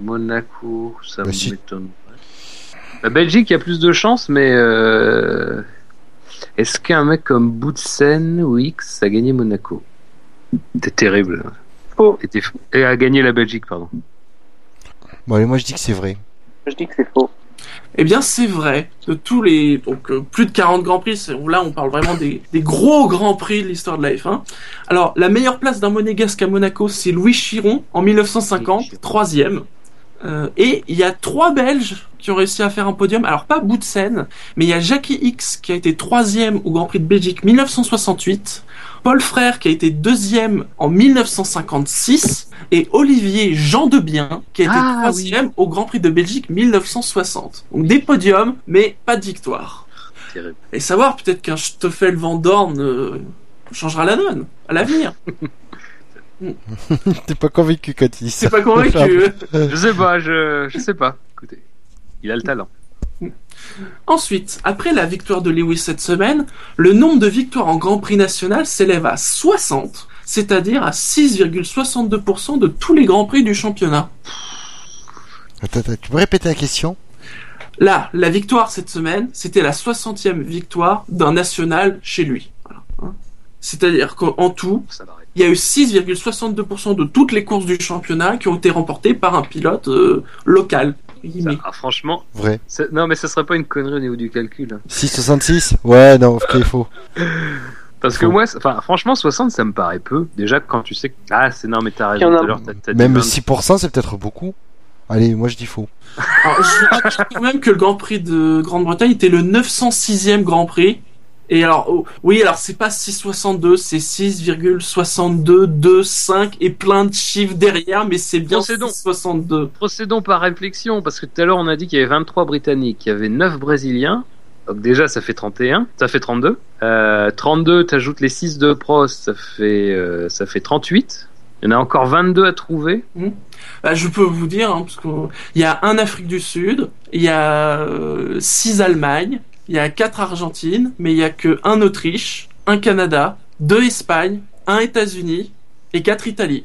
Monaco, ça Bah, si. m'étonne. La Belgique, il y a plus de chance, mais euh... est-ce qu'un mec comme Boutsen ou X a gagné Monaco? C'était terrible. Faux. Et a gagné la Belgique, pardon. Bon allez, moi je dis que c'est vrai. Je dis que c'est faux. Eh bien, c'est vrai. De tous les, donc euh, plus de 40 grands prix. Là, on parle vraiment des, des gros grands prix de l'histoire de la F1. Alors, la meilleure place d'un monégasque à Monaco, c'est Louis Chiron en 1950, troisième. Euh, et il y a trois Belges qui ont réussi à faire un podium. Alors pas Boutsen, mais il y a Jackie X qui a été troisième au Grand Prix de Belgique 1968, Paul Frère qui a été deuxième en 1956 et Olivier Jean Debien qui a été Ah, troisième au Grand Prix de Belgique 1960. Donc des podiums, mais pas de victoire. Terrible. Et savoir peut-être qu'un Stoffel Van Dorn euh, changera la donne à l'avenir. T'es pas convaincu C'est ça. pas convaincu. Je sais pas, je, je sais pas. Écoutez, il a le talent. Ensuite, après la victoire de Lewis cette semaine, le nombre de victoires en Grand Prix national s'élève à 60, c'est-à-dire à 6,62% de tous les Grands Prix du championnat. Attends, attends, tu peux répéter la question? Là, la victoire cette semaine, c'était la 60e victoire d'un national chez lui. Voilà, hein. C'est-à-dire qu'en tout, il y a eu 6,62% de toutes les courses du championnat qui ont été remportées par un pilote euh, local. Guillemets. Ah, franchement, Vrai. c'est- non, mais ça serait pas une connerie au niveau du calcul. hein. 6,66 Ouais, non, ok, faux. Parce que moi, enfin, franchement, 60, ça me paraît peu. Déjà, quand tu sais que. Ah, c'est non, mais t'as raison. a- Tout à l'heure, t'as- t'as dit Même 20. 6%, c'est peut-être beaucoup. Allez, moi je dis faux. Alors, je rappelle quand même que le Grand Prix de Grande-Bretagne était le 906e Grand Prix. Et alors, oh, oui, alors c'est pas 6,62, c'est 6,6225 et plein de chiffres derrière, mais c'est bien Procédons. 6,62. Procédons par réflexion, parce que tout à l'heure, on a dit qu'il y avait 23 Britanniques, il y avait 9 Brésiliens. Donc déjà, ça fait 31, ça fait 32. Euh, 32, t'ajoutes les 6 de Prost, ça fait, euh, ça fait 38. Il y en a encore 22 à trouver. Bah, je peux vous dire, hein, parce qu'il y a un Afrique du Sud, il y a 6 Allemagne, il y a 4 Argentine, mais il y a que un Autriche, un Canada, 2 Espagne, un États-Unis et 4 Italie.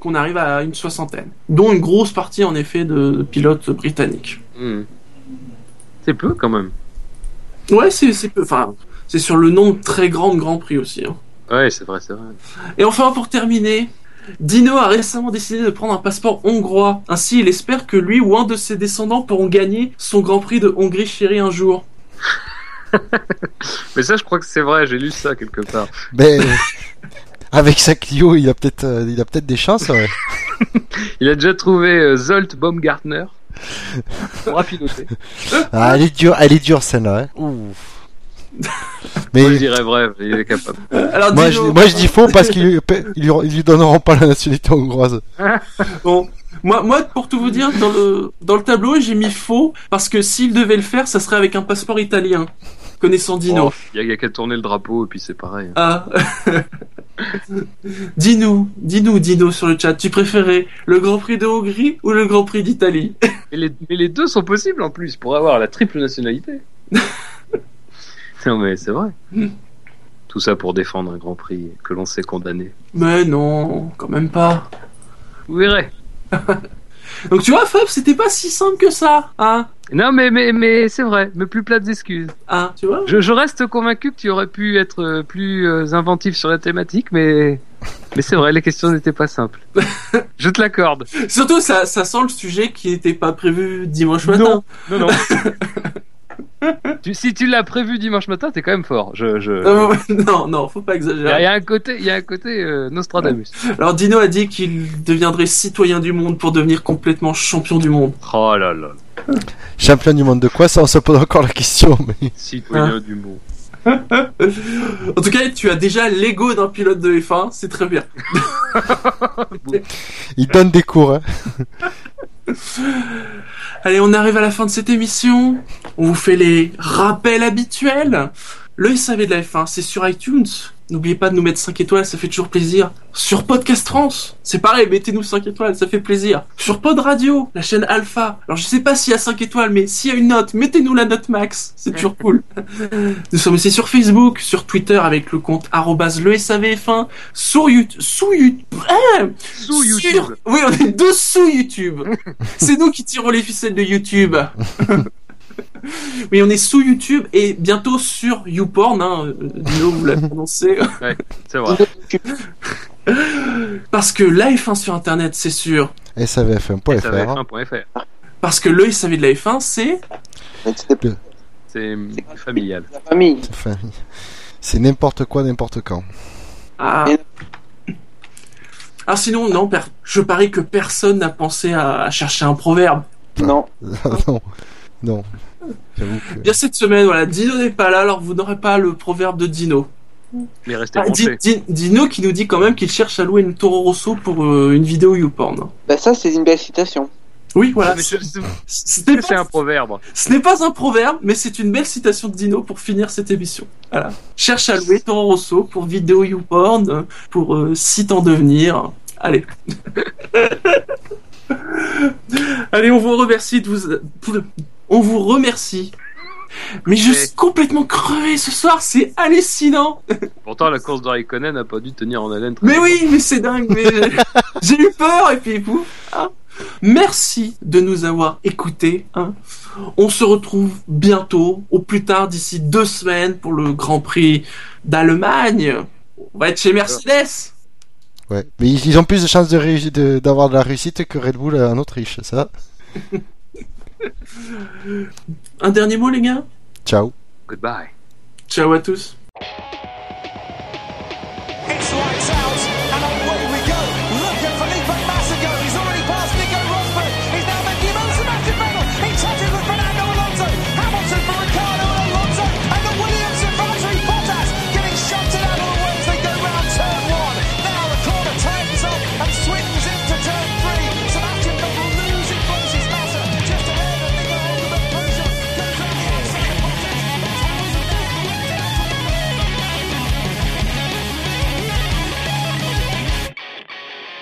Qu'on arrive à une soixantaine. Dont une grosse partie, en effet, de, pilotes britanniques. Hmm. C'est peu quand même. Ouais, c'est, c'est peu. Enfin, c'est sur le nombre très grand de Grands Prix aussi. hein. Ouais, c'est vrai, c'est vrai. Et enfin, pour terminer, Dino a récemment décidé de prendre un passeport hongrois. Ainsi, il espère que lui ou un de ses descendants pourront gagner son Grand Prix de Hongrie chérie un jour. Mais ça, je crois que c'est vrai, j'ai lu ça quelque part. Mais euh, avec sa Clio, il a peut-être euh, il a peut-être des chances. Ouais. Il a déjà trouvé euh, Zolt Baumgartner. Piloter. Ah, elle est dure, elle est dure celle-là. Hein. Mais Moi, je dirais vrai, il est capable. Alors, moi, je, moi je dis faux parce qu'ils lui, ils lui, ils lui donneront pas la nationalité hongroise. bon, moi, moi, pour tout vous dire, dans le, dans le tableau, j'ai mis faux parce que s'il devait le faire, ça serait avec un passeport italien. Connaissant Dino. Oh, Il y a, qu'à tourner le drapeau et puis c'est pareil. Ah. dis-nous, dis-nous, Dino, sur le chat, tu préférais le Grand Prix de Hongrie ou le Grand Prix d'Italie? Mais les, mais les deux sont possibles en plus pour avoir la triple nationalité. non mais c'est vrai. Tout ça pour défendre un Grand Prix que l'on sait condamner. Mais non, quand même pas. Vous verrez. Donc tu vois, Fab, c'était pas si simple que ça, hein Non mais mais mais c'est vrai, mais plus plates excuses. Hein, tu vois Je, je reste convaincu que tu aurais pu être euh, plus euh, inventif sur la thématique, mais mais c'est vrai, les questions n'étaient pas simples. je te l'accorde. Surtout, ça, ça sent le sujet qui n'était pas prévu dimanche matin. Non, non, non. tu, si tu l'as prévu dimanche matin, t'es quand même fort. Je, je... Euh, non, non, faut pas a- il exagérer. y a un côté, il y a un côté euh, Nostradamus. Alors Dino a dit qu'il deviendrait citoyen du monde pour devenir complètement champion du monde. Oh là là, Champion du monde de quoi? Ça, on se pose encore la question. Mais... citoyen du monde. En tout cas, tu as déjà l'ego d'un pilote de F1, c'est très bien. Il donne des cours. Hein. Allez, on arrive à la fin de cette émission. On vous fait les rappels habituels. Le SAV de la F1, c'est sur iTunes. N'oubliez pas de nous mettre 5 étoiles, ça fait toujours plaisir. Sur Podcast France, c'est pareil, mettez-nous 5 étoiles, ça fait plaisir. Sur Pod Radio, la chaîne Alpha. Alors je sais pas s'il y a 5 étoiles, mais s'il y a une note, mettez-nous la note max, c'est toujours cool. Nous sommes aussi sur Facebook, sur Twitter avec le compte arrobase le SAVF1, sur YouTube, sous YouTube, ah, Sous sur- YouTube. Oui, on est dessous YouTube. C'est nous qui tirons les ficelles de YouTube. Oui, on est sous YouTube et bientôt sur YouPorn, hein, euh, Dino vous l'a prononcé. C'est vrai. Parce que la F1 sur Internet, c'est sûr. SAVF1.fr. SAVF1.fr. Parce que le SAV de la F1, c'est... C'est familial. la famille. C'est n'importe quoi, n'importe quand. Ah. Ah sinon, non, per- je parie que personne n'a pensé à, à chercher un proverbe. Non. non, non. J'avoue que... Bien cette semaine, voilà, Dino n'est pas là, alors vous n'aurez pas le proverbe de Dino. Mais restez Ah, Di- Dino qui nous dit quand même qu'il cherche à louer une Toro Rosso pour euh, une vidéo YouPorn. Bah ça c'est une belle citation. Oui, voilà. C'est pas, un proverbe. ce n'est pas un proverbe, mais c'est une belle citation de Dino pour finir cette émission. Voilà. Cherche à louer Toro Rosso pour vidéo YouPorn, euh, pour euh, site en devenir. Allez. Allez, on vous remercie de vous... On vous remercie. Mais je suis complètement crevé ce soir, c'est hallucinant. Pourtant, la course de Raikkonen n'a pas dû tenir en haleine. très Mais longtemps. oui, mais c'est dingue. Mais j'ai eu peur et puis pouf. hein. Merci de nous avoir écoutés. hein. On se retrouve bientôt, au plus tard d'ici deux semaines pour le Grand Prix d'Allemagne. On va être chez Mercedes. Ouais. Mais ils ont plus de chances de réussi- de- d'avoir de, la réussite que Red Bull en Autriche, ça. Un dernier mot, les gars? Ciao. Goodbye. Ciao à tous.